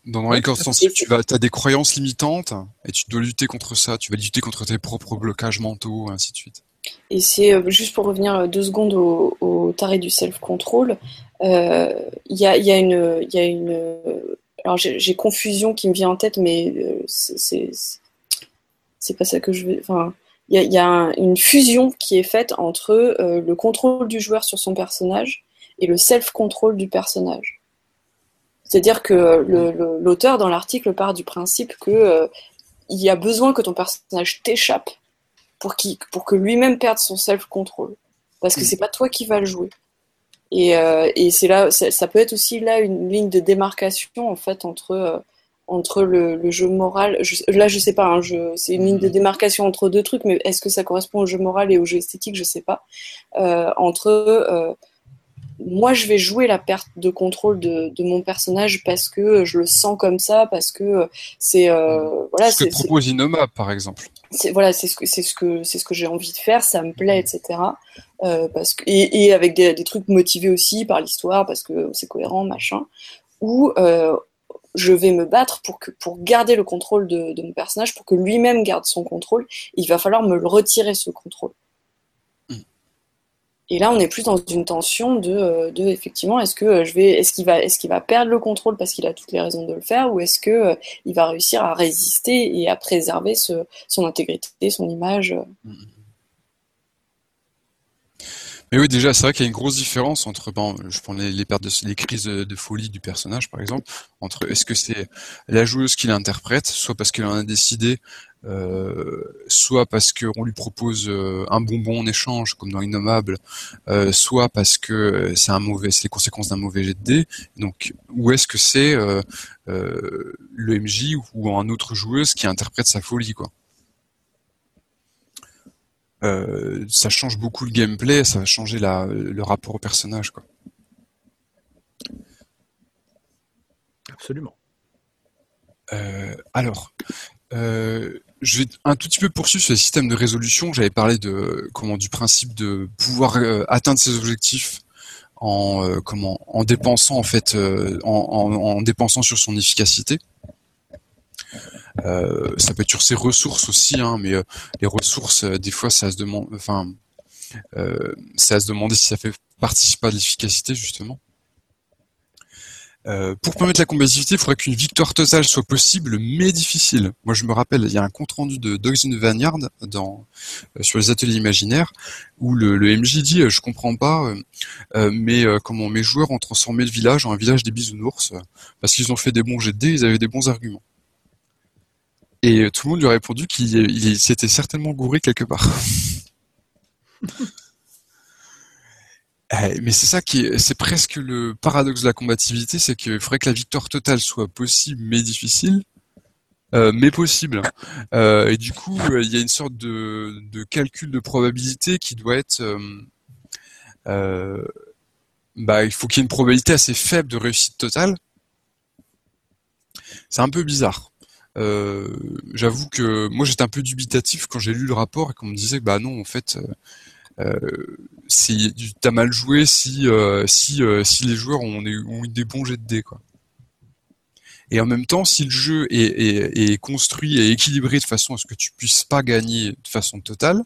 Dans, les sensibles, tu as des croyances limitantes et tu dois lutter contre ça. Tu vas lutter contre tes propres blocages mentaux, et ainsi de suite. Et c'est euh, juste pour revenir euh, deux secondes au, taré du self-control. Il y, a, une, y a une. Alors j'ai confusion qui me vient en tête, mais c'est c'est pas ça que je veux. Enfin, il y a, une fusion qui est faite entre euh, le contrôle du joueur sur son personnage et le self-control du personnage. C'est-à-dire que l'auteur dans l'article part du principe que euh, il y a besoin que ton personnage t'échappe pour, pour que lui-même perde son self-control, parce que mm. c'est pas toi qui vas le jouer. Et, euh, et c'est là, ça, peut être aussi là une ligne de démarcation en fait entre entre le, jeu moral. là, je sais pas, hein, c'est une ligne de démarcation entre deux trucs, mais est-ce que ça correspond au jeu moral et au jeu esthétique Je sais pas. Euh, entre euh, moi, je vais jouer la perte de contrôle de, mon personnage parce que je le sens comme ça, parce que c'est euh, voilà. Ce que propose Inoma, par exemple. Voilà, c'est ce que c'est ce que c'est ce que j'ai envie de faire, ça me plaît, etc. parce que et, avec des, des, trucs motivés aussi par l'histoire, parce que c'est cohérent, machin. Ou je vais me battre pour, que, pour garder le contrôle de, mon personnage, pour que lui-même garde son contrôle. Il va falloir me le retirer, ce contrôle. Mm. Et là, on est plus dans une tension de, euh, de effectivement, est-ce que euh, je vais, est-ce qu'il va, est-ce qu'il va perdre le contrôle parce qu'il a toutes les raisons de le faire, ou est-ce que euh, il va réussir à résister et à préserver ce, son intégrité, son image. Mm. Mais oui, déjà, c'est vrai qu'il y a une grosse différence entre, bon, je prends les, pertes de, les crises de, folie du personnage, par exemple, entre est-ce que c'est la joueuse qui l'interprète, soit parce qu'elle en a décidé, euh, soit parce qu'on lui propose euh, un bonbon en échange, comme dans Innommable, euh, soit parce que c'est un mauvais, c'est les conséquences d'un mauvais jet de dés. Donc, ou est-ce que c'est euh, euh, le MJ ou un autre joueuse qui interprète sa folie, quoi? Euh, ça change beaucoup le gameplay, ça va changer la, le rapport au personnage. Quoi. Absolument. Euh, alors, euh, je vais un tout petit peu poursuivre sur le système de résolution. J'avais parlé de comment du principe de pouvoir atteindre ses objectifs en comment en dépensant en fait en, en, dépensant sur son efficacité. Euh, ça peut être sur ses ressources aussi, hein, mais euh, les ressources, euh, des fois, ça se demande, enfin, ça se demander si ça fait partie pas de l'efficacité justement. pour permettre la combativité, il faudrait qu'une victoire totale soit possible, mais difficile. Moi, je me rappelle, il y a un compte rendu de Dogs in the Vineyard dans, sur les ateliers imaginaires où le, le MJ dit Je comprends pas, mais comment mes joueurs ont transformé le village en un village des bisounours parce qu'ils ont fait des bons jets de dés, ils avaient des bons arguments. Et tout le monde lui a répondu qu'il s'était certainement gouré quelque part. Eh, mais c'est ça qui est, c'est presque le paradoxe de la combativité, c'est qu'il faudrait que la victoire totale soit possible mais difficile, euh, mais possible. Euh, et du coup, il y a une sorte de, calcul de probabilité qui doit être, euh, bah, il faut qu'il y ait une probabilité assez faible de réussite totale. C'est un peu bizarre. Euh, j'avoue que moi j'étais un peu dubitatif quand j'ai lu le rapport et qu'on me disait que bah non en fait euh, euh t'as mal joué si euh, si si les joueurs ont, ont eu des bons jets de dés quoi. Et en même temps, si le jeu est, est, est, construit et équilibré de façon à ce que tu puisses pas gagner de façon totale,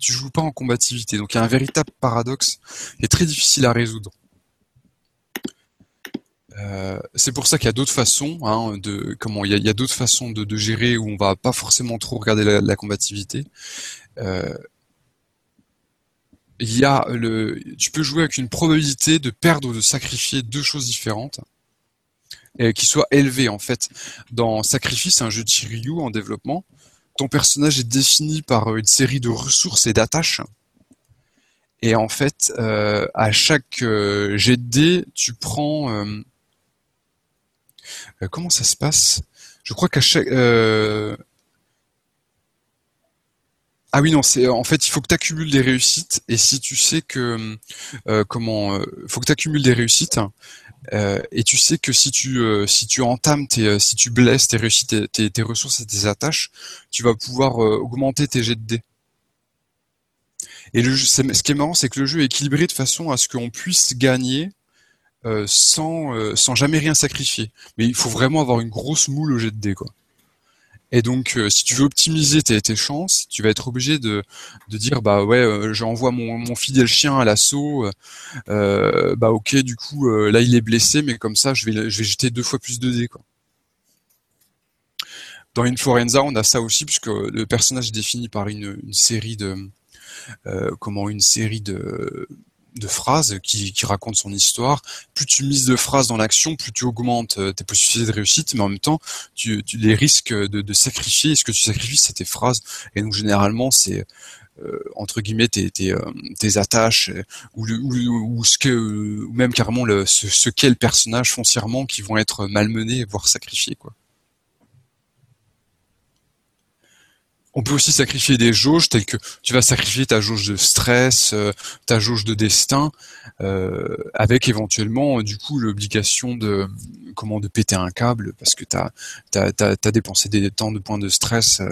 tu joues pas en combativité. Donc il y a un véritable paradoxe qui est très difficile à résoudre. Euh, c'est pour ça qu'il y a d'autres façons, hein, de comment il y a, d'autres façons de, gérer où on va pas forcément trop regarder la, combativité. Euh, il y a le, tu peux jouer avec une probabilité de perdre ou de sacrifier deux choses différentes et qui soient élevées en fait. Dans Sacrifice, un jeu de Shiryu en développement, ton personnage est défini par une série de ressources et d'attaches. Et en fait, euh, à chaque euh, jet de dés, tu prends. Euh, euh, comment ça se passe? Je crois qu'à chaque. Ah oui non, c'est en fait il faut que tu accumules des réussites et si tu sais que comment faut que tu accumules des réussites et tu sais que si tu si tu entames tes si tu blesses tes réussites tes, tes ressources et tes attaches, tu vas pouvoir augmenter tes jets de dés. Et le ce qui est marrant, c'est que le jeu est équilibré de façon à ce qu'on puisse gagner euh, sans, euh, sans jamais rien sacrifier. Mais il faut vraiment avoir une grosse moule au jet de dés, quoi. Et donc, euh, si tu veux optimiser tes, tes, chances, tu vas être obligé de, de dire bah ouais, j'envoie mon, mon fidèle chien à l'assaut. bah ok, du coup là il est blessé, mais comme ça je vais je vais jeter deux fois plus de dés quoi. Dans Influenza, on a ça aussi puisque le personnage est défini par une, une série de comment une série de de phrases qui, qui racontent son histoire. Plus tu mises de phrases dans l'action, plus tu augmentes euh, tes possibilités de réussite, mais en même temps, tu, les risques de, sacrifier. ce que tu sacrifies, c'est tes phrases. Et donc généralement, c'est euh, entre guillemets tes, tes, tes attaches ou, ce même carrément le, ce, ce qu'est le personnage foncièrement qui vont être malmenés voire sacrifiés quoi. On peut aussi sacrifier des jauges telles que tu vas sacrifier ta jauge de stress, euh, ta jauge de destin, euh, avec éventuellement du coup l'obligation de comment de péter un câble parce que tu as, dépensé des temps de points de stress euh,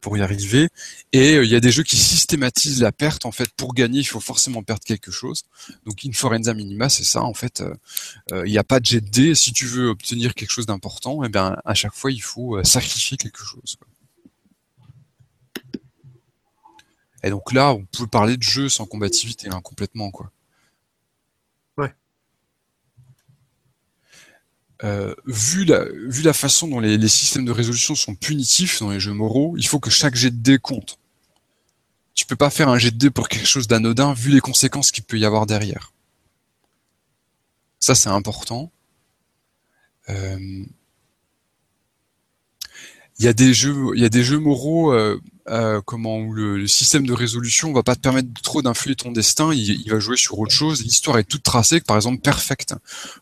pour y arriver. Et il y a des jeux qui systématisent la perte. En fait, pour gagner, il faut forcément perdre quelque chose. Donc, in forenza minima, c'est ça. En fait, il n'y a pas de jet de dé. Si tu veux obtenir quelque chose d'important, eh bien, à chaque fois, il faut sacrifier quelque chose. Et donc là, on peut parler de jeu sans combativité, hein, complètement, quoi. Ouais. Euh, vu, la, vu la façon dont les, systèmes de résolution sont punitifs dans les jeux moraux, il faut que chaque jet de dé compte. Tu peux pas faire un jet de dé pour quelque chose d'anodin vu les conséquences qu'il peut y avoir derrière. Ça, c'est important. Euh, il y a des jeux, il y a des jeux moraux euh, euh, comment où le, système de résolution va pas te permettre trop d'influer ton destin, il, va jouer sur autre chose. L'histoire est toute tracée, par exemple Perfect,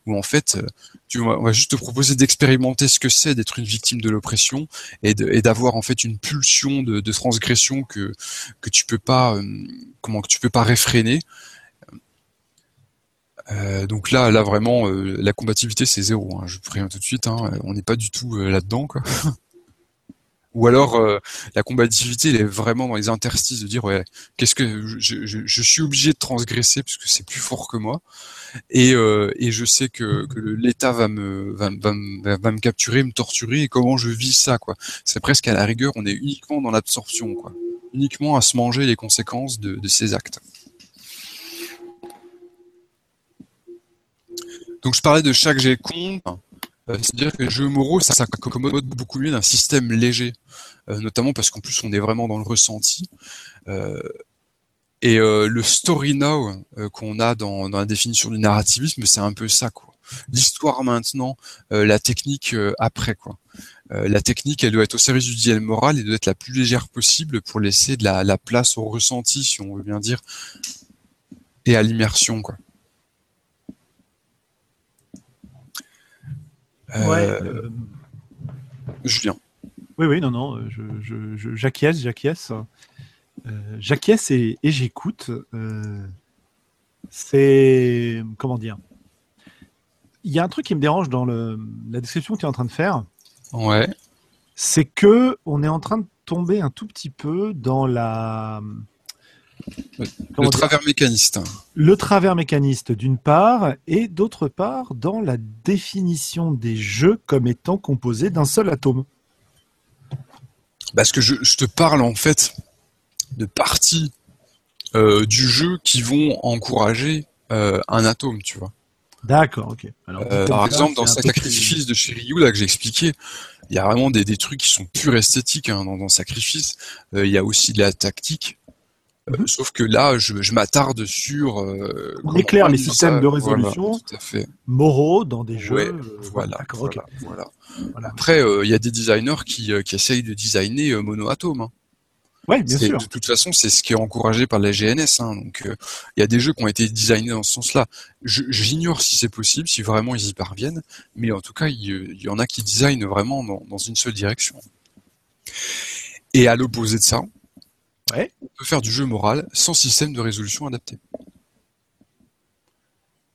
où en fait, euh, tu, on va juste te proposer d'expérimenter ce que c'est d'être une victime de l'oppression et d'avoir en fait une pulsion de, de, transgression que que tu peux pas, euh, comment que tu peux pas réfréner. Euh, donc là, là vraiment, la combativité c'est zéro. Hein, je préviens tout de suite, hein, on n'est pas du tout là-dedans. Quoi. Ou alors euh, la combativité, elle est vraiment dans les interstices de dire ouais, qu'est-ce que je, suis obligé de transgresser parce que c'est plus fort que moi et, euh, et je sais que, l'État va me va, va, va, me capturer, me torturer et comment je vis ça quoi. C'est presque à la rigueur, on est uniquement dans l'absorption quoi, uniquement à se manger les conséquences de, ces actes. Donc je parlais de chaque jet compte. Euh, c'est-à-dire que les jeux moraux, ça s'accommode beaucoup mieux d'un système léger, euh, notamment parce qu'en plus on est vraiment dans le ressenti. Euh, et le story now qu'on a dans, la définition du narrativisme, c'est un peu ça, quoi. L'histoire maintenant, la technique après, quoi. la technique, elle doit être au service du dilemme moral et doit être la plus légère possible pour laisser de la, la place au ressenti, si on veut bien dire, et à l'immersion, quoi. Ouais, euh, euh, Julien. Oui, oui, non, non, je, j'acquiesce, j'acquiesce. Euh, j'acquiesce et, j'écoute. c'est. Comment dire? Il y a un truc qui me dérange dans le, la description que tu es en train de faire. Ouais. C'est que on est en train de tomber un tout petit peu dans la le travers mécaniste. Le travers mécaniste d'une part, et d'autre part dans la définition des jeux comme étant composés d'un seul atome. Parce que je, te parle en fait de parties euh, du jeu qui vont encourager euh, un atome, tu vois. D'accord, ok. Euh, par exemple, dans Sacrifice de chez Ryu, là que j'ai expliqué, il y a vraiment des, trucs qui sont purs esthétiques hein, dans, dans, Sacrifice. Il y a aussi de la tactique Mhm. Sauf que là, je, m'attarde sur. On éclaire les systèmes de résolution moraux dans des jeux. voilà, voilà, Après, il y a des designers qui, qui essayent de designer monoatome. Hein. Ouais, bien sûr. De toute façon, c'est ce qui est encouragé par la GNS. Hein, donc, il y a des jeux qui ont été designés dans ce sens-là. J'ignore si c'est possible, si vraiment ils y parviennent, mais en tout cas, il y, en a qui designent vraiment dans, une seule direction. Et à l'opposé de ça, on peut faire du jeu moral sans système de résolution adapté.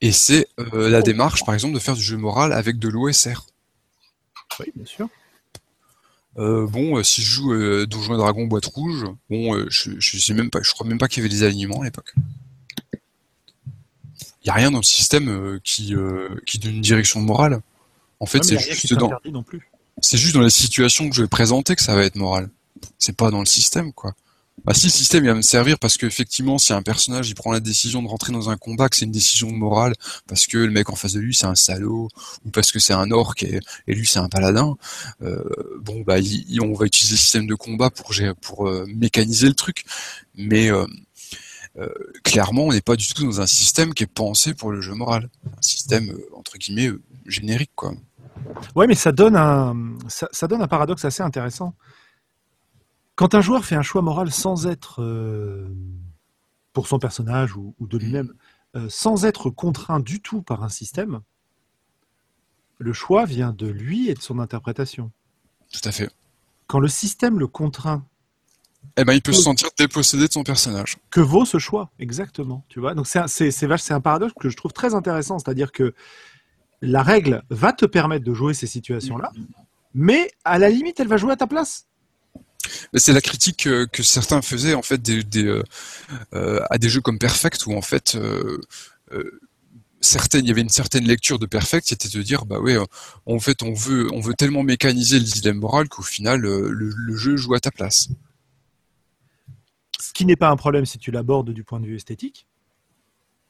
Et c'est euh, la démarche, par exemple, de faire du jeu moral avec de l'OSR. Oui, bien sûr. Euh, bon, euh, si je joue euh, Donjons et Dragons boîte rouge, bon, je, je sais même pas, je crois même pas qu'il y avait des alignements à l'époque. Il y a rien dans le système qui qui donne une direction morale. En fait, c'est juste dans c'est juste dans les situations que je vais présenter que ça va être moral. C'est pas dans le système, quoi. Bah si le système va me servir parce qu'effectivement si un personnage il prend la décision de rentrer dans un combat que c'est une décision morale parce que le mec en face de lui c'est un salaud ou parce que c'est un orc et, lui c'est un paladin euh, bon bah on va utiliser le système de combat pour pour euh, mécaniser le truc. Mais euh, clairement on n'est pas du tout dans un système qui est pensé pour le jeu moral. Un système entre guillemets générique quoi. Ouais mais ça donne un ça donne un paradoxe assez intéressant quand un joueur fait un choix moral sans être, euh, pour son personnage ou, de lui-même, euh, sans être contraint du tout par un système, le choix vient de lui et de son interprétation. Tout à fait. Quand le système le contraint, eh ben, il peut se sentir dépossédé de son personnage. Que vaut ce choix Exactement. Tu vois? Donc c'est c'est un paradoxe que je trouve très intéressant, c'est-à-dire que la règle va te permettre de jouer ces situations-là, mais à la limite, elle va jouer à ta place c'est la critique que, certains faisaient en fait euh, euh, à des jeux comme Perfect où en fait euh, il y avait une certaine lecture de Perfect, c'était de dire bah ouais, en fait on veut on veut tellement mécaniser le dilemme moral qu'au final le, jeu joue à ta place. Ce qui n'est pas un problème si tu l'abordes du point de vue esthétique.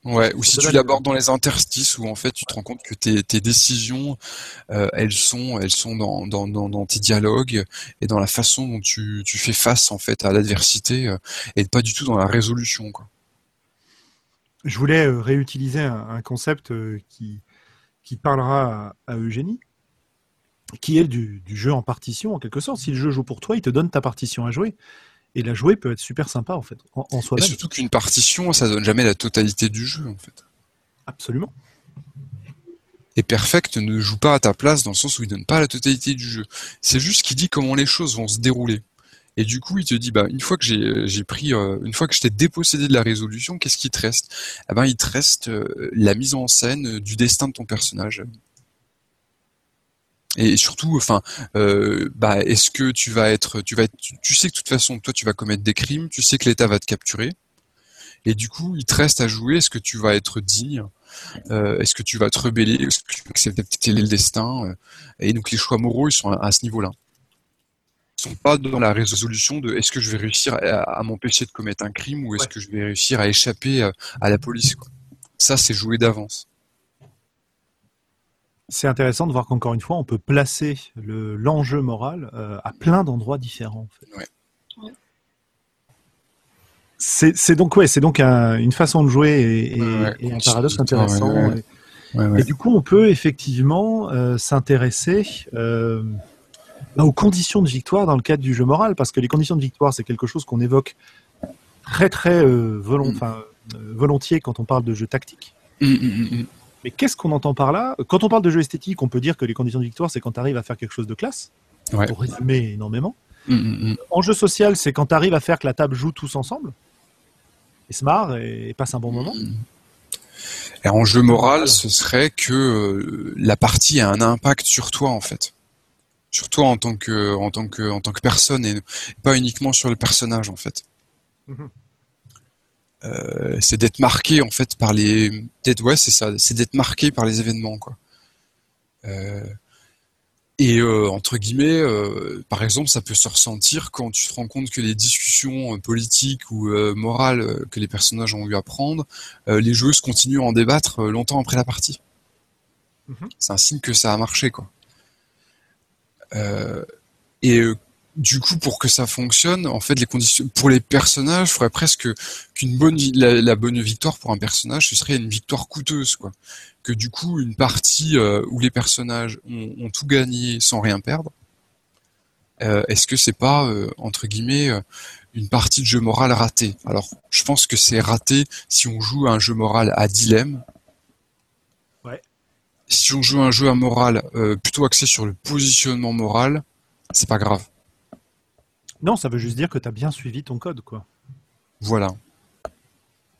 Ouais, ou si tu l'abordes dans les interstices où en fait tu te rends compte que tes, tes décisions, euh, elles sont, elles sont dans, dans, dans, tes dialogues et dans la façon dont tu, tu fais face en fait à l'adversité euh, et pas du tout dans la résolution. Quoi. Je voulais euh, réutiliser un, concept qui, qui parlera à, Eugénie, qui est du, du jeu en partition en quelque sorte. Si le jeu joue pour toi, il te donne ta partition à jouer. Et la jouer peut être super sympa en fait, en, soi-même. surtout qu'une partition, ça donne jamais la totalité du jeu en fait. Absolument. Et Perfect ne joue pas à ta place dans le sens où il donne pas la totalité du jeu. C'est juste qu'il dit comment les choses vont se dérouler. Et du coup, il te dit, bah, une fois que j'ai pris, euh, une fois que je t'ai dépossédé de la résolution, qu'est-ce qui te reste? Eh ben, il te reste euh, la mise en scène du destin de ton personnage. Et surtout, enfin, euh, bah, est-ce que tu vas être, tu vas être, tu, sais que de toute façon, toi, tu vas commettre des crimes, tu sais que l'État va te capturer, et du coup, il te reste à jouer. Est-ce que tu vas être digne? Euh, Est-ce que tu vas te rebeller? Est-ce que tu vas accepter le destin? Euh, Et donc, les choix moraux, ils sont à, ce niveau-là. Ils sont pas dans la résolution de est-ce que je vais réussir à, m'empêcher de commettre un crime ou est-ce que je vais réussir à échapper à, à la police. Quoi. Ça, c'est joué d'avance c'est intéressant de voir qu'encore une fois, on peut placer l'enjeu moral euh, à plein d'endroits différents. C'est donc ouais, c'est donc une façon de jouer et, un paradoxe intéressant. Et, du coup, on peut effectivement euh, s'intéresser euh, aux conditions de victoire dans le cadre du jeu moral, parce que les conditions de victoire, c'est quelque chose qu'on évoque très très mm. volontiers quand on parle de jeu tactique. Mm, mm, mais qu'est-ce qu'on entend par là? Quand on parle de jeu esthétique, on peut dire que les conditions de victoire, c'est quand tu arrives à faire quelque chose de classe, pour résumer énormément. Mm, mm, mm. En jeu social, c'est quand tu arrives à faire que la table joue tous ensemble, et se marre et, passe un bon moment. Et en jeu moral, ce serait que euh, la partie a un impact sur toi, en fait. Sur toi en tant que, en tant que, en tant que personne et pas uniquement sur le personnage, en fait. Euh, c'est d'être marqué en fait par les d'être ouais c'est ça c'est d'être marqué par les événements quoi. Euh, et euh, entre guillemets par exemple ça peut se ressentir quand tu te rends compte que les discussions politiques ou morales que les personnages ont eu à prendre les joueuses continuent à en débattre longtemps après la partie. Mm-hmm. c'est un signe que ça a marché quoi. Et du coup, pour que ça fonctionne, en fait, les conditions pour les personnages, il faudrait presque qu'une bonne la, bonne victoire pour un personnage, ce serait une victoire coûteuse, quoi. Que du coup, une partie euh, où les personnages ont, tout gagné sans rien perdre, euh, est-ce que c'est pas euh, entre guillemets une partie de jeu moral ratée? Alors, je pense que c'est raté si on joue un jeu moral à dilemme. Ouais. Si on joue un jeu à moral plutôt axé sur le positionnement moral, c'est pas grave. Non, ça veut juste dire que tu as bien suivi ton code, quoi. Voilà.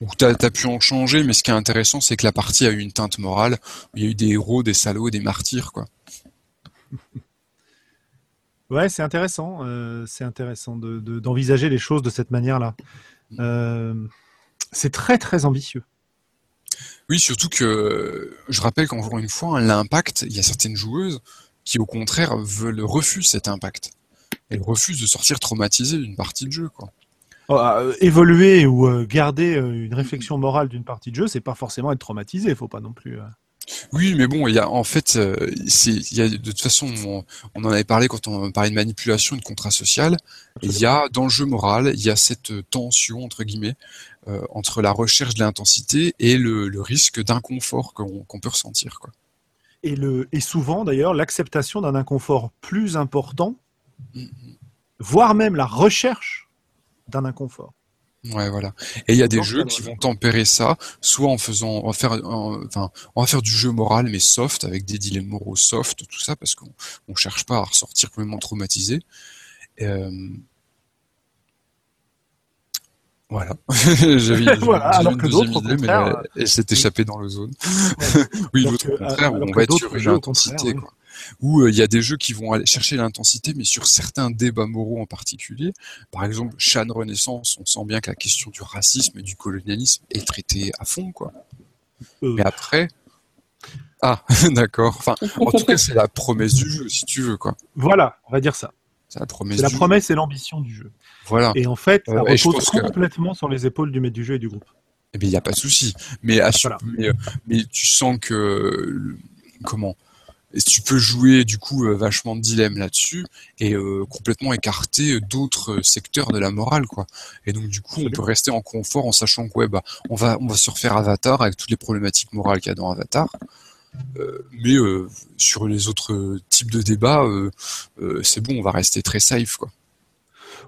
Ou tu as, pu en changer, mais ce qui est intéressant, c'est que la partie a eu une teinte morale, il y a eu des héros, des salauds, des martyrs, quoi. ouais, c'est intéressant. Euh, c'est intéressant d'envisager les choses de cette manière-là. Euh, c'est très, très ambitieux. Oui, surtout que je rappelle qu'encore une fois, l'impact, il y a certaines joueuses qui, au contraire, veulent refusent cet impact elle refuse de sortir traumatisée d'une partie de jeu, quoi. Oh, ah, euh, évoluer ou euh, garder euh, une réflexion morale d'une partie de jeu, c'est pas forcément être traumatisé, faut pas non plus. Oui, mais bon, il y a en fait, c'est, il y a de toute façon, on, en avait parlé quand on parlait de manipulation de contrat social. Il y a dans le jeu moral, il y a cette tension entre guillemets entre la recherche de l'intensité et le, risque d'inconfort qu'on, peut ressentir, quoi. Et le et souvent d'ailleurs l'acceptation d'un inconfort plus important voire même la recherche d'un inconfort. Ouais, voilà. Et il y a des jeux qui vont tempérer ça, soit en faisant, on va faire, enfin, on va faire du jeu moral mais soft avec des dilemmes moraux soft, tout ça, parce qu'on on cherche pas à ressortir complètement traumatisé. Euh... Voilà. J'avais voilà, alors que d'autres, au contraire, mais elle, s'est échappée dans le zone. oui, l'autre au contraire, on va être sur une intensité, quoi où euh, il y a des jeux qui vont aller chercher l'intensité, mais sur certains débats moraux en particulier. Par exemple, Shan Renaissance, on sent bien que la question du racisme et du colonialisme est traitée à fond, quoi. Euh. Mais après, ah, d'accord. Enfin, en tout cas, c'est la promesse du jeu, si tu veux, quoi. Voilà, on va dire ça. C'est la promesse. La promesse et l'ambition du jeu. Voilà. Et en fait, ça euh, repose complètement sur les épaules du maître du jeu et du groupe. Eh bien, il n'y a pas de souci. Mais, mais, mais, tu sens que comment tu peux jouer du coup euh, vachement de dilemme là-dessus et euh, complètement écarter d'autres secteurs de la morale quoi. Et donc du coup on peut rester en confort en sachant que ouais bah on va on va se refaire Avatar avec toutes les problématiques morales qu'il y a dans Avatar. Euh, mais sur les autres types de débats, c'est bon, on va rester très safe quoi.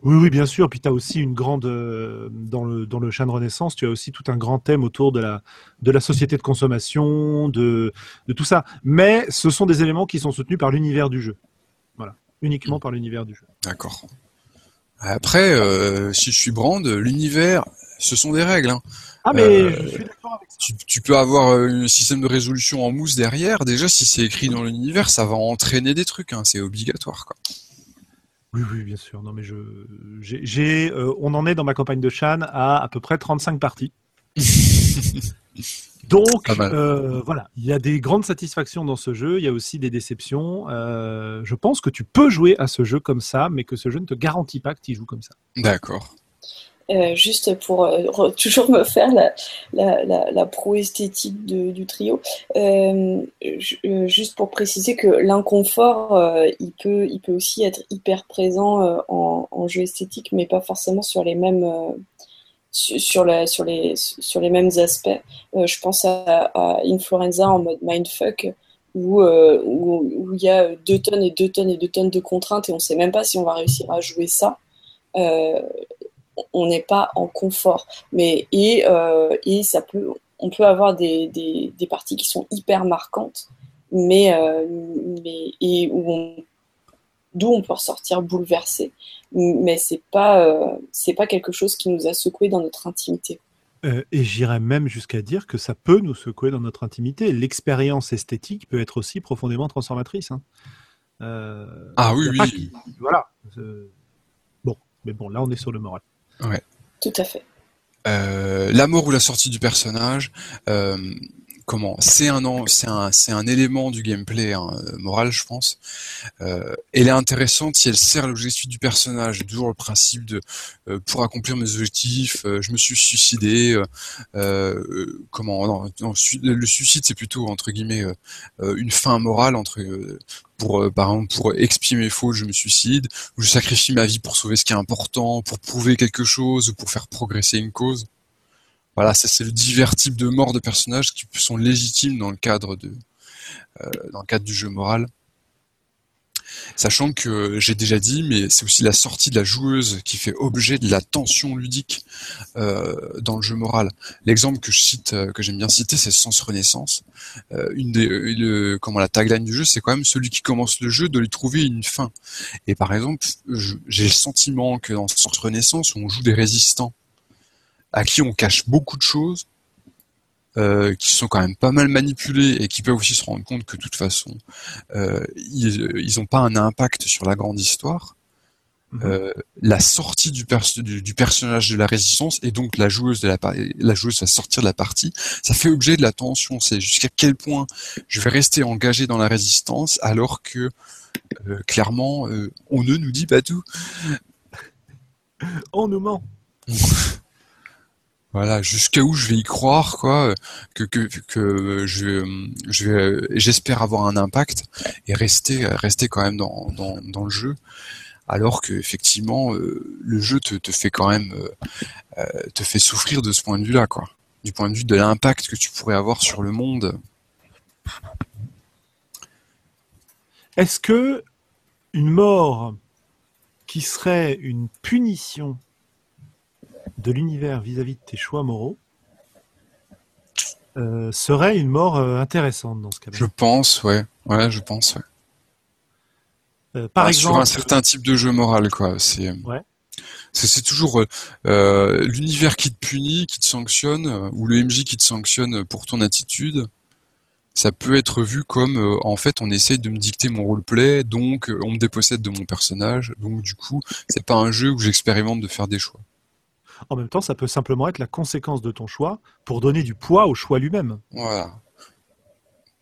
Oui, oui, bien sûr. Puis tu as aussi une grande. Euh, dans, le, dans le de Renaissance, tu as aussi tout un grand thème autour de la, de la société de consommation, de, de tout ça. Mais ce sont des éléments qui sont soutenus par l'univers du jeu. Voilà. Uniquement par l'univers du jeu. D'accord. Après, euh, si je suis Brand, l'univers, ce sont des règles. Hein. Ah, mais euh, je suis d'accord avec ça. Tu, peux avoir un système de résolution en mousse derrière. Déjà, si c'est écrit dans l'univers, ça va entraîner des trucs. Hein. C'est obligatoire. Quoi. Oui, oui, bien sûr. Non, mais je, j'ai, euh, on en est dans ma campagne de Shan à à peu près 35 parties. Donc, euh, voilà, il y a des grandes satisfactions dans ce jeu, il y a aussi des déceptions. Euh, je pense que tu peux jouer à ce jeu comme ça, mais que ce jeu ne te garantit pas que tu joues comme ça. D'accord. Euh, juste pour euh, toujours me faire la, pro-esthétique du trio, euh, juste pour préciser que l'inconfort, il, peut, il peut aussi être hyper présent en, jeu esthétique, mais pas forcément sur les mêmes, sur, la, sur, les, sur les mêmes aspects. je pense à, Influenza en mode mindfuck. Où, où, il y a deux tonnes et deux tonnes et deux tonnes de contraintes et on ne sait même pas si on va réussir à jouer ça on n'est pas en confort. Mais et, euh, et ça peut, on peut avoir des, des, parties qui sont hyper marquantes, mais, euh, mais et où d'où on peut ressortir bouleversé. Mais c'est pas euh, c'est pas quelque chose qui nous a secoué dans notre intimité. et j'irais même jusqu'à dire que ça peut nous secouer dans notre intimité. L'expérience esthétique peut être aussi profondément transformatrice. Hein. ah oui, oui. voilà. Bon, mais bon, là on est sur le moral. Ouais. Tout à fait. Euh, la mort ou la sortie du personnage, euh, comment. C'est un élément du gameplay hein, moral je pense. Euh, elle est intéressante si elle sert l'objectif du personnage. Toujours le principe de euh, pour accomplir mes objectifs euh, je me suis suicidé comment non, le suicide c'est plutôt entre guillemets une fin morale entre pour par exemple pour expier mes fautes je me suicide ou je sacrifie ma vie pour sauver ce qui est important pour prouver quelque chose ou pour faire progresser une cause voilà, c'est le divers types de morts de personnages qui sont légitimes dans le cadre de euh, dans le cadre du jeu moral. Sachant que j'ai déjà dit, mais c'est aussi la sortie de la joueuse qui fait objet de la tension ludique euh, dans le jeu moral. L'exemple que je cite, euh, que j'aime bien citer, c'est Sens Renaissance. une des, comment la tagline du jeu, c'est quand même celui qui commence le jeu de lui trouver une fin. Et par exemple, j'ai le sentiment que dans Sens Renaissance, on joue des résistants à qui on cache beaucoup de choses, euh, qui sont quand même pas mal manipulés et qui peuvent aussi se rendre compte que de toute façon, euh, ils n'ont pas un impact sur la grande histoire. Mhm. Euh, la sortie du, du, personnage de la résistance et donc la joueuse de la la joueuse va sortir de la partie, ça fait objet de la tension. C'est jusqu'à quel point je vais rester engagé dans la résistance alors que clairement on ne nous dit pas tout. On nous ment. Voilà, jusqu'à où je vais y croire, quoi, que que, que je je j'espère avoir un impact et rester rester quand même dans dans, dans le jeu, alors que effectivement euh, le jeu te, te fait quand même euh, euh, te fait souffrir de ce point de vue-là, quoi, du point de vue de l'impact que tu pourrais avoir sur le monde. Est-ce que une mort qui serait une punition de l'univers vis-à-vis de tes choix moraux euh, serait une mort euh, intéressante dans ce cas-là. Je pense, ouais. Ouais, je pense, ouais. Euh, par exemple, sur un certain type de jeu moral, quoi. C'est. Ouais. C'est toujours l'univers qui te punit, qui te sanctionne, ou le MJ qui te sanctionne pour ton attitude. Ça peut être vu comme en fait on essaye de me dicter mon roleplay, donc on me dépossède de mon personnage, donc du coup c'est pas un jeu où j'expérimente de faire des choix. En même temps, ça peut simplement être la conséquence de ton choix pour donner du poids au choix lui-même. Voilà.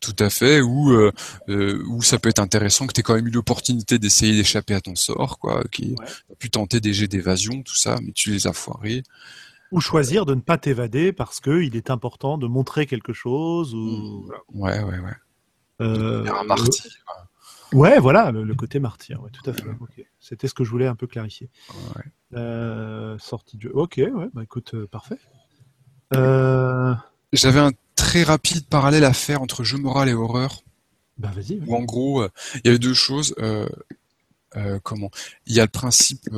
Tout à fait, ou euh, euh ça peut être intéressant que tu aies quand même eu l'opportunité d'essayer d'échapper à ton sort, quoi, qui a pu tenter des jets d'évasion, tout ça, mais tu les as foirés. Ou choisir de ne pas t'évader parce qu'il est important de montrer quelque chose. Ou... Mmh. Ouais, ouais, ouais. Euh, un martyr. Ouais, voilà, le, côté martyr, ouais, tout à fait. C'était ce que je voulais un peu clarifier. Euh, sortie jeu. Ok, ouais, bah écoute, euh, parfait. Euh, J'avais un très rapide parallèle à faire entre jeu moral et horreur. Bah vas-y. en gros, il y avait deux choses. comment? Il y a le principe,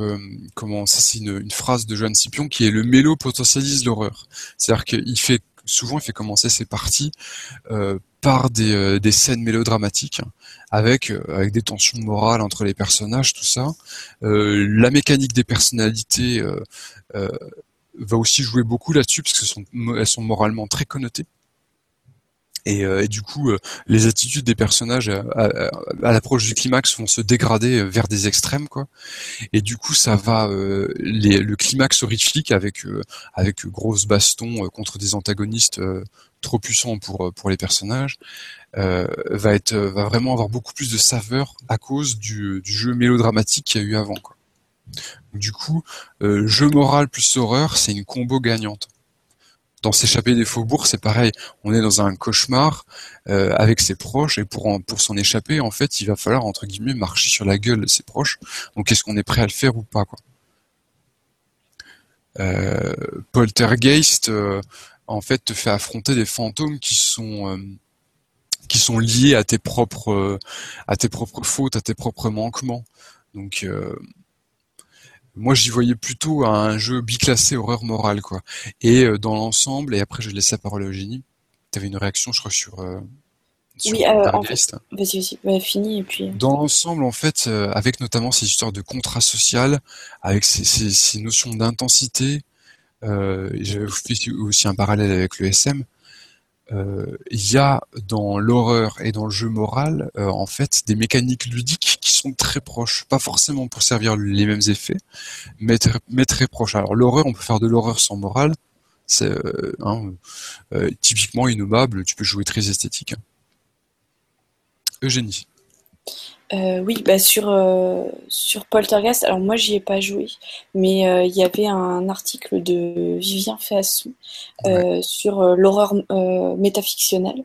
comment ça c'est une, phrase de Joanne Scipion qui est le mélo potentialise l'horreur. C'est-à-dire qu'il fait souvent il fait commencer ses parties par des, des scènes mélodramatiques avec euh, avec des tensions morales entre les personnages, tout ça. Euh, la mécanique des personnalités euh, va aussi jouer beaucoup là-dessus parce sont, elles sont moralement très connotées. Et, du coup, les attitudes des personnages à, l'approche du climax vont se dégrader vers des extrêmes, quoi. Et du coup, ça va le climax horrifique avec avec grosses bastons contre des antagonistes trop puissants pour pour les personnages euh, va être va vraiment avoir beaucoup plus de saveur à cause du, du jeu mélodramatique qu'il y a eu avant. Quoi. du coup, euh, jeu moral plus horreur, c'est une combo gagnante. Dans s'échapper des faubourgs, c'est pareil. On est dans un cauchemar euh, avec ses proches et pour s'en échapper, en fait, il va falloir entre guillemets marcher sur la gueule de ses proches. Donc, est-ce qu'on est prêt à le faire ou pas euh, Poltergeist, euh, en fait, te fait affronter des fantômes qui sont qui sont liés à tes propres à tes propres fautes, à tes propres manquements. Donc moi j'y voyais plutôt un jeu biclassé horreur morale quoi. Et euh, dans l'ensemble, et après je laisse la parole à Eugénie. Tu avais une réaction je crois sur, oui, en fait, vas-y, vas-y, fini et puis. Dans l'ensemble, en fait, avec notamment ces histoires de contrat social, avec ces, ces, ces notions d'intensité, euh, j'avais fait aussi un parallèle avec le SM, euh, il y a dans l'horreur et dans le jeu moral euh, en fait des mécaniques ludiques qui sont très proches, pas forcément pour servir les mêmes effets, mais, très, proches. Alors l'horreur, on peut faire de l'horreur sans morale, C'est hein, typiquement innommable. Tu peux jouer très esthétique. Eugénie. Euh, oui, bah sur, euh, sur Poltergeist, alors moi j'y ai pas joué, mais euh, il y avait un article de Vivien Féassou sur l'horreur métafictionnelle.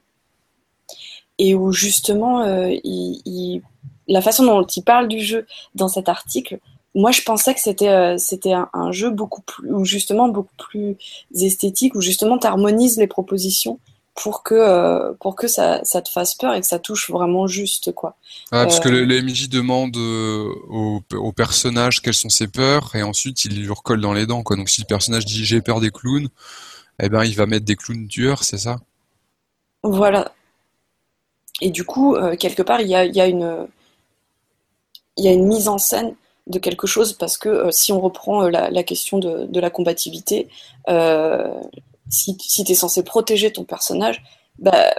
Et où justement il, la façon dont il parle du jeu dans cet article, moi je pensais que c'était c'était un, un, jeu beaucoup plus ou justement beaucoup plus esthétique où justement tu harmonises les propositions pour que euh, pour que ça, ça, te fasse peur et que ça touche vraiment juste quoi. Ah, parce que le, le, MJ demande euh, au, au, personnage quelles sont ses peurs et ensuite il lui recolle dans les dents quoi. Donc si le personnage dit j'ai peur des clowns, eh ben il va mettre des clowns tueurs, c'est ça? Voilà. Et du coup euh, quelque part il y a, y a une il y a une mise en scène de quelque chose parce que si on reprend la, la, question de, de la combativité, si, si tu es censé protéger ton personnage, bah,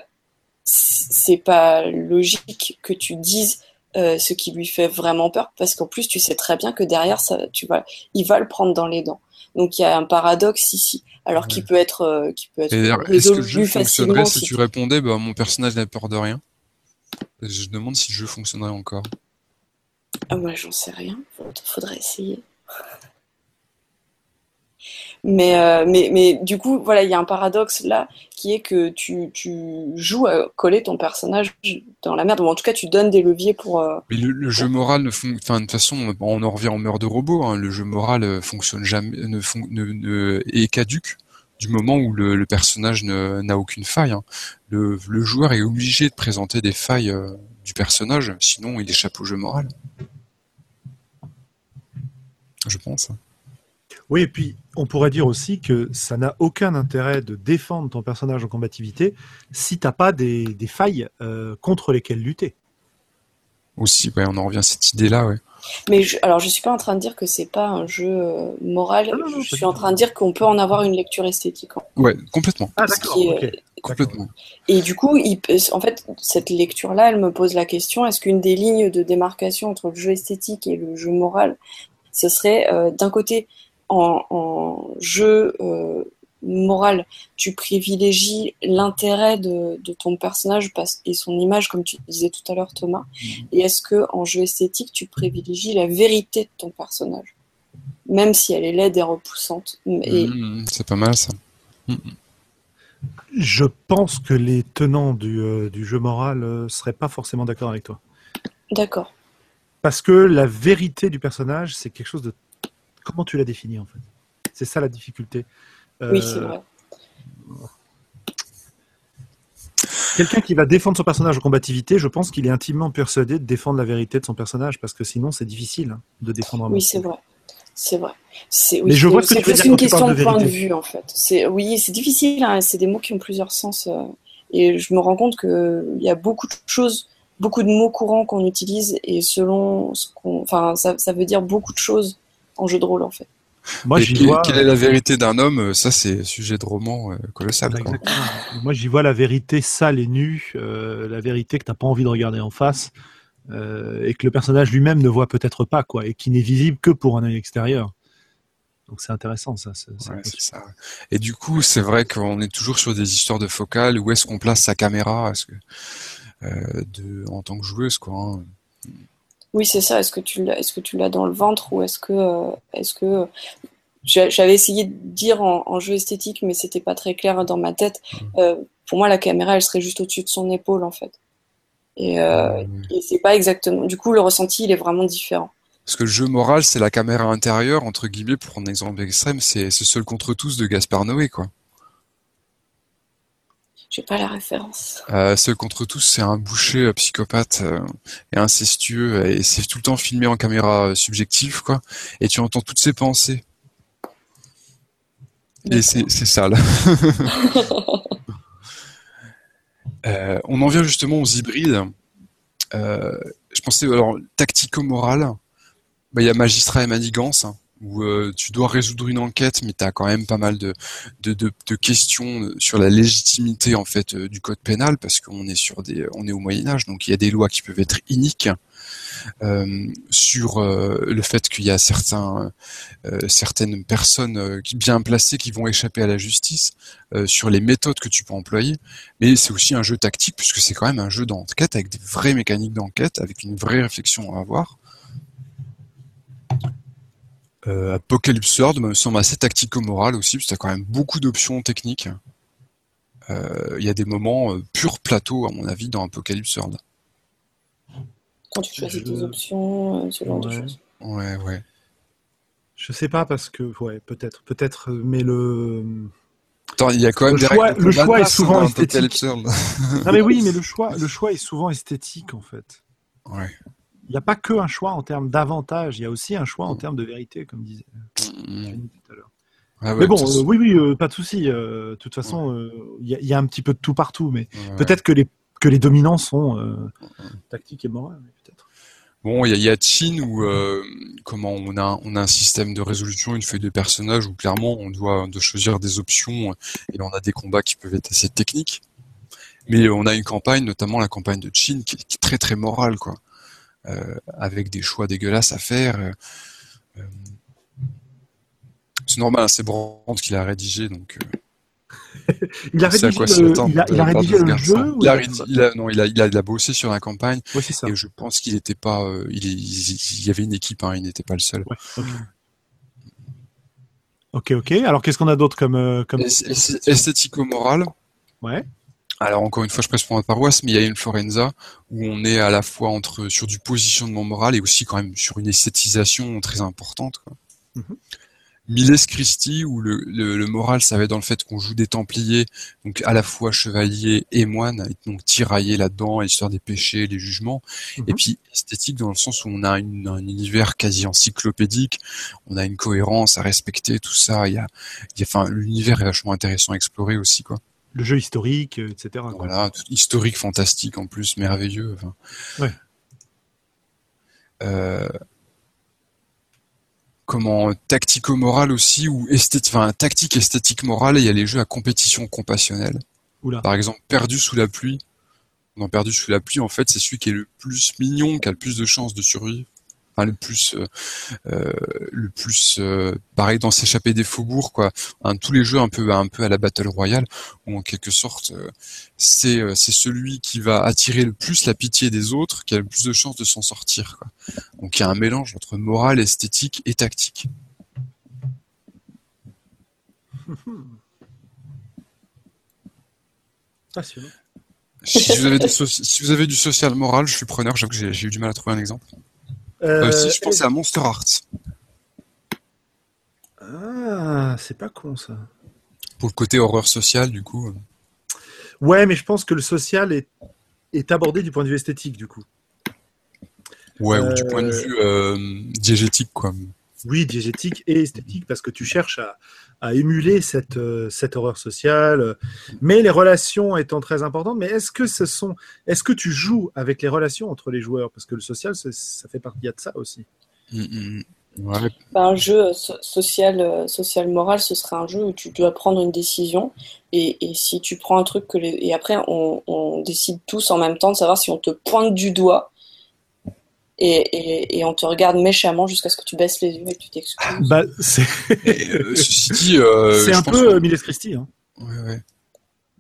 c'est pas logique que tu dises euh, ce qui lui fait vraiment peur, parce qu'en plus, tu sais très bien que derrière, ça, tu vas, il va le prendre dans les dents. Donc il y a un paradoxe ici, alors qui peut être, euh, qui peut être Est-ce que le jeu fonctionnerait si, tu répondais, bah, mon personnage n'a peur de rien? Je demande si le jeu fonctionnerait encore. Ah, moi, j'en sais rien. Faudrait essayer. Mais, euh, mais, mais du coup, voilà, il y a un paradoxe là qui est que tu, joues à coller ton personnage dans la merde, ou en tout cas, tu donnes des leviers pour. Euh, mais le, jeu moral ne fonctionne. Enfin, de toute façon, on en revient en meurtre de robot. Hein. Le jeu moral euh, fonctionne jamais, ne, ne, est caduque du moment où le, personnage n'a aucune faille. Hein. Le, le, joueur est obligé de présenter des failles du personnage, sinon il échappe au jeu moral. Je pense. Oui, et puis on pourrait dire aussi que ça n'a aucun intérêt de défendre ton personnage en combativité si t'as pas des, failles euh, contre lesquelles lutter. Aussi, ouais, on en revient à cette idée-là, ouais. Mais je, alors, je suis pas en train de dire que c'est pas un jeu euh, moral. Je suis en train de dire qu'on peut en avoir une lecture esthétique. Ouais, complètement. Ah d'accord. Complètement. Et du coup, il, en fait, cette lecture-là, elle me pose la question est-ce qu'une des lignes de démarcation entre le jeu esthétique et le jeu moral, ce serait euh, d'un côté en, jeu euh, moral, tu privilégies l'intérêt de, ton personnage et son image, comme tu disais tout à l'heure, Thomas. Mm-hmm. Et est-ce que en jeu esthétique, tu privilégies la vérité de ton personnage, même si elle est laide et repoussante. Et... Mm-hmm. c'est pas mal ça. Mm-hmm. Je pense que les tenants du, euh, jeu moral euh, seraient pas forcément d'accord avec toi. D'accord. Parce que la vérité du personnage, c'est quelque chose de comment tu la définis en fait? C'est ça la difficulté. oui, c'est euh, vrai. Quelqu'un qui va défendre son personnage en combativité, je pense qu'il est intimement persuadé de défendre la vérité de son personnage, parce que sinon c'est difficile de défendre un Oui, c'est vrai. C'est vrai. C'est Mais je vois ce que tu une question de, point de vue en fait. C'est oui, c'est difficile. Hein, c'est des mots qui ont plusieurs sens. Euh, et je me rends compte qu'il y a beaucoup de choses, beaucoup de mots courants qu'on utilise et selon ce qu'on, enfin, ça, ça veut dire beaucoup de choses en jeu de rôle en fait. Moi, j'y vois... Quelle est la vérité d'un homme? Euh, Ça, c'est sujet de roman euh, colossal. Moi, j'y vois la vérité sale et nue, euh, la vérité que t'as pas envie de regarder en face, et que le personnage lui-même ne voit peut-être pas, quoi, et qui n'est visible que pour un œil extérieur. Donc c'est intéressant ça. ça. Et du coup, c'est vrai qu'on est toujours sur des histoires de focale. Où est-ce qu'on place sa caméra? Que, de, en tant que joueuse, quoi. Hein? Oui, c'est ça. Est-ce que tu l'as, est-ce que tu l'as dans le ventre ou est-ce que, euh, est-ce que j'avais essayé de dire en, jeu esthétique, mais c'était pas très clair dans ma tête. Mmh. Euh, pour moi, la caméra, elle serait juste au-dessus de son épaule, en fait. Et, euh, et c'est pas exactement. Du coup, le ressenti, il est vraiment différent. Parce que le jeu moral, c'est la caméra intérieure, entre guillemets, pour un exemple extrême, c'est ce seul contre tous de Gaspard Noé, quoi. J'ai pas la référence. Euh, Seul contre tous, c'est un boucher euh, psychopathe euh, et incestueux et c'est tout le temps filmé en caméra euh, subjective, quoi. Et tu entends toutes ses pensées. Et c'est sale. euh, on en vient justement aux hybrides. je pensais alors tactico-moral. Bah, il y a magistrat et manigance. Hein où euh, tu dois résoudre une enquête, mais tu as quand même pas mal de, de, de, de, questions sur la légitimité en fait euh, du code pénal, parce qu'on est sur des, on est au Moyen Âge, donc il y a des lois qui peuvent être iniques, euh, sur le fait qu'il y a certains, certaines personnes bien placées qui vont échapper à la justice, sur les méthodes que tu peux employer. Mais c'est aussi un jeu tactique puisque c'est quand même un jeu d'enquête avec des vraies mécaniques d'enquête, avec une vraie réflexion à avoir. Apocalypse World me semble assez tactico-moral aussi, parce que tu as quand même beaucoup d'options techniques. Euh, il y a des moments euh, pur plateau, à mon avis, dans Apocalypse World. Quand tu choisis tes options, euh, ce genre de choses. Ouais, ouais. Je sais pas parce que, ouais, peut-être, peut-être, mais le. Attends, il y a quand même le des choix, le choix est souvent esthétique. non mais oui, mais le choix, le choix est souvent esthétique en fait. Ouais. Il n'y a pas que un choix en termes d'avantage, il y a aussi un choix en termes de vérité, comme disait tout à l'heure. Ah mais bon, euh, oui, oui, euh, pas de souci. Euh, de toute façon, il y, a un petit peu de tout partout, mais peut-être que les que les dominants sont tactiques et morales. Bon, il y, y, a Chin où comment on a on a un système de résolution, une feuille de personnage où clairement on doit de choisir des options et on a des combats qui peuvent être assez techniques. Mais on a une campagne, notamment la campagne de Chin, qui, qui est très très morale, quoi, avec des choix dégueulasses à faire c'est normal, c'est Brandt qui l'a rédigé, donc. Euh, il a rédigé, le, il a, il a jeu il a, il a, Non, il a, il a, bossé sur la campagne. Ouais, ça. Et je pense qu'il n'était pas. Euh, il, il, y avait une équipe, hein, il n'était pas le seul. Ouais, ok, ok. Alors qu'est-ce qu'on a d'autre comme. Euh, comme... Esthético-moral. Ouais. Alors encore une fois, je presse pour ma paroisse, mais il y a une Florenza où on est à la fois entre sur du positionnement moral et aussi quand même sur une esthétisation très importante. Quoi. Mm -hmm. Miles Christi, où le, le, moral, ça va être dans le fait qu'on joue des Templiers, donc à la fois chevalier et moine, et donc tiraillé là-dedans, l'histoire des péchés, des jugements. Et mhm. puis esthétique dans le sens où on a une, un univers quasi encyclopédique, on a une cohérence à respecter, tout ça. Il y a, il y a enfin, l'univers est vachement intéressant à explorer aussi, quoi. Le jeu historique, euh, etc. Voilà, historique, fantastique en plus, merveilleux. Enfin. Ouais. Euh, comment tactico-moral aussi ou esthétique, enfin tactique esthétique morale. Il y a les jeux à compétition compassionnelle. Par exemple, perdu sous la pluie. Dans perdu sous la pluie, en fait, c'est celui qui est le plus mignon, qui a le plus de chances de survivre le plus, euh, euh, le plus euh, pareil dans s'échapper des faubourgs quoi. tous les jeux un peu un peu à la battle royale où en quelque sorte c'est c'est celui qui va attirer le plus la pitié des autres qui a le plus de chances de s'en sortir quoi. Donc il y a un mélange entre morale, esthétique et tactique. Si vous, avez si vous avez du social moral, je suis preneur. J'avoue que j'ai eu du mal à trouver un exemple. Euh, si je pensais à Monster Hearts. Ah, c'est pas con ça. Pour le côté horreur sociale, du coup. Ouais, mais je pense que le social est, est abordé du point de vue esthétique, du coup. Ouais, ou du point de euh, vue euh, diégétique, quoi. Oui, diégétique et esthétique, parce que tu cherches à, à émuler cette, euh, cette horreur sociale. Mais les relations étant très importantes, mais est-ce que ce sont, est-ce que tu joues avec les relations entre les joueurs? Parce que le social, ça fait partie de ça aussi. Mm, bah, un jeu social, euh, social moral, ce serait un jeu où tu dois prendre une décision et, et si tu prends un truc que les... et après on, on, décide tous en même temps de savoir si on te pointe du doigt et, et, on te regarde méchamment jusqu'à ce que tu baisses les yeux et que tu t'excuses. Bah, c'est euh, euh, un peu euh, Miles Christie. Hein. Ouais, ouais.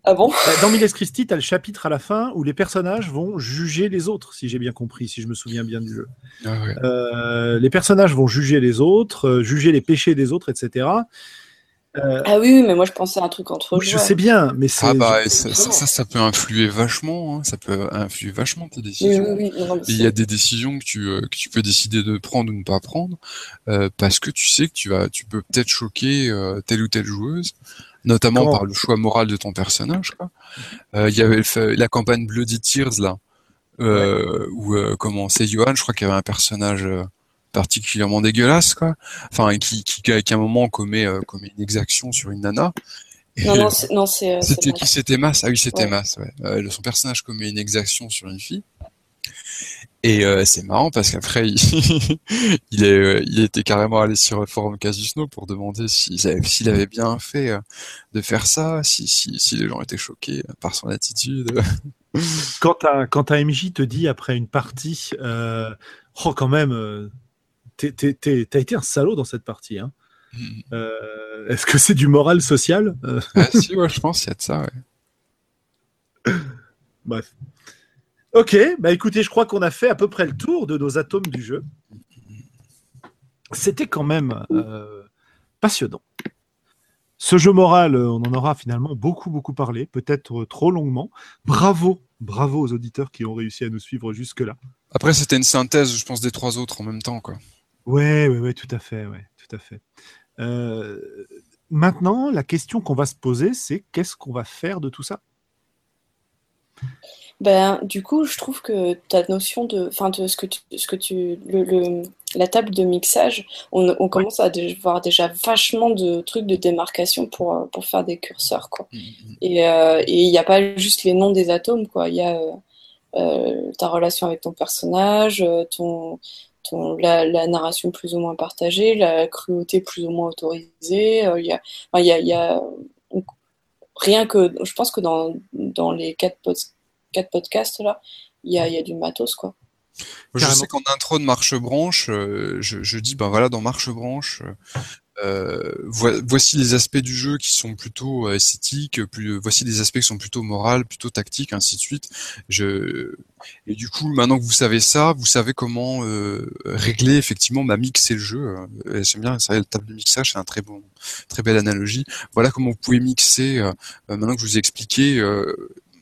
Ah bon? Bah, Dans Miles Christie, tu as le chapitre à la fin où les personnages vont juger les autres, si j'ai bien compris, si je me souviens bien du jeu. Ah ouais. euh, les personnages vont juger les autres, juger les péchés des autres, etc. Euh... Ah oui, mais moi je pensais à un truc entre oui, Je sais bien, mais c'est. Ah bah ça, ça, ça, peut influer vachement, hein. ça peut influer vachement tes décisions. Oui, oui, non, Il y a des décisions que tu euh, que tu peux décider de prendre ou ne pas prendre euh, parce que tu sais que tu vas tu peux peut-être choquer euh, telle ou telle joueuse, notamment Comment? par le choix moral de ton personnage. Euh, il y avait la campagne Bloody Tears là, ouais. où comment c'est Johan, je crois qu'il y avait un personnage particulièrement dégueulasse, quoi. Enfin, qui, qui, qui à un moment commet, euh, commet une exaction sur une nana. non, non, c'est, non, c'est, euh, c'était qui? C'était Mass. Ah oui, c'était ouais. Mass. Ouais. Euh, son personnage commet une exaction sur une fille. Et euh, c'est marrant parce qu'après, il, il, est, euh, il était carrément allé sur le forum Casusno pour demander s'il avait, s'il avait bien fait de faire ça, si, si, si les gens étaient choqués par son attitude. quand, un, quand un MJ te dit après une partie, euh, oh quand même, euh, t'as été un salaud dans cette partie. Hein. Mm. Euh, est-ce que c'est du moral social Si, ouais, je pense qu'il y a de ça. Ouais. Bref. Ok, bah écoutez, je crois qu'on a fait à peu près le tour de nos atomes du jeu. C'était quand même passionnant. Ce jeu moral, euh, on en aura finalement beaucoup, beaucoup parlé, peut-être trop longuement. Bravo, bravo aux auditeurs qui ont réussi à nous suivre jusque-là. Après, c'était une synthèse, je pense, des trois autres en même temps, quoi. Ouais, ouais, ouais, tout à fait, ouais, tout à fait. Euh, maintenant, la question qu'on va se poser, c'est qu'est-ce qu'on va faire de tout ça? Ben, du coup, je trouve que ta notion de, de ce que tu, ce que tu, le, la table de mixage, on, on commence à voir déjà vachement de trucs de démarcation pour, euh, pour faire des curseurs, quoi. Mmh, mmh. Et euh, il n'y a pas juste les noms des atomes, quoi. Il y a euh, ta relation avec ton personnage, ton, ton, la, la, narration plus ou moins partagée, la cruauté plus ou moins autorisée. Il y a, il y a, y a rien que, je pense que dans, dans les quatre podcasts quatre podcasts là, il y a, y a, du matos quoi. Je sais qu'en intro de Marche Branche, euh, je, je, dis ben voilà dans Marche Branche, euh, voici les aspects du jeu qui sont plutôt euh, esthétiques, plus, voici les aspects qui sont plutôt moraux, plutôt tactiques, ainsi de suite. Je, et du coup, maintenant que vous savez ça, vous savez comment euh, régler effectivement, bah, mixer le jeu. J'aime bien, ça, la table de mixage, c'est un très bon, très belle analogie. Voilà comment vous pouvez mixer. maintenant que je vous ai expliqué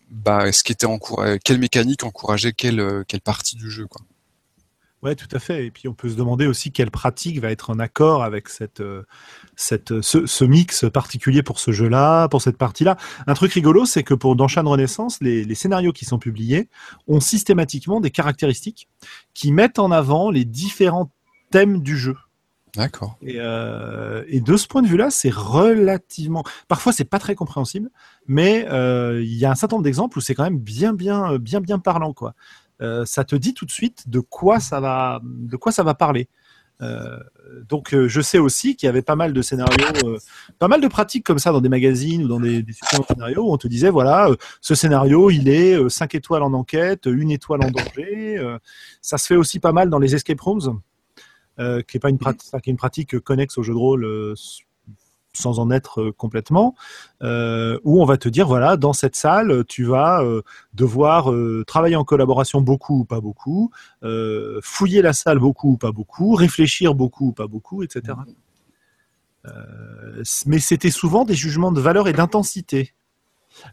bah, ce qui était encouragé, quelle mécanique encourageait quelle, euh, quelle partie du jeu. Quoi. Ouais, tout à fait. Et puis on peut se demander aussi quelle pratique va être en accord avec cette, euh, cette, ce, ce mix particulier pour ce jeu-là, pour cette partie-là. Un truc rigolo, c'est que pour dans de Renaissance, les, les, scénarios qui sont publiés ont systématiquement des caractéristiques qui mettent en avant les différents thèmes du jeu. D'accord. Et, euh, et, de ce point de vue-là, c'est relativement. Parfois, c'est pas très compréhensible, mais euh, il y a un certain nombre d'exemples où c'est quand même bien, bien, bien, bien parlant, quoi. Euh, ça te dit tout de suite de quoi ça va, de quoi ça va parler. Euh, donc, euh, je sais aussi qu'il y avait pas mal de scénarios, euh, pas mal de pratiques comme ça dans des magazines ou dans des, des scénarios où on te disait voilà, ce scénario, il est 5 étoiles en enquête, une étoile en danger. ça se fait aussi pas mal dans les escape rooms. Qui est pas une pratique, qui est une pratique connexe au jeu de rôle sans en être euh, complètement, euh, où on va te dire voilà, dans cette salle, tu vas devoir travailler en collaboration beaucoup ou pas beaucoup, fouiller la salle beaucoup ou pas beaucoup, réfléchir beaucoup ou pas beaucoup, etc. mais c'était souvent des jugements de valeur et d'intensité.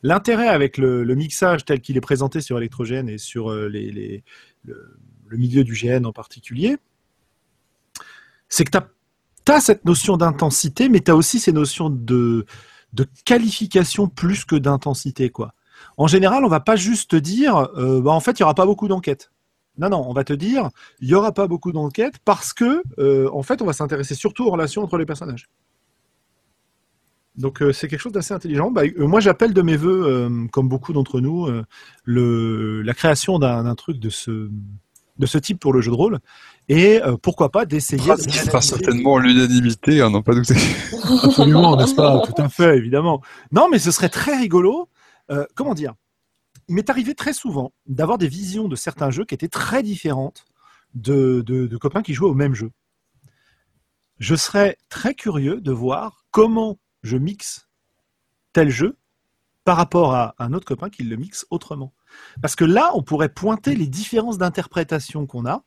L'intérêt avec le, le, mixage tel qu'il est présenté sur Electrogène et sur les, les, le, le, milieu du GN en particulier, c'est que tu as, cette notion d'intensité, mais tu as aussi ces notions de, qualification plus que d'intensité. quoi. En général, on va pas juste te dire, euh, bah, en fait, il y aura pas beaucoup d'enquêtes. Non, non, on va te dire, il y aura pas beaucoup d'enquêtes parce que, euh, en fait, on va s'intéresser surtout aux relations entre les personnages. Donc euh, c'est quelque chose d'assez intelligent. Bah, moi j'appelle de mes voeux, comme beaucoup d'entre nous, la création d'un truc de ce type pour le jeu de rôle et euh, pourquoi pas d'essayer. Ce qui sera certainement l'unanimité, hein, n'en pas douter. Absolument, n'est-ce pas? Tout à fait, évidemment. Non, mais ce serait très rigolo. Euh, comment dire? Il m'est arrivé très souvent d'avoir des visions de certains jeux qui étaient très différentes de, de, de copains qui jouaient au même jeu. Je serais très curieux de voir comment je mixe tel jeu par rapport à un autre copain qui le mixe autrement. Parce que là, on pourrait pointer les différences d'interprétation qu'on a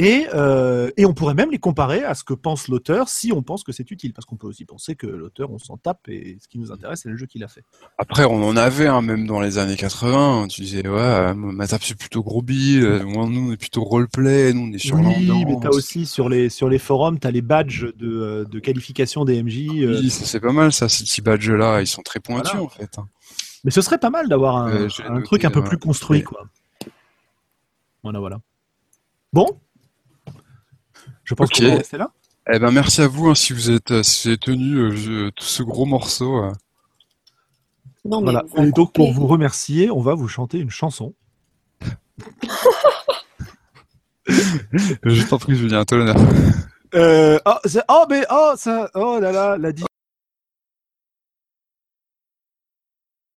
et, euh, et, on pourrait même les comparer à ce que pense l'auteur si on pense que c'est utile. Parce qu'on peut aussi penser que l'auteur, on s'en tape et ce qui nous intéresse, c'est le jeu qu'il a fait. Après, on en avait, hein, même dans les années 80. Tu disais, ouais, ma tape, c'est plutôt gros. Moi, nous, on est plutôt roleplay. Nous, on est sur Oui, mais t'as aussi sur les, sur les forums, t'as les badges de, euh, de qualification des MJ. Euh. Oui, c'est pas mal, ça, ces petits badges-là. Ils sont très pointus, en fait. Hein. Mais ce serait pas mal d'avoir un, un truc un peu plus construit, quoi. Voilà, voilà. Bon, je pense qu'on va rester là. Eh ben merci à vous hein, si vous êtes si vous avez tenu euh, tout ce gros morceau. Euh. Non, mais voilà. Et donc pour vous remercier, on va vous chanter une chanson. je t'en prie, Julien, à toi l'honneur. Euh, oh, oh, mais oh, ça, oh là là, la diff